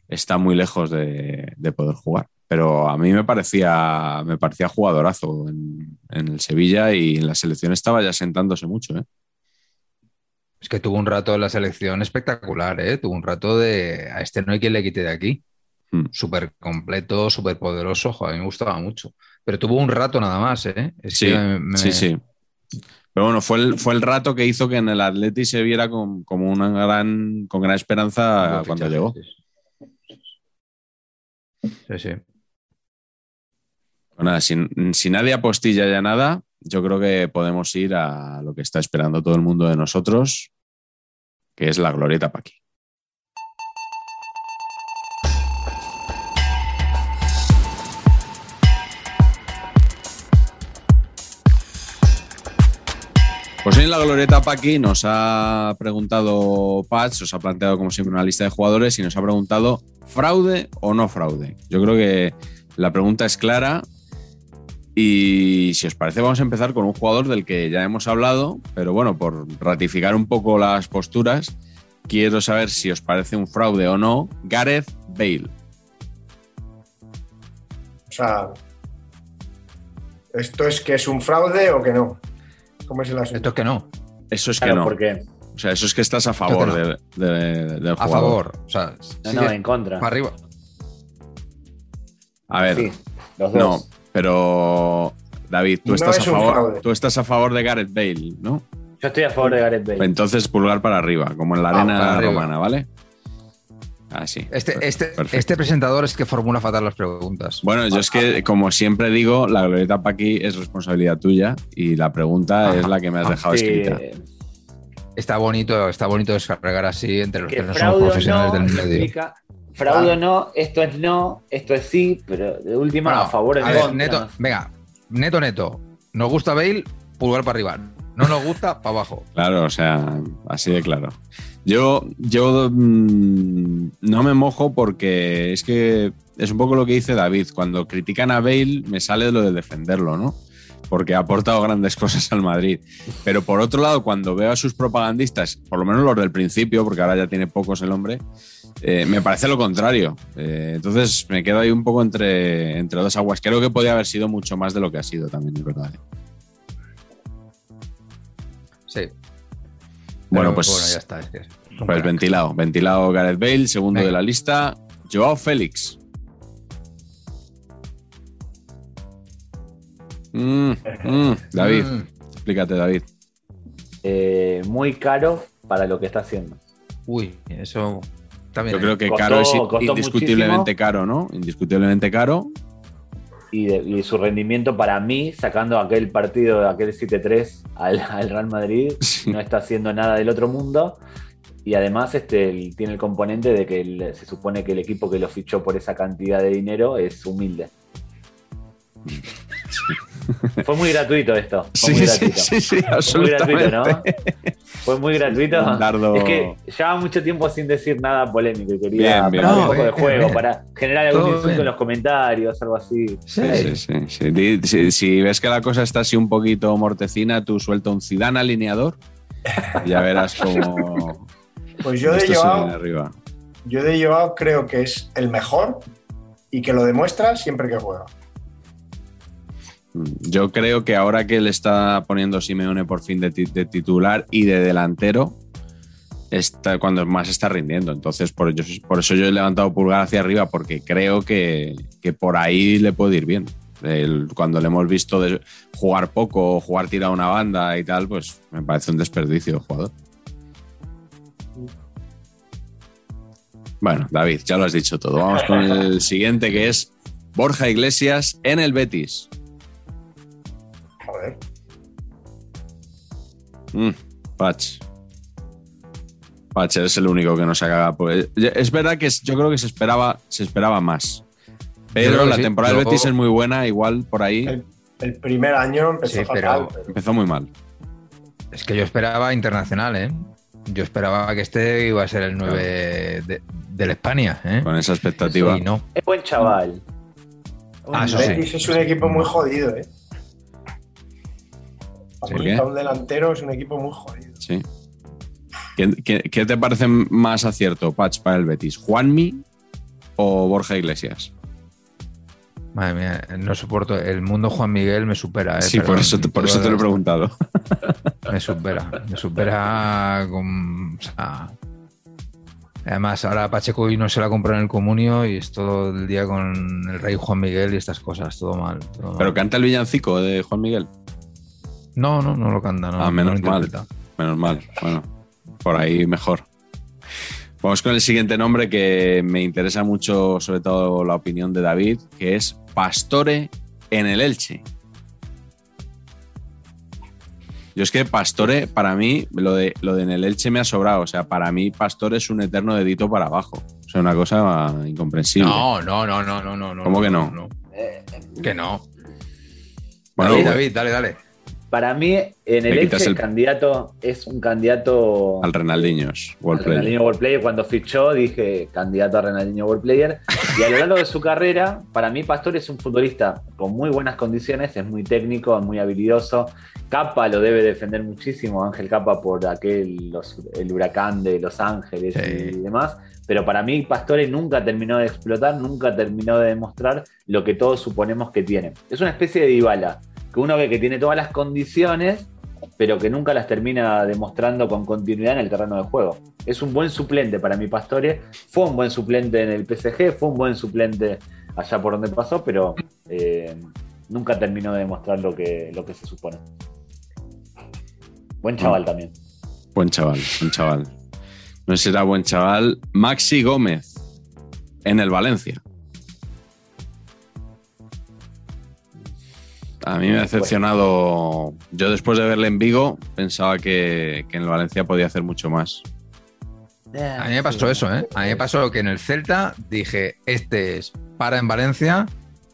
está muy lejos de, de poder jugar. Pero a mí me parecía, me parecía jugadorazo en, en el Sevilla y en la selección estaba ya sentándose mucho. ¿eh? Es que tuvo un rato en la selección espectacular, ¿eh? Tuvo un rato de a este no hay quien le quite de aquí. Hmm. Súper completo, súper poderoso. Joder, a mí me gustaba mucho. Pero tuvo un rato nada más, ¿eh? Es Sí, que me- me- sí, sí. Pero bueno, fue el, fue el rato que hizo que en el Atleti se viera con- como una gran, con gran esperanza Buen cuando fichaje, llegó. Sí, sí. Nada, si, si nadie apostilla ya nada, yo creo que podemos ir a lo que está esperando todo el mundo de nosotros, que es la glorieta Paqui. La glorieta Paqui nos ha preguntado Patch, os ha planteado como siempre una lista de jugadores y nos ha preguntado fraude o no fraude. Yo creo que la pregunta es clara y si os parece vamos a empezar con un jugador del que ya hemos hablado, pero bueno, por ratificar un poco las posturas, quiero saber si os parece un fraude o no, Gareth Bale. O sea, ¿esto es que es un fraude o que no? ¿Cómo es el asunto? Esto es que no. Eso es que no. porque O sea, eso es que estás a favor no. de- de- del A jugador. favor. O sea, no, no, en contra. para arriba. A ver, Sí, los no, dos. pero David, tú No estás, a es favor, tú estás a favor de Gareth Bale, ¿no? Yo estoy a favor de Gareth Bale. Entonces pulgar para arriba, como en la Ah, arena romana, ¿vale? Así. Este, este, Perfecto. este presentador es que formula fatal las preguntas. Bueno, yo es que, como siempre digo, la glorieta para aquí es responsabilidad tuya y la pregunta Ajá. es la que me has dejado Sí, escrita. Está bonito, está bonito descargar así entre los que, que no somos profesionales no, del medio. significa- fraude no, esto es no, esto es sí, pero de última Bueno, a favor en a ver, contra. neto, venga, neto, neto. Nos gusta Bale, pulgar para arriba. No nos gusta, para abajo. Claro, o sea, así de claro. Yo, yo mm, no me mojo porque es que es un poco lo que dice David. Cuando critican a Bale, me sale lo de defenderlo, ¿no? porque ha aportado grandes [LAUGHS] cosas al Madrid. Pero por otro lado, cuando veo a sus propagandistas, por lo menos los del principio, porque ahora ya tiene pocos el hombre, eh, me parece lo contrario. Eh, entonces me quedo ahí un poco entre, entre dos aguas. Creo que podía haber sido mucho más de lo que ha sido también, es verdad. Sí. Bueno, pues, ya está. es que es un pues crack. ventilado. Ventilado Gareth Bale, segundo Venga. de la lista. Joao Félix. Mm, mm, David, Mm. explícate, David. Eh, muy caro para lo que está haciendo. Uy, eso también. Yo creo que Costó- caro es indiscutiblemente muchísimo. caro, ¿no? Indiscutiblemente caro. Y, de- y su rendimiento para mí, sacando aquel partido, aquel 7-3 al, [LAUGHS] al Real Madrid, Sí. no está haciendo nada del otro mundo. Y además este, tiene el componente de que el- se supone que el equipo que lo fichó por esa cantidad de dinero es humilde. [LAUGHS] Fue muy gratuito esto. Fue muy gratuito. sí, sí, Fue muy gratuito, ¿no? absolutamente. Fue muy gratuito. Dardo- Es que llevaba mucho tiempo sin decir nada polémico y quería Bien, bien, para bien. un poco de juego, bien. para generar algún insulto en los comentarios, algo así. Sí, Sí, sí, sí. Si, si ves que la cosa está así un poquito mortecina, tú suelta un Zidane alineador y ya verás cómo Pues yo de viene arriba. yo de Joao creo que es el mejor y que lo demuestra siempre que juega. Yo creo que ahora que le está poniendo Simeone por fin de, ti- de titular y de delantero, está cuando más está rindiendo. Entonces, por, eso yo he levantado pulgar hacia arriba, porque creo que, que por ahí le puede ir bien. El- cuando le hemos visto jugar poco jugar tirado una banda y tal, pues me parece un desperdicio de jugador. Bueno, David, ya lo has dicho todo. Vamos con el siguiente que es Borja Iglesias en el Betis. Mm, Patch. Patch, eres el único que no se caga. Pues, es verdad que yo creo que se esperaba, se esperaba más. Pero la sí. temporada del Betis es muy buena, igual por ahí El, el primer año empezó Sí, fatal. pero- empezó muy mal. Es que yo esperaba internacional, ¿eh? Yo esperaba que este iba a ser el 9 de, del España, ¿eh? Con esa expectativa. No. Es buen chaval. Ah, eso El sí. Betis es un equipo muy jodido, ¿eh? ¿Por Para qué? un delantero es un equipo muy jodido. Sí. ¿Qué, qué- qué te parece más acierto, Patch, para el Betis? ¿Juanmi o Borja Iglesias? Madre mía, no soporto. El mundo Juan Miguel me supera, ¿eh? sí, por eso, te- por todo eso te lo he preguntado. [LAUGHS] Me supera. Me supera con. o sea, además, ahora Pacheco hoy no se la compra en el comunio y es todo el día con el rey Juan Miguel y estas cosas. Todo mal. todo mal. Pero canta el villancico de Juan Miguel. No, no, no lo canta. No, Ah, menos no mal. Menos mal. Bueno, por ahí mejor. Vamos con el siguiente nombre que me interesa mucho, sobre todo la opinión de David, que es Pastore en el Elche. Yo es que Pastore, para mí, lo de, lo de en el Elche me ha sobrado. O sea, para mí Pastore es un eterno dedito para abajo. O sea, una cosa incomprensible. No, no, no, no, no, no. ¿Cómo que no? Que no. Bueno, David, David, dale, dale. Para mí, en el Elche, el el- candidato es un candidato al Renaldiños, World Player. Ronaldinho World Player. Cuando fichó, dije candidato a Ronaldinho World Player. Y a lo largo de su carrera, para mí, Pastor es un futbolista con muy buenas condiciones, es muy técnico, es muy habilidoso. Capa lo debe defender muchísimo, Ángel Capa, por aquel los- el huracán de Los Ángeles Sí. y demás. Pero para mí, Pastore nunca terminó de explotar, nunca terminó de demostrar lo que todos suponemos que tiene. Es una especie de Dybala, que uno ve que tiene todas las condiciones, pero que nunca las termina demostrando con continuidad en el terreno de juego. Es un buen suplente para mi Pastore. Fue un buen suplente en el PSG, fue un buen suplente allá por donde pasó, pero eh, nunca terminó de demostrar lo que, lo que se supone. Buen chaval Mm. también. Buen chaval, buen chaval. No será buen chaval. Maxi Gómez en el Valencia. A mí me ha decepcionado. Yo después de verle en Vigo pensaba que, que en el Valencia podía hacer mucho más. A mí me pasó eso, ¿eh? A mí me pasó que en el Celta dije, este es para en Valencia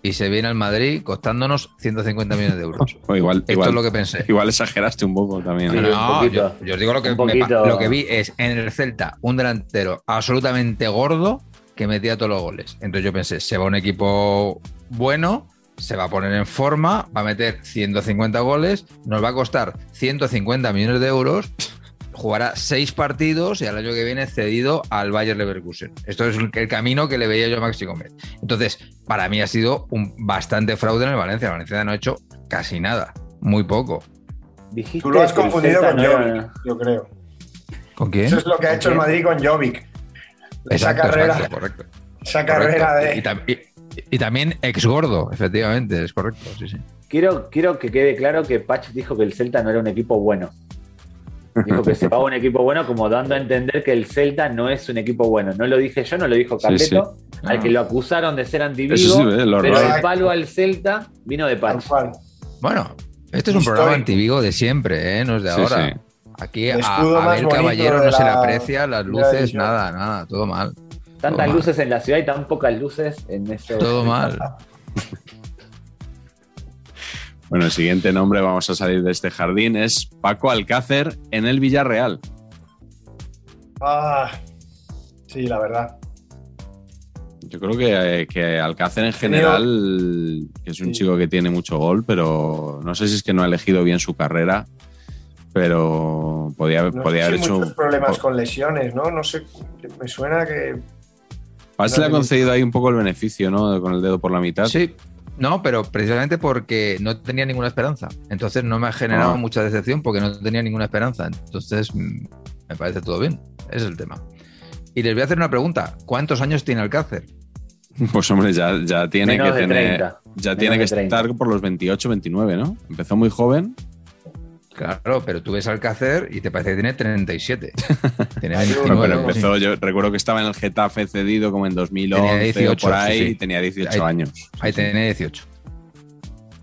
y se viene al Madrid costándonos 150 millones de euros. [LAUGHS] O igual, Esto igual, es lo que pensé. igual exageraste un poco también. Sí, ¿eh? un No, poquito. yo, yo os digo lo que, me lo que vi es en el Celta un delantero absolutamente gordo que metía todos los goles. Entonces yo pensé, se va un equipo bueno se va a poner en forma, va a meter 150 goles, nos va a costar 150 millones de euros, jugará seis partidos y al año que viene cedido al Bayer Leverkusen. Esto es el camino que le veía yo a Maxi Gómez. Entonces, para mí ha sido un bastante fraude en el Valencia. El Valencia no ha hecho casi nada, muy poco. Dijiste Tú lo has confundido con Jovic, yo creo. ¿Con quién? Eso es lo que ha hecho el Madrid con Jovic. Esa carrera. correcto. Esa carrera de. Y, también ex gordo, efectivamente, es correcto, sí, sí. Quiero, quiero que quede claro que Pach dijo que el Celta no era un equipo bueno. Dijo que se paga un equipo bueno, como dando a entender que el Celta no es un equipo bueno. No lo dije yo, no lo dijo Carleto, al que lo acusaron de ser antivigo, eh, pero el palo al Celta vino de Pach. Bueno, este es un programa antivigo de siempre, ¿eh? no es de ahora. Aquí a, ver Caballero no se le aprecia, las luces, nada, nada, todo mal. Tantas luces en la ciudad y tan pocas luces en este. Todo mal. [LAUGHS] bueno, el siguiente nombre, vamos a salir de este jardín, es Paco Alcácer en el Villarreal. Ah, sí, la verdad. Yo creo que, que Alcácer en general es un chico que tiene mucho gol, pero no sé si es que no ha elegido bien su carrera, pero podía, haber hecho. muchos problemas con lesiones, ¿no? No sé, me suena que Paz le ha concedido ahí un poco el beneficio, ¿no? Con el dedo por la mitad. Sí, no, pero precisamente porque no tenía ninguna esperanza. Entonces no me ha generado ah. mucha decepción porque no tenía ninguna esperanza. Entonces mm, me parece todo bien. Ese es el tema. Y les voy a hacer una pregunta. ¿Cuántos años tiene Alcácer? [LAUGHS] Pues hombre, ya, ya tiene que tener. Ya tiene que estar por los 28, 29, ¿no? Empezó muy joven Claro, pero tú ves Alcácer y te parece que tiene 37. [LAUGHS] tiene 29, pero empezó, yo recuerdo que estaba en el Getafe cedido como en 2011 tenía por ahí y tenía 18 años. Ahí tenía 18.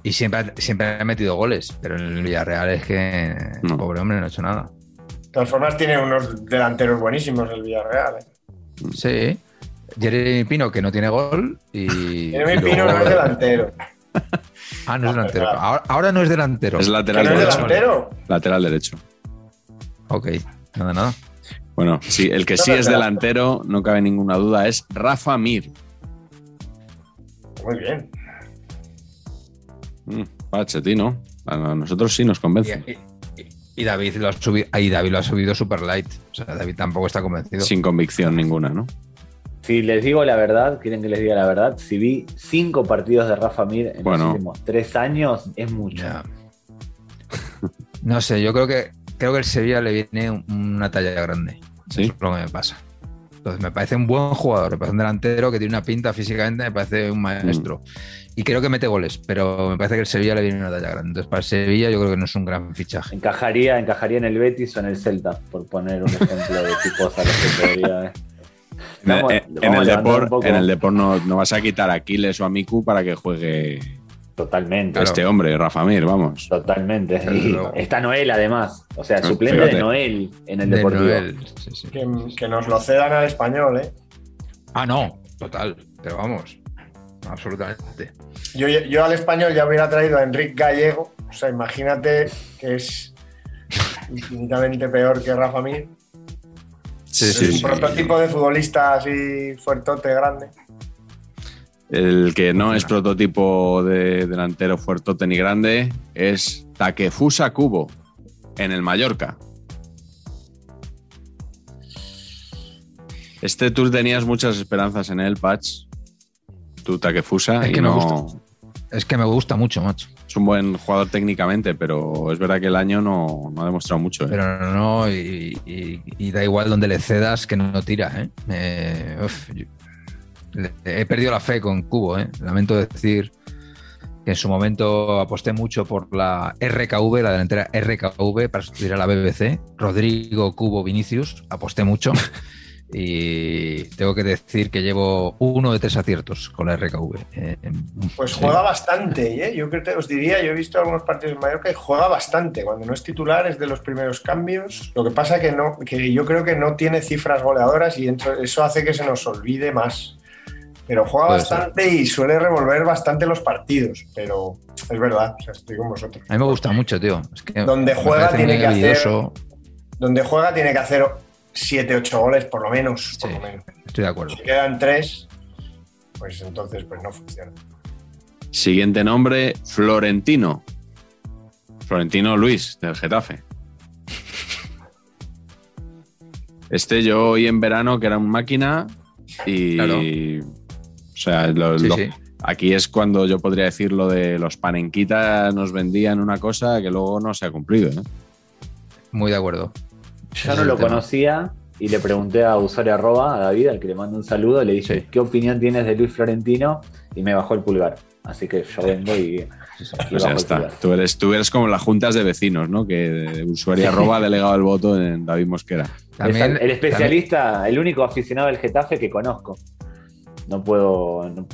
Y siempre, siempre ha metido goles, pero en el Villarreal es que pobre hombre no ha hecho nada. De todas formas, tiene unos delanteros buenísimos el Villarreal. ¿eh? Sí. Jeremy Pino, que no tiene gol. Y, Jeremy Pino no es delantero. Ah, no es delantero. Ahora, no es delantero. Es lateral ¿No derecho. Es delantero? Lateral derecho. Ok, nada, nada. Bueno, sí, el que sí es delantero, no cabe ninguna duda, es Rafa Mir. Muy bien. Mm, Pachetino. A nosotros sí nos convence. Y, David lo ha subido, y David lo ha subido super light. O sea, David tampoco está convencido. Sin convicción ninguna, ¿no? Si les digo la verdad, quieren que les diga la verdad, si vi cinco partidos de Rafa Mir en los últimos tres años, es mucho. [LAUGHS] No sé, yo creo que creo que el Sevilla le viene una talla grande. ¿Sí? Eso es lo que me pasa. Entonces, me parece un buen jugador, me parece un delantero que tiene una pinta físicamente, me parece un maestro. Mm. Y creo que mete goles, pero me parece que el Sevilla le viene una talla grande. Entonces, para el Sevilla yo creo que no es un gran fichaje. Encajaría, encajaría en el Betis o en el Celta, por poner un ejemplo de tipos a los que podría en, el Deport, en el no, vas a quitar a Aquiles o a Miku para que juegue Totalmente. este hombre, Rafa Mir, vamos. Totalmente. está Noel, además. O sea, ah, suplente de Noel en el Deportivo. Que, nos lo cedan al español, ¿eh? Ah, no, total. Pero vamos, absolutamente. Yo, yo al español ya hubiera traído a Enrique Gallego. O sea, imagínate que es infinitamente peor que Rafa Mir es un prototipo de futbolista así fuertote, grande. El que no es prototipo de delantero fuertote ni grande es Takefusa Kubo en el Mallorca. Este tú tenías muchas esperanzas en él, Patch. Tú Takefusa es que y no... Es que me gusta mucho, macho es un buen jugador técnicamente, pero es verdad que el año no, ha demostrado mucho. ¿eh? Pero no, y, da igual donde le cedas que no tira. ¿eh? he perdido la fe con Cubo. ¿eh? Lamento decir que en su momento aposté mucho por la RKV, la delantera RKV, para sustituir a la BBC. Rodrigo Cubo Vinicius, aposté mucho. [LAUGHS] y tengo que decir que llevo uno de tres aciertos con la RKV. Eh, pues juega bastante, ¿eh? yo creo que os diría, yo he visto algunos partidos en Mallorca y juega bastante. Cuando no es titular es de los primeros cambios. Lo que pasa que no, que yo creo que no tiene cifras goleadoras y eso hace que se nos olvide más. Pero juega bastante y suele revolver bastante los partidos, pero es verdad, estoy con vosotros. A mí me gusta mucho, tío. donde juega tiene que hacer donde juega tiene que hacer 7, 8 goles por lo menos. Estoy de acuerdo. Si quedan 3, pues entonces pues no funciona. Siguiente nombre, Florentino. Florentino Luis, del Getafe. Este yo hoy en verano, que era un máquina, y. Claro. O sea, lo- Sí, lo- sí. aquí es cuando yo podría decir lo de los panenquitas nos vendían una cosa que luego no se ha cumplido. ¿eh? Muy de acuerdo. Yo no lo tema. conocía y le pregunté a usuario arroba, a David, al que le mando un saludo, le dije, Sí. ¿qué opinión tienes de Luis Florentino? Y me bajó el pulgar. Así que yo vengo y, y [LAUGHS] Pues ya está. Tú eres, tú eres como las juntas de vecinos, ¿no? Que usuario arroba ha delegado el voto en David Mosquera. También, Es el especialista, el único aficionado del Getafe que conozco. No puedo. no-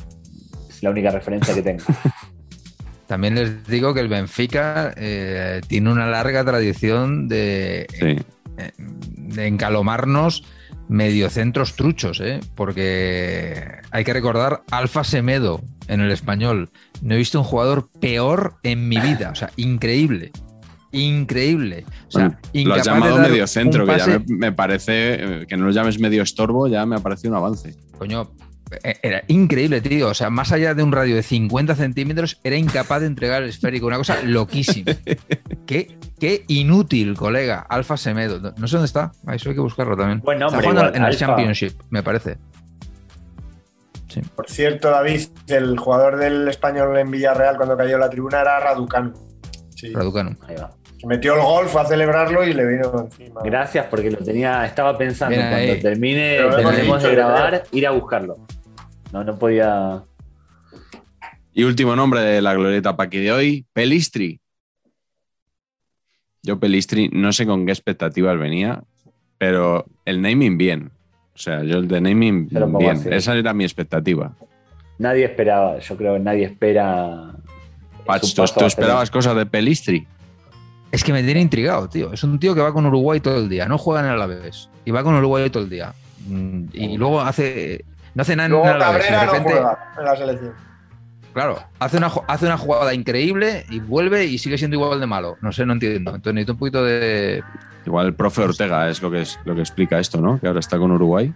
es la única referencia que tengo. [LAUGHS] También les digo que el Benfica eh, tiene una larga tradición de, Sí. Eh, de encalomarnos mediocentros truchos, ¿eh? porque hay que recordar Alfa Semedo en el español. No he visto un jugador peor en mi vida, o sea, increíble. Increíble. O sea, Bueno, lo has llamado dar medio centro, un que ya me, me parece eh, que no lo llames medio estorbo, ya me ha parecido un avance. Coño, era increíble, tío. O sea, más allá de un radio de 50 centímetros, era incapaz de entregar el esférico. Una cosa loquísima. [LAUGHS] qué, qué inútil, colega. Alfa Semedo. No, sé dónde está. Eso hay que buscarlo también. Buen está jugando igual, en el. Championship, me parece. Por cierto, David, el jugador del español en Villarreal cuando cayó la tribuna era Raducanu. Sí. Raducanu. Ahí va. Metió el gol, fue a celebrarlo y le vino encima. Gracias porque lo tenía, estaba pensando Bien cuando termine, terminemos de grabar, ir a buscarlo. No, no podía. Y último nombre de la glorieta Paqui de hoy, Pelistri. Yo Pelistri no sé con qué expectativas venía, pero el naming bien. O sea, yo el de naming bien. así. Esa era mi expectativa. Nadie esperaba, yo creo que nadie espera. Pach, ¿tú, tú a esperabas cosas de Pelistri? Es que me tiene intrigado, tío. Es un tío que va con Uruguay todo el día. No juega en el Alavés. Y va con Uruguay todo el día. Mm, Y luego hace. No hace nada en Luego Alavés. y de Cabrera no juega en la selección. Claro, hace una, hace una jugada increíble y vuelve y sigue siendo igual de malo. No sé, no entiendo. Entonces necesito un poquito de. Igual el profe Ortega es lo que, es, lo que explica esto, ¿no? Que ahora está con Uruguay.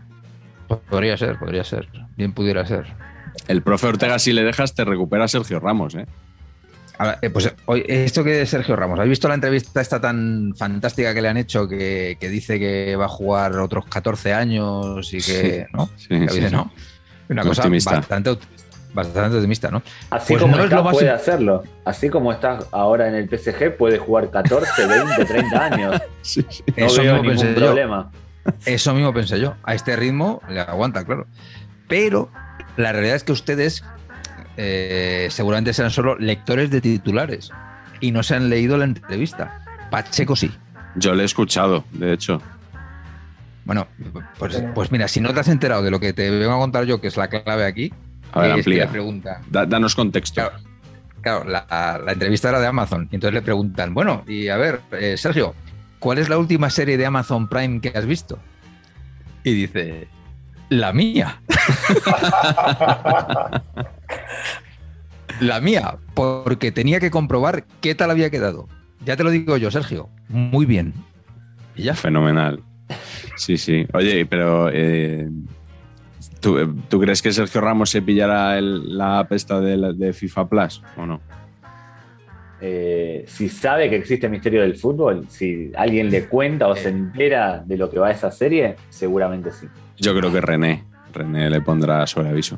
Podría ser, podría ser. Bien pudiera ser. El profe Ortega, si le dejas, te recupera a Sergio Ramos, ¿eh? Ahora, eh, pues esto que es Sergio Ramos, ¿has visto la entrevista esta tan fantástica que le han hecho que, que dice que va a jugar otros 14 años y que. Sí. ¿No? Sí, Que sí, dice, sí. ¿no? Una Muy cosa optimista. bastante, opt- bastante optimista, ¿no? Así Pues como no está, puede hacerlo. Así como está ahora en el PSG, puede jugar 14, 20, 30 años. [LAUGHS] Sí, sí. No Eso veo mismo ningún pensé yo. problema. Eso mismo pensé yo. A este ritmo le aguanta, claro. Pero la realidad es que ustedes eh, seguramente sean solo lectores de titulares y no se han leído la entrevista. Pacheco sí. Yo le he escuchado, de hecho. Bueno, pues, pues mira, si no te has enterado de lo que te vengo a contar yo, que es la clave aquí, A ver, es que amplía. le preguntan. Da- danos contexto. Claro, claro, la, la entrevista era de Amazon. Y entonces le preguntan, bueno, y a ver, eh, Sergio, ¿cuál es la última serie de Amazon Prime que has visto? Y dice, la mía. [LAUGHS] [LAUGHS] la mía, porque tenía que comprobar qué tal había quedado. Ya te lo digo yo, Sergio. Muy bien. Y ya. Fenomenal. Sí, sí. Oye, pero eh, ¿tú, tú crees que Sergio Ramos se pillará el- la app esta de, la- de FIFA Plus o no? Eh, si sabe que existe Misterio del Fútbol, si alguien le cuenta o se entera de lo que va a esa serie, seguramente sí. Yo creo que René. René le pondrá sobre aviso.